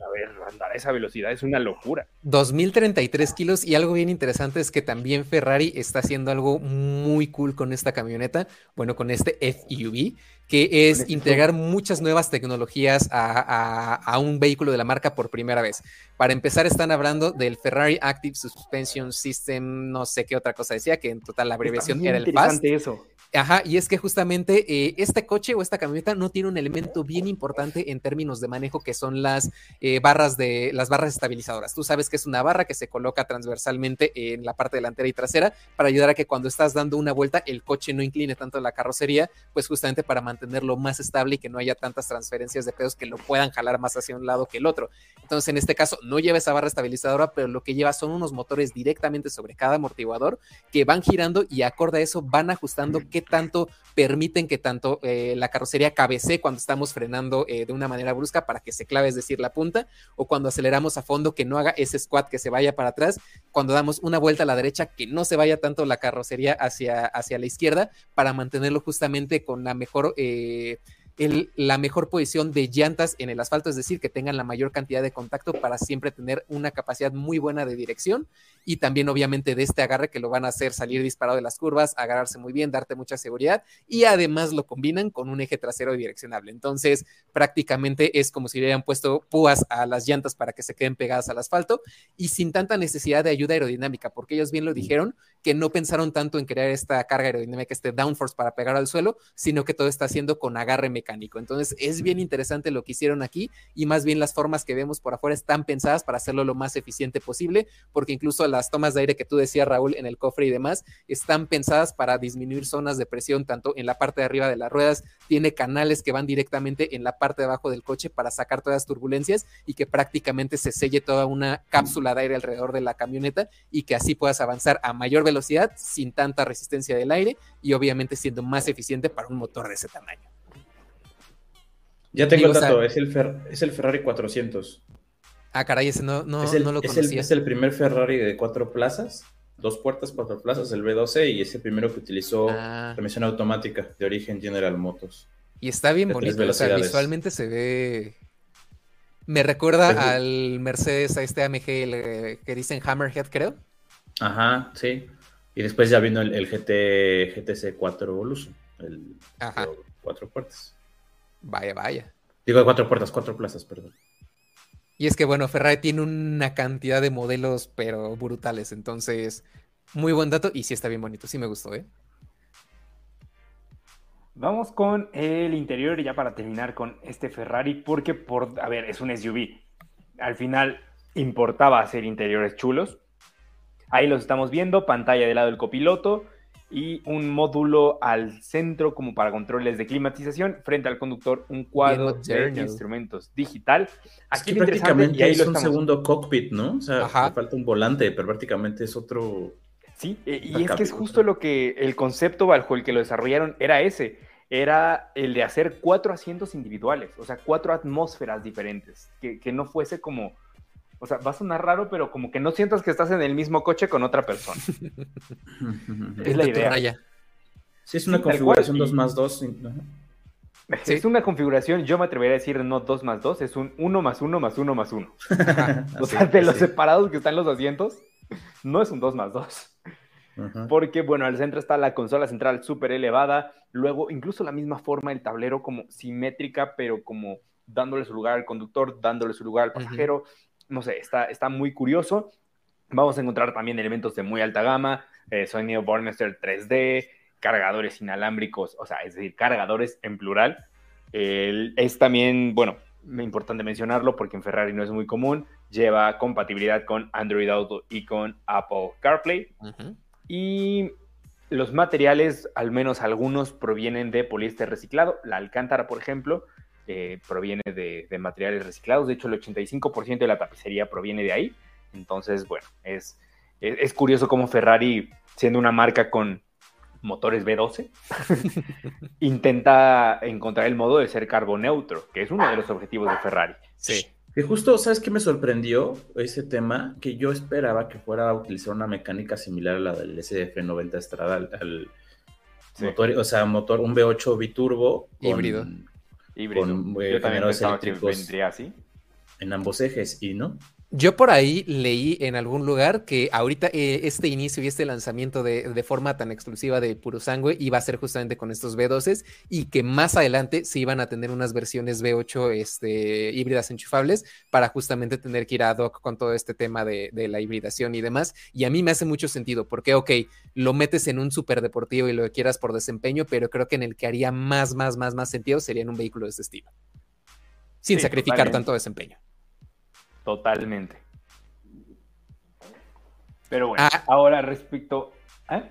a ver, andar a esa velocidad es una locura. 2033 kilos y algo bien interesante es que también Ferrari está haciendo algo muy cool con esta camioneta, bueno, con este FUV, que es este integrar muchas nuevas tecnologías a, a- a un vehículo de la marca por primera vez. Para empezar, están hablando del Ferrari Active Suspension System, no sé qué otra cosa decía, que en total la abreviación era el FAST. interesante eso. Ajá, y es que justamente eh, este coche o esta camioneta no tiene un elemento bien importante en términos de manejo que son las eh, barras de las barras estabilizadoras. Tú sabes que es una barra que se coloca transversalmente en la parte delantera y trasera para ayudar a que cuando estás dando una vuelta el coche no incline tanto la carrocería, pues justamente para mantenerlo más estable y que no haya tantas transferencias de pesos que lo puedan jalar más hacia un lado que el otro. Entonces, en este caso no lleva esa barra estabilizadora, pero lo que lleva son unos motores directamente sobre cada amortiguador que van girando y acorde a eso van ajustando qué tanto permiten que tanto eh, la carrocería cabecee cuando estamos frenando eh, de una manera brusca para que se clave, es decir, la punta, o cuando aceleramos a fondo que no haga ese squat que se vaya para atrás, cuando damos una vuelta a la derecha que no se vaya tanto la carrocería hacia, hacia la izquierda para mantenerlo justamente con la mejor... Eh, la mejor posición de llantas en el asfalto, es decir, que tengan la mayor cantidad de contacto para siempre tener una capacidad muy buena de dirección. Y también obviamente de este agarre que lo van a hacer salir disparado de las curvas, agarrarse muy bien, darte mucha seguridad. Y además lo combinan con un eje trasero direccionable. Entonces, prácticamente es como si hubieran puesto púas a las llantas para que se queden pegadas al asfalto. Y sin tanta necesidad de ayuda aerodinámica, porque ellos bien lo dijeron, que no pensaron tanto en crear esta carga aerodinámica, este downforce para pegar al suelo, sino que todo está haciendo con agarre mecánico. Entonces, es bien interesante lo que hicieron aquí y más bien las formas que vemos por afuera están pensadas para hacerlo lo más eficiente posible, porque incluso las tomas de aire que tú decías, Raúl, en el cofre y demás, están pensadas para disminuir zonas de presión tanto en la parte de arriba de las ruedas, tiene canales que van directamente en la parte de abajo del coche para sacar todas las turbulencias y que prácticamente se selle toda una cápsula de aire alrededor de la camioneta y que así puedas avanzar a mayor velocidad sin tanta resistencia del aire y obviamente siendo más eficiente para un motor de ese tamaño. Ya tengo Digo, el o sea- dato, es, el Fer- es el Ferrari 400. Ah, caray, ese no, no, es, el, no lo es el- conocía. es el primer Ferrari de cuatro plazas, dos puertas, cuatro plazas, el B12, y es el primero que utilizó Ah. transmisión automática de origen General Motors. Y está bien bonito, o sea, visualmente se ve... Me recuerda al Mercedes, a este AMG el, eh, que dicen Hammerhead, creo. Ajá, sí. Y después ya vino el, el GT, GTC 4 Evolution, el Ajá. cuatro puertas. Vaya, vaya. Digo cuatro puertas, cuatro plazas, perdón. Y es que, bueno, Ferrari tiene una cantidad de modelos, pero brutales. Entonces, muy buen dato y sí está bien bonito. Sí me gustó, ¿eh? Vamos con el interior ya para terminar con este Ferrari, porque por, a ver, es un SUV. Al final importaba hacer interiores chulos. Ahí los estamos viendo, pantalla del lado del copiloto y un módulo al centro como para controles de climatización. Frente al conductor un cuadro de instrumentos digital. Es Aquí que prácticamente y ahí es lo un estamos- segundo cockpit, ¿no? O sea, falta un volante, pero prácticamente es otro. Sí, eh, y es que es justo lo que el concepto bajo el que lo desarrollaron era ese, era el de hacer cuatro asientos individuales, o sea, cuatro atmósferas diferentes, que, que no fuese como, o sea, va a sonar raro, pero como que no sientas que estás en el mismo coche con otra persona. Es la idea. raya. Sí, es una Sí, configuración cual, 2 y- más 2. Sí. Es una configuración, yo me atrevería a decir no dos más dos, es un uno más uno más uno más uno. O sea, de los separados que están los asientos, no es un dos más dos. Porque, bueno, al centro está la consola central súper elevada, luego incluso la misma forma del tablero como simétrica, pero como dándole su lugar al conductor, dándole su lugar al pasajero. No sé, está, está muy curioso. Vamos a encontrar también elementos de muy alta gama, eh, sonido Burmester 3D, cargadores inalámbricos, o sea, es decir, cargadores en plural. Es también, bueno, importante mencionarlo porque en Ferrari no es muy común, lleva compatibilidad con Android Auto y con Apple CarPlay. Y los materiales, al menos algunos, provienen de poliéster reciclado. La alcántara, por ejemplo, eh, proviene de, de materiales reciclados. De hecho, el 85% de la tapicería proviene de ahí. Entonces, bueno, es, es, es curioso cómo Ferrari, siendo una marca con motores B12, intenta encontrar el modo de ser carboneutro, que es uno de los objetivos de Ferrari. Sí. Que justo, ¿sabes qué me sorprendió ese tema? Que yo esperaba que fuera a utilizar una mecánica similar a la del SF90 Strada, al, al Sí. motor, o sea, motor, un V8 biturbo con- Híbrido. Con, eh, Yo también generadores pensaba que eléctricos. vendría así. en ambos ejes, y no. Yo por ahí leí en algún lugar que ahorita eh, este inicio y este lanzamiento de, de forma tan exclusiva de Puro Sangue iba a ser justamente con estos V12 y que más adelante se iban a tener unas versiones V8 este, híbridas enchufables para justamente tener que ir a dock con todo este tema de, de la hibridación y demás. Y a mí me hace mucho sentido porque, ok, lo metes en un superdeportivo y lo quieras por desempeño, pero creo que en el que haría más, más, más, más sentido sería en un vehículo de este estilo. Sin Sí, sacrificar totalmente. tanto desempeño. Totalmente. Pero bueno, Ah. ahora respecto. ¿eh?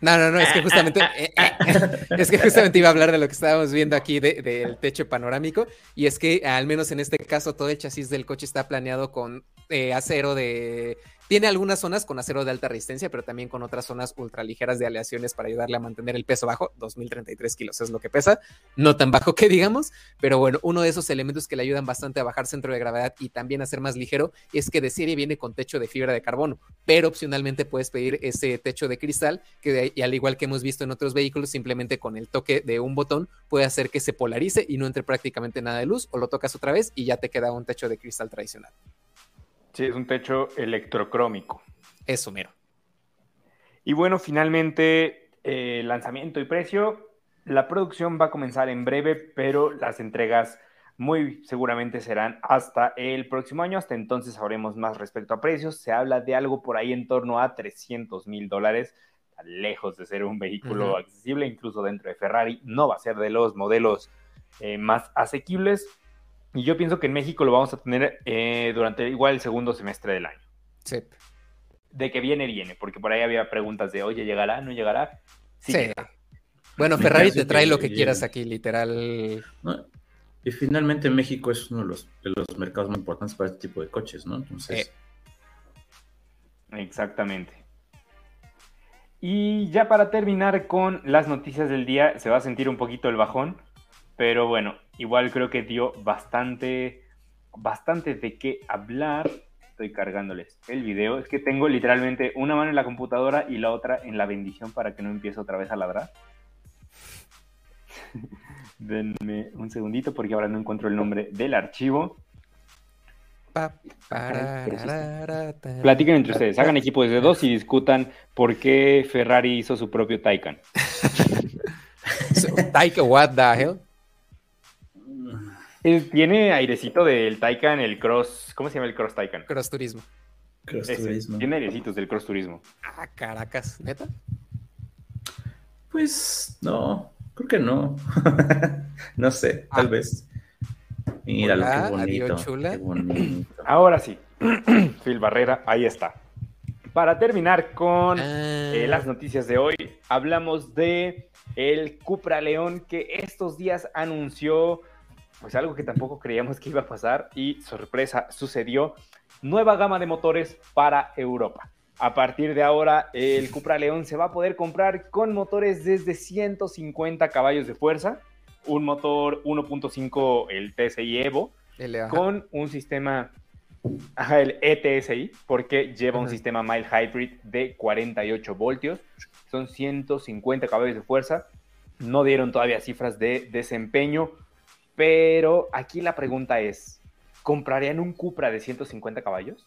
No, no, no, es que justamente, eh, eh, es que justamente iba a hablar de lo que estábamos viendo aquí de- del techo panorámico, y es que al menos en este caso todo el chasis del coche está planeado con eh, acero de Tiene algunas zonas con acero de alta resistencia, pero también con otras zonas ultraligeras de aleaciones para ayudarle a mantener el peso bajo. 2033 kilos es lo que pesa, no tan bajo que digamos, pero bueno, uno de esos elementos que le ayudan bastante a bajar centro de gravedad y también a ser más ligero es que de serie viene con techo de fibra de carbono, pero opcionalmente puedes pedir ese techo de cristal que al igual que hemos visto en otros vehículos, simplemente con el toque de un botón puede hacer que se polarice y no entre prácticamente nada de luz o lo tocas otra vez y ya te queda un techo de cristal tradicional. Sí, es un techo electrocrómico. Eso, mero. Y bueno, finalmente, eh, lanzamiento y precio. La producción va a comenzar en breve, pero las entregas muy seguramente serán hasta el próximo año. Hasta entonces sabremos más respecto a precios. Se habla de algo por ahí en torno a 300 mil dólares, lejos de ser un vehículo accesible, incluso dentro de Ferrari. No va a ser de los modelos eh, más asequibles, y yo pienso que en México lo vamos a tener eh, durante igual el segundo semestre del año. Sí. De que viene, viene, porque por ahí había preguntas de, oye, ¿llegará? ¿No llegará? Sí. Bueno, Ferrari te trae lo que quieras aquí, literal. Y finalmente México es uno de los, de los, mercados más importantes para este tipo de coches, ¿no? Entonces. Exactamente. Y ya para terminar con las noticias del día, se va a sentir un poquito el bajón, pero bueno, igual creo que dio bastante, bastante de qué hablar. Estoy cargándoles el video. Es que tengo literalmente una mano en la computadora y la otra en la bendición para que no empiece otra vez a ladrar. Denme un segundito porque ahora no encuentro el nombre del archivo. Platiquen entre ustedes, hagan equipo desde dos y discutan por qué Ferrari hizo su propio Taycan. Taycan, what the hell? Tiene airecito del Taycan, el Cross. ¿Cómo se llama el Cross Taycan? Cross Turismo. Cross Turismo. Tiene airecitos del Cross Turismo. Ah, Caracas, ¿neta? Pues no, creo que no. no sé, tal ah. vez. Mira qué bonito, qué bonito. Ahora sí, Phil Barrera, ahí está. Para terminar con ah. eh, las noticias de hoy, hablamos de el Cupra León que estos días anunció pues algo que tampoco creíamos que iba a pasar y sorpresa, sucedió. Nueva gama de motores para Europa. A partir de ahora, el Cupra León se va a poder comprar con motores desde 150 caballos de fuerza, un motor 1.5, el TSI Evo, con un sistema, el ETSI, porque lleva un sistema mild hybrid de 48 voltios, son 150 caballos de fuerza, no dieron todavía cifras de desempeño, pero aquí la pregunta es, ¿comprarían un Cupra de 150 caballos?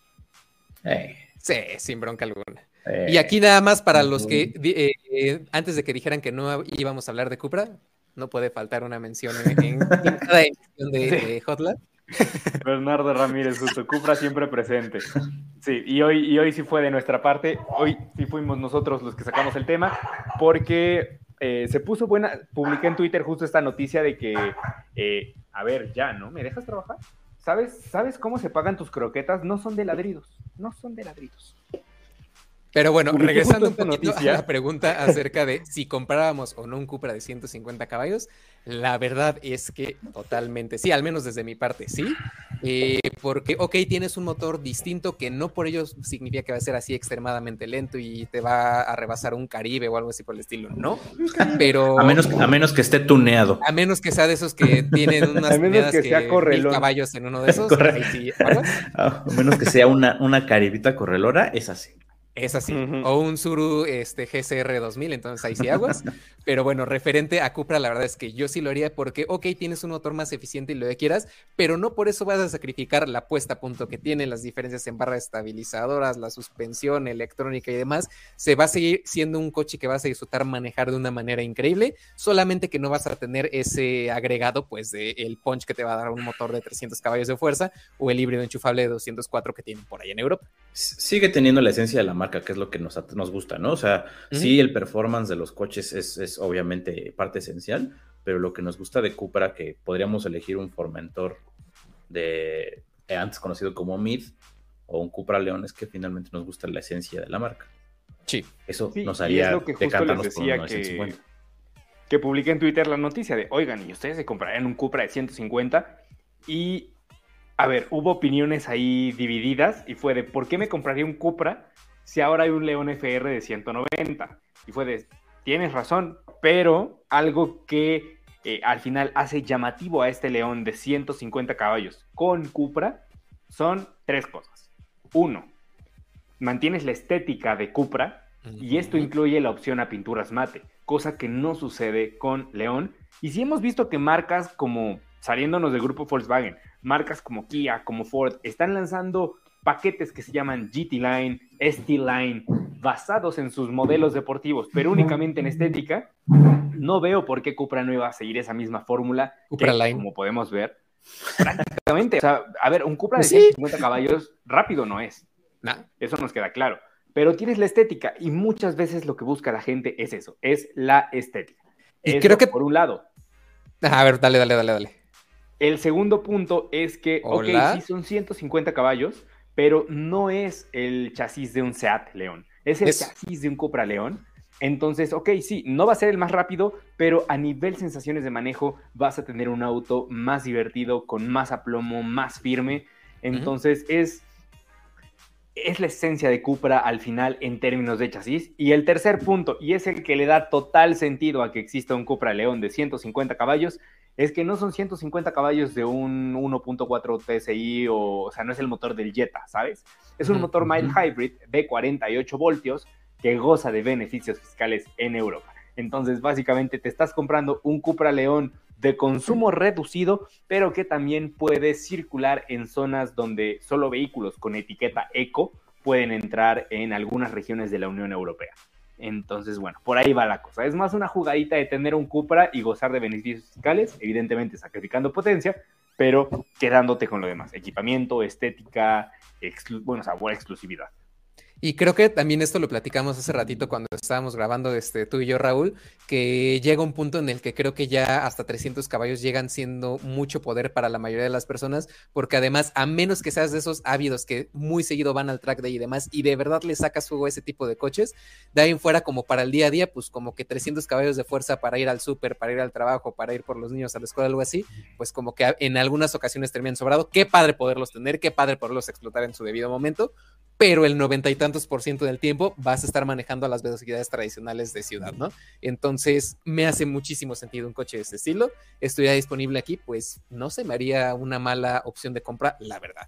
Sí, sin bronca alguna. Y aquí nada más para los que, eh, antes de que dijeran que no íbamos a hablar de Cupra, no puede faltar una mención en, cada edición de, Hotline. Bernardo Ramírez, justo Cupra siempre presente. Sí, y hoy, y hoy sí fue de nuestra parte, hoy sí fuimos nosotros los que sacamos el tema, porque eh, se puso buena, publiqué en Twitter justo esta noticia de que, eh, a ver, ya, ¿no? ¿Me dejas trabajar? ¿Sabes, ¿Sabes cómo se pagan tus croquetas? No son de ladridos, no son de ladridos. Pero bueno, regresando un poquito a la pregunta acerca de si comprábamos o no un Cupra de 150 caballos, la verdad es que totalmente sí, al menos desde mi parte sí, eh, porque, ok, tienes un motor distinto que no por ello significa que va a ser así extremadamente lento y te va a rebasar un Caribe o algo así por el estilo, no, pero... A menos, a menos que esté tuneado. A menos que sea de esos que tienen unas que, que caballos en uno de esos. a menos que sea una, una caribita correlora, es así. Es así. O un Suru este, GCR 2000, entonces ahí sí aguas. pero bueno, referente a Cupra, la verdad es que yo sí lo haría porque, ok, tienes un motor más eficiente y lo que quieras, pero no por eso vas a sacrificar la puesta a punto que tiene, las diferencias en barras estabilizadoras, la suspensión electrónica y demás. Se va a seguir siendo un coche que vas a disfrutar manejar de una manera increíble, solamente que no vas a tener ese agregado, pues, del el punch que te va a dar un motor de 300 caballos de fuerza o el híbrido enchufable de 204 que tienen por ahí en Europa. Sigue teniendo la esencia de la marca, que es lo que nos, nos gusta, ¿no? O sea, sí, el performance de los coches es, obviamente parte esencial, pero lo que nos gusta de Cupra, que podríamos elegir un Formentor de eh, antes conocido como Mid o un Cupra León, es que finalmente nos gusta la esencia de la marca. Sí. Eso nos haría es lo que justo les decía que, que publiqué en Twitter la noticia de, oigan, ¿y ustedes se comprarían un Cupra de 150? Y a ver, hubo opiniones ahí divididas y fue de ¿por qué me compraría un Cupra si ahora hay un León FR de 190? Y fue de, tienes razón, pero algo que eh, al final hace llamativo a este León de 150 caballos con Cupra son tres cosas. Uno, mantienes la estética de Cupra y esto incluye la opción a pinturas mate, cosa que no sucede con León. Y si hemos visto que marcas como, saliéndonos del grupo Volkswagen, marcas como Kia, como Ford, están lanzando paquetes que se llaman GT Line, ST Line, basados en sus modelos deportivos, pero únicamente en estética, no veo por qué Cupra no iba a seguir esa misma fórmula, Cupra que, Line. como podemos ver, prácticamente, o sea, a ver, un Cupra de Sí. 150 caballos rápido no es, Nah. eso nos queda claro, pero tienes la estética y muchas veces lo que busca la gente es eso, es la estética. Y Eso creo que- por un lado. A ver, dale, dale, dale, dale. El segundo punto es que, Hola. ok, sí son 150 caballos, pero no es el chasis de un Seat León, es el Es- chasis de un Cupra León. Entonces, ok, sí, no va a ser el más rápido, pero a nivel sensaciones de manejo vas a tener un auto más divertido, con más aplomo, más firme. Entonces, es, es la esencia de Cupra al final en términos de chasis. Y el tercer punto, y es el que le da total sentido a que exista un Cupra León de 150 caballos, es que no son 150 caballos de un 1.4 TSI o, o sea, no es el motor del Jetta, ¿sabes? Es un motor mild hybrid de 48 voltios que goza de beneficios fiscales en Europa. Entonces, básicamente te estás comprando un Cupra León de consumo reducido, pero que también puede circular en zonas donde solo vehículos con etiqueta eco pueden entrar en algunas regiones de la Unión Europea. Entonces, bueno, por ahí va la cosa. Es más una jugadita de tener un Cupra y gozar de beneficios fiscales, evidentemente sacrificando potencia, pero quedándote con lo demás. Equipamiento, estética, bueno, sabor, exclusividad. Y creo que también esto lo platicamos hace ratito cuando estábamos grabando este, tú y yo, Raúl, que llega un punto en el que creo que ya hasta 300 caballos llegan siendo mucho poder para la mayoría de las personas, porque además, a menos que seas de esos ávidos que muy seguido van al track day y demás, y de verdad le sacas jugo a ese tipo de coches, de ahí en fuera como para el día a día, pues como que 300 caballos de fuerza para ir al súper, para ir al trabajo, para ir por los niños a la escuela, algo así, pues como que en algunas ocasiones terminan sobrado. Qué padre poderlos tener, qué padre poderlos explotar en su debido momento, pero el noventa y tantos por ciento del tiempo vas a estar manejando a las velocidades tradicionales de ciudad, ¿no? Entonces, me hace muchísimo sentido un coche de este estilo. Estuviera disponible aquí, pues no se me haría una mala opción de compra, la verdad.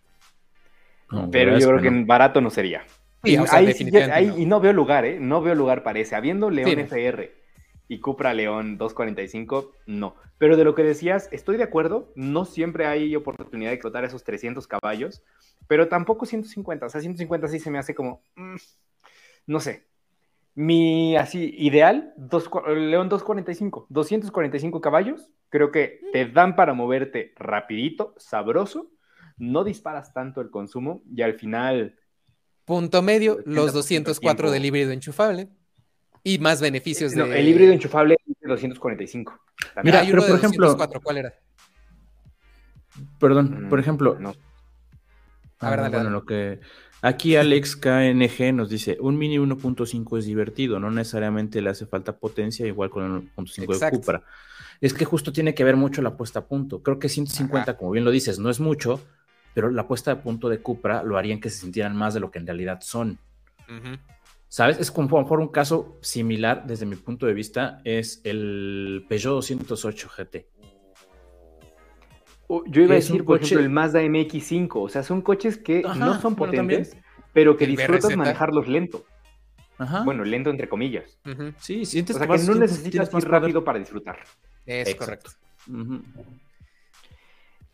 No, Pero yo creo que barato no sería. Sí, Y o sea, ahí sí definitivamente ahí- no. Y no veo lugar, ¿eh? No veo lugar para ese. Habiendo León Sí, no. FR y Cupra León 245, no. Pero de lo que decías, estoy de acuerdo. No siempre hay oportunidad de explotar esos 300 caballos, pero tampoco 150. O sea, 150 sí se me hace como, mm, no sé. Mi así ideal, dos, León 245, 245 caballos, creo que te dan para moverte rapidito, sabroso, no disparas tanto el consumo y al final Punto medio, 80% los del 204 del híbrido enchufable y más beneficios No, de... el híbrido enchufable es de 245. También. Mira, Hay pero uno por de ejemplo- 204, ¿cuál era? Perdón, por Mm, ejemplo, no. A ver, Ah, dale, bueno, dale. lo que aquí Alex KNG nos dice, un Mini 1.5 es divertido, no necesariamente le hace falta potencia, igual con el 1.5 de. Cupra. Es que justo tiene que ver mucho la puesta a punto. Creo que 150, como bien lo dices, no es mucho, pero la puesta a punto de Cupra lo harían que se sintieran más de lo que en realidad son. Ujú. ¿Sabes? Es como mejor un caso similar desde mi punto de vista, es el Peugeot 208 GT. Yo iba a decir, por coche- ejemplo, el Mazda MX5. O sea, son coches que Ajá, no son bueno, potentes, pero que El disfrutas BRZ. manejarlos lento. Ajá. Bueno, lento entre comillas. Ujú. sí, sientes O sea, vas- que no sientes- necesitas ir rápido para disfrutar. Es Exacto. correcto.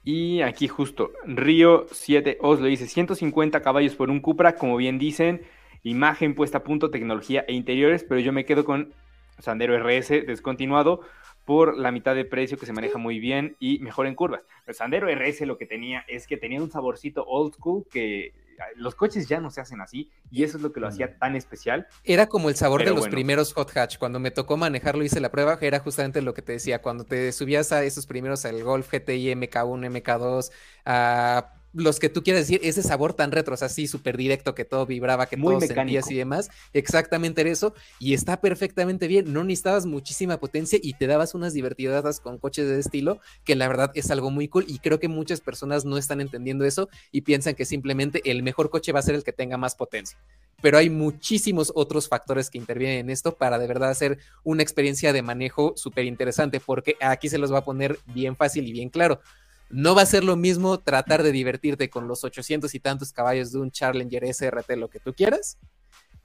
Y aquí justo, Río 7 Oslo dice 150 caballos por un Cupra, como bien dicen, imagen puesta a punto, tecnología e interiores, pero yo me quedo con Sandero RS descontinuado por la mitad de precio que se maneja muy bien y mejor en curvas. El Sandero RS lo que tenía es que tenía un saborcito old school que los coches ya no se hacen así y eso es lo que lo hacía tan especial. Era como el sabor Pero de los bueno. primeros hot hatch. Cuando me tocó manejarlo, hice la prueba, era justamente lo que te decía. Cuando te subías a esos primeros, al Golf GTI, MK1, MK2, a los que tú quieres decir, ese sabor tan retro, o sea, así súper directo, que todo vibraba, que Muy todo mecánico. sentías y demás. Exactamente era eso. Y está perfectamente bien. No necesitabas muchísima potencia y te dabas unas divertidadas con coches de estilo, que la verdad es algo muy cool. Y creo que muchas personas no están entendiendo eso y piensan que simplemente el mejor coche va a ser el que tenga más potencia. Pero hay muchísimos otros factores que intervienen en esto para de verdad hacer una experiencia de manejo súper interesante, porque aquí se los va a poner bien fácil y bien claro. No va a ser lo mismo tratar de divertirte con los 800 y tantos caballos de un Challenger SRT, lo que tú quieras,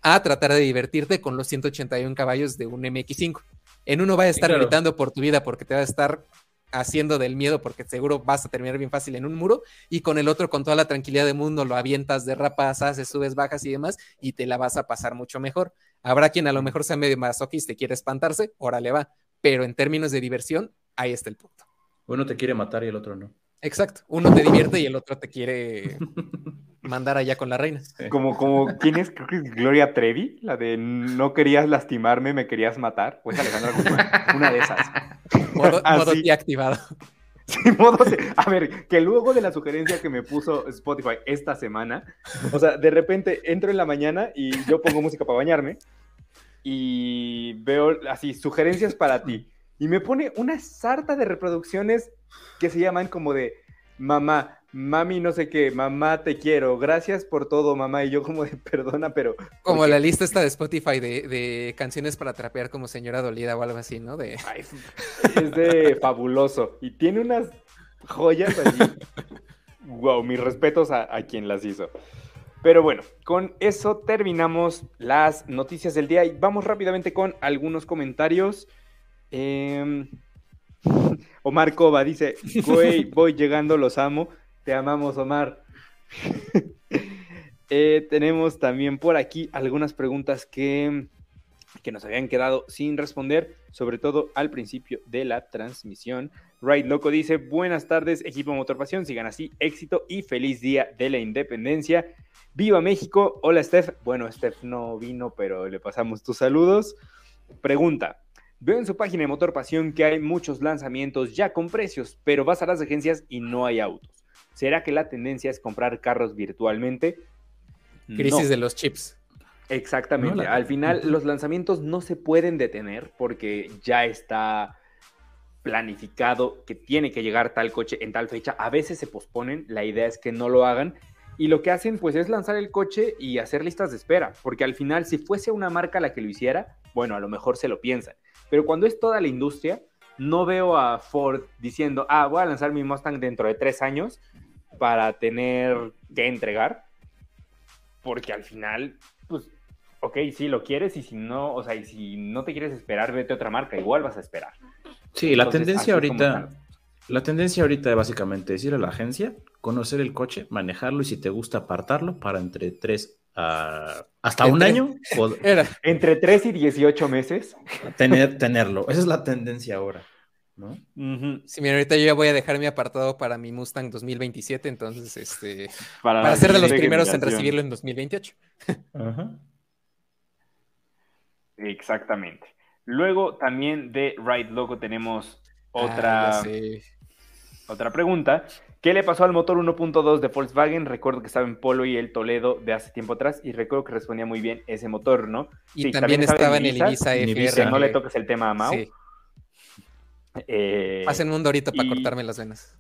a tratar de divertirte con los 181 caballos de un MX5. En uno va a estar claro. gritando por tu vida porque te va a estar haciendo del miedo porque seguro vas a terminar bien fácil en un muro y con el otro con toda la tranquilidad del mundo lo avientas, derrapas, haces, subes, bajas y demás y te la vas a pasar mucho mejor. Habrá quien a lo mejor sea medio masoquista y quiere espantarse, órale va, pero en términos de diversión, ahí está el punto. Uno te quiere matar y el otro no. Exacto, uno te divierte y el otro te quiere mandar allá con la reina. Como, como, ¿quién es? Creo que es Gloria Trevi, la de no querías lastimarme, me querías matar. Pues Alejandra Guzmán, una de esas. Modo, modo activado. Sí, modo de- A ver, que luego de la sugerencia que me puso Spotify esta semana, o sea, de repente entro en la mañana y yo pongo música para bañarme y veo así, sugerencias para ti. Y me pone una sarta de reproducciones que se llaman como de mamá, mami no sé qué, mamá te quiero, gracias por todo, mamá. Y yo como de perdona, pero... ¿por Como la lista esta de Spotify de, de canciones para trapear como señora dolida o algo así, ¿no? De... Ay, es de fabuloso. Y tiene unas joyas allí. wow, mis respetos a, a quien las hizo. Pero bueno, con eso terminamos las noticias del día y vamos rápidamente con algunos comentarios. Em, Omar Cova dice, güey, voy llegando, los amo. Te amamos, Omar. Eh, tenemos también por aquí algunas preguntas que, que nos habían quedado sin responder, sobre todo al principio de la transmisión. Right Loco dice, buenas tardes, equipo Motorpasión, sigan así, éxito y feliz día de la independencia. Viva México, hola Steph. Bueno, Steph no vino, pero le pasamos tus saludos. Pregunta, veo en su página de Motor Pasión que hay muchos lanzamientos ya con precios, pero vas a las agencias y no hay autos. ¿Será que la tendencia es comprar carros virtualmente? Crisis No. de los chips. Exactamente. No, la- Al final, los lanzamientos no se pueden detener porque ya está planificado que tiene que llegar tal coche en tal fecha. A veces se posponen, la idea es que no lo hagan. Y lo que hacen, pues, es lanzar el coche y hacer listas de espera. Porque al final, si fuese una marca la que lo hiciera, bueno, a lo mejor se lo piensan. Pero cuando es toda la industria, no veo a Ford diciendo, ah, voy a lanzar mi Mustang dentro de tres años para tener que entregar. Porque al final, pues, ok, sí lo quieres y si no, o sea, y si no te quieres esperar, vete a otra marca, igual vas a esperar. Sí, la tendencia ahorita, la tendencia ahorita es básicamente es ir a la agencia, conocer el coche, manejarlo y si te gusta apartarlo para entre 3 a hasta un año o Era, Entre 3 y 18 meses. tener, tenerlo. Esa es la tendencia ahora, ¿no? sí, mira, ahorita yo ya voy a dejar mi apartado para mi Mustang 2027, entonces, este, Para, para ser de los primeros en recibirlo en 2028. Ajá. Exactamente. Luego también de Ride Loco tenemos Ah, otra, sé. otra pregunta. ¿Qué le pasó al motor 1.2 de Volkswagen? Recuerdo que estaba en Polo y el Toledo de hace tiempo atrás y recuerdo que respondía muy bien ese motor, ¿no? Y Sí, también, estaba en el Ibiza en FR. Que no le toques el tema a Mau. Sí, Eh, hacen un dorito para cortarme las venas.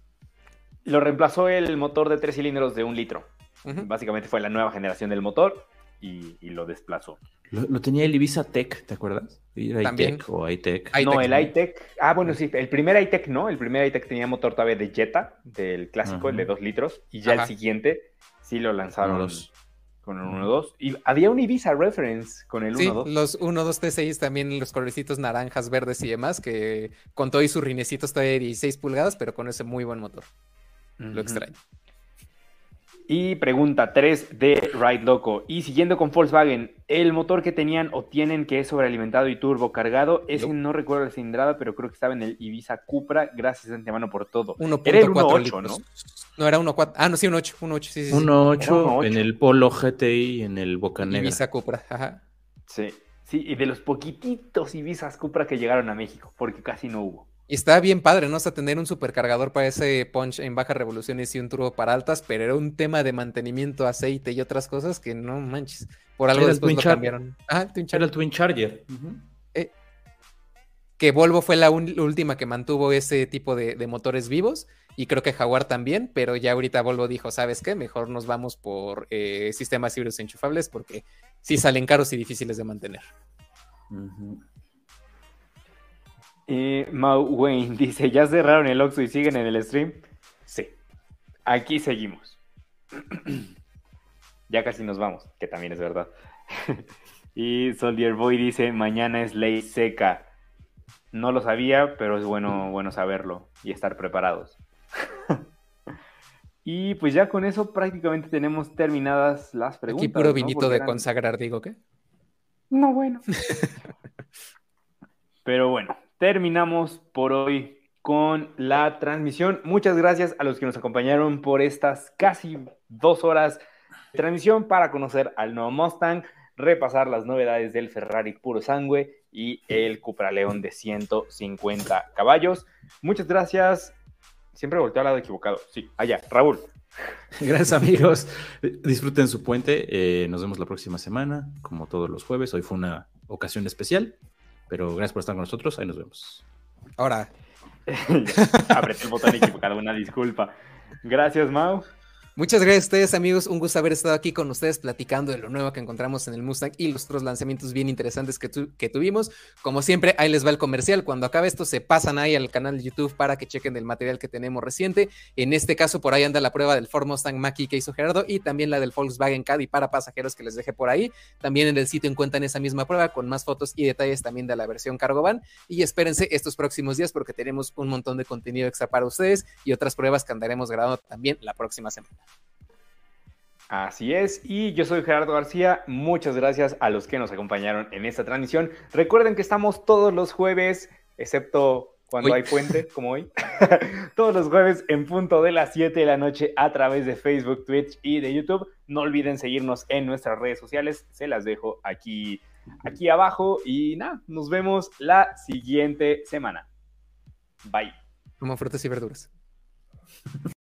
Lo reemplazó el motor de tres cilindros de un litro. Básicamente fue la nueva generación del motor y, y lo desplazó. Lo, lo tenía el Ibiza Tech, ¿te acuerdas? Era También. iTech o no, el iTech. Ah, bueno, sí, el primer iTech no. El primer iTech tenía motor todavía de Jetta, del clásico, el de Ajá. 2 litros. Y ya Ajá. el siguiente sí lo lanzaron 1.2. con el 1.2. Y había un Ibiza Reference con el Sí, 1.2. los 1, 2 T6 también los colorcitos naranjas, verdes y demás, que con todo y sus rinecitos todavía de 16 pulgadas, pero con ese muy buen motor. Lo extraño. Y pregunta 3 de Ride Loco. Y siguiendo con Volkswagen, el motor que tenían o tienen que es sobrealimentado y turbo cargado, ese No. no recuerdo la cilindrada, pero creo que estaba en el Ibiza Cupra. Gracias de antemano por todo. 1.4 Era el 1.8, litros. ¿no? No, era 1.4. Ah, no, sí, 1.8. 1.8, sí, sí. sí. 1.8 Era 1.8. en el Polo GTI en el Boca Negra. Ibiza Cupra. Ajá. Sí, sí, y de los poquititos Ibizas Cupra que llegaron a México, porque casi no hubo. Y estaba bien padre, ¿no? O sea, tener un supercargador para ese punch en bajas revoluciones y un turbo para altas, pero era un tema de mantenimiento, aceite y otras cosas que no manches. Por algo Era el después lo Char- cambiaron. Ah, el Twin Era Charger. el Twin Charger. Ujú. Que Volvo fue la, última que mantuvo ese tipo de, de motores vivos. Y creo que Jaguar también, pero ya ahorita Volvo dijo, ¿sabes qué? Mejor nos vamos por eh, sistemas híbridos enchufables porque sí salen caros y difíciles de mantener. Eh, Mau Wayne dice, ¿ya cerraron el Oxxo y siguen en el stream? Sí. Aquí seguimos. ya casi nos vamos, que también es verdad. y Soldier Boy dice, mañana es ley seca. No lo sabía, pero es bueno, bueno saberlo y estar preparados. y pues ya con eso prácticamente tenemos terminadas las preguntas. Aquí puro vinito de eran- consagrar, digo, ¿qué? no, bueno. Pero bueno, terminamos por hoy con la transmisión. Muchas gracias a los que nos acompañaron por estas casi dos horas de transmisión para conocer al nuevo Mustang, repasar las novedades del Ferrari puro sangue y el Cupra León de 150 caballos. Muchas gracias. Siempre volteo al lado equivocado. Sí, allá, Raúl. Gracias amigos. Disfruten su puente. Eh, nos vemos la próxima semana, como todos los jueves. Hoy fue una ocasión especial, pero gracias por estar con nosotros. Ahí nos vemos. Ahora, Apreté el botón equivocado, una disculpa. Gracias, Mau. Muchas gracias a ustedes, amigos. Un gusto haber estado aquí con ustedes platicando de lo nuevo que encontramos en el Mustang y los otros lanzamientos bien interesantes que, tu- que tuvimos. Como siempre, ahí les va el comercial. Cuando acabe esto, se pasan ahí al canal de YouTube para que chequen el material que tenemos reciente. En este caso, por ahí anda la prueba del Ford Mustang Mach-E que hizo Gerardo y también la del Volkswagen Caddy para pasajeros que les dejé por ahí. También en el sitio encuentran esa misma prueba con más fotos y detalles también de la versión Cargo Van. Y espérense estos próximos días porque tenemos un montón de contenido extra para ustedes y otras pruebas que andaremos grabando también la próxima semana. Así es, y yo soy Gerardo García. Muchas gracias a los que nos acompañaron en esta transmisión. Recuerden que estamos todos los jueves, excepto cuando Hoy. hay puente, como hoy, todos los jueves en punto de las 7 de la noche a través de Facebook, Twitch y de YouTube. No olviden seguirnos en nuestras redes sociales, se las dejo aquí, aquí abajo. Y nada, nos vemos la siguiente semana. Bye. Como frutas y verduras.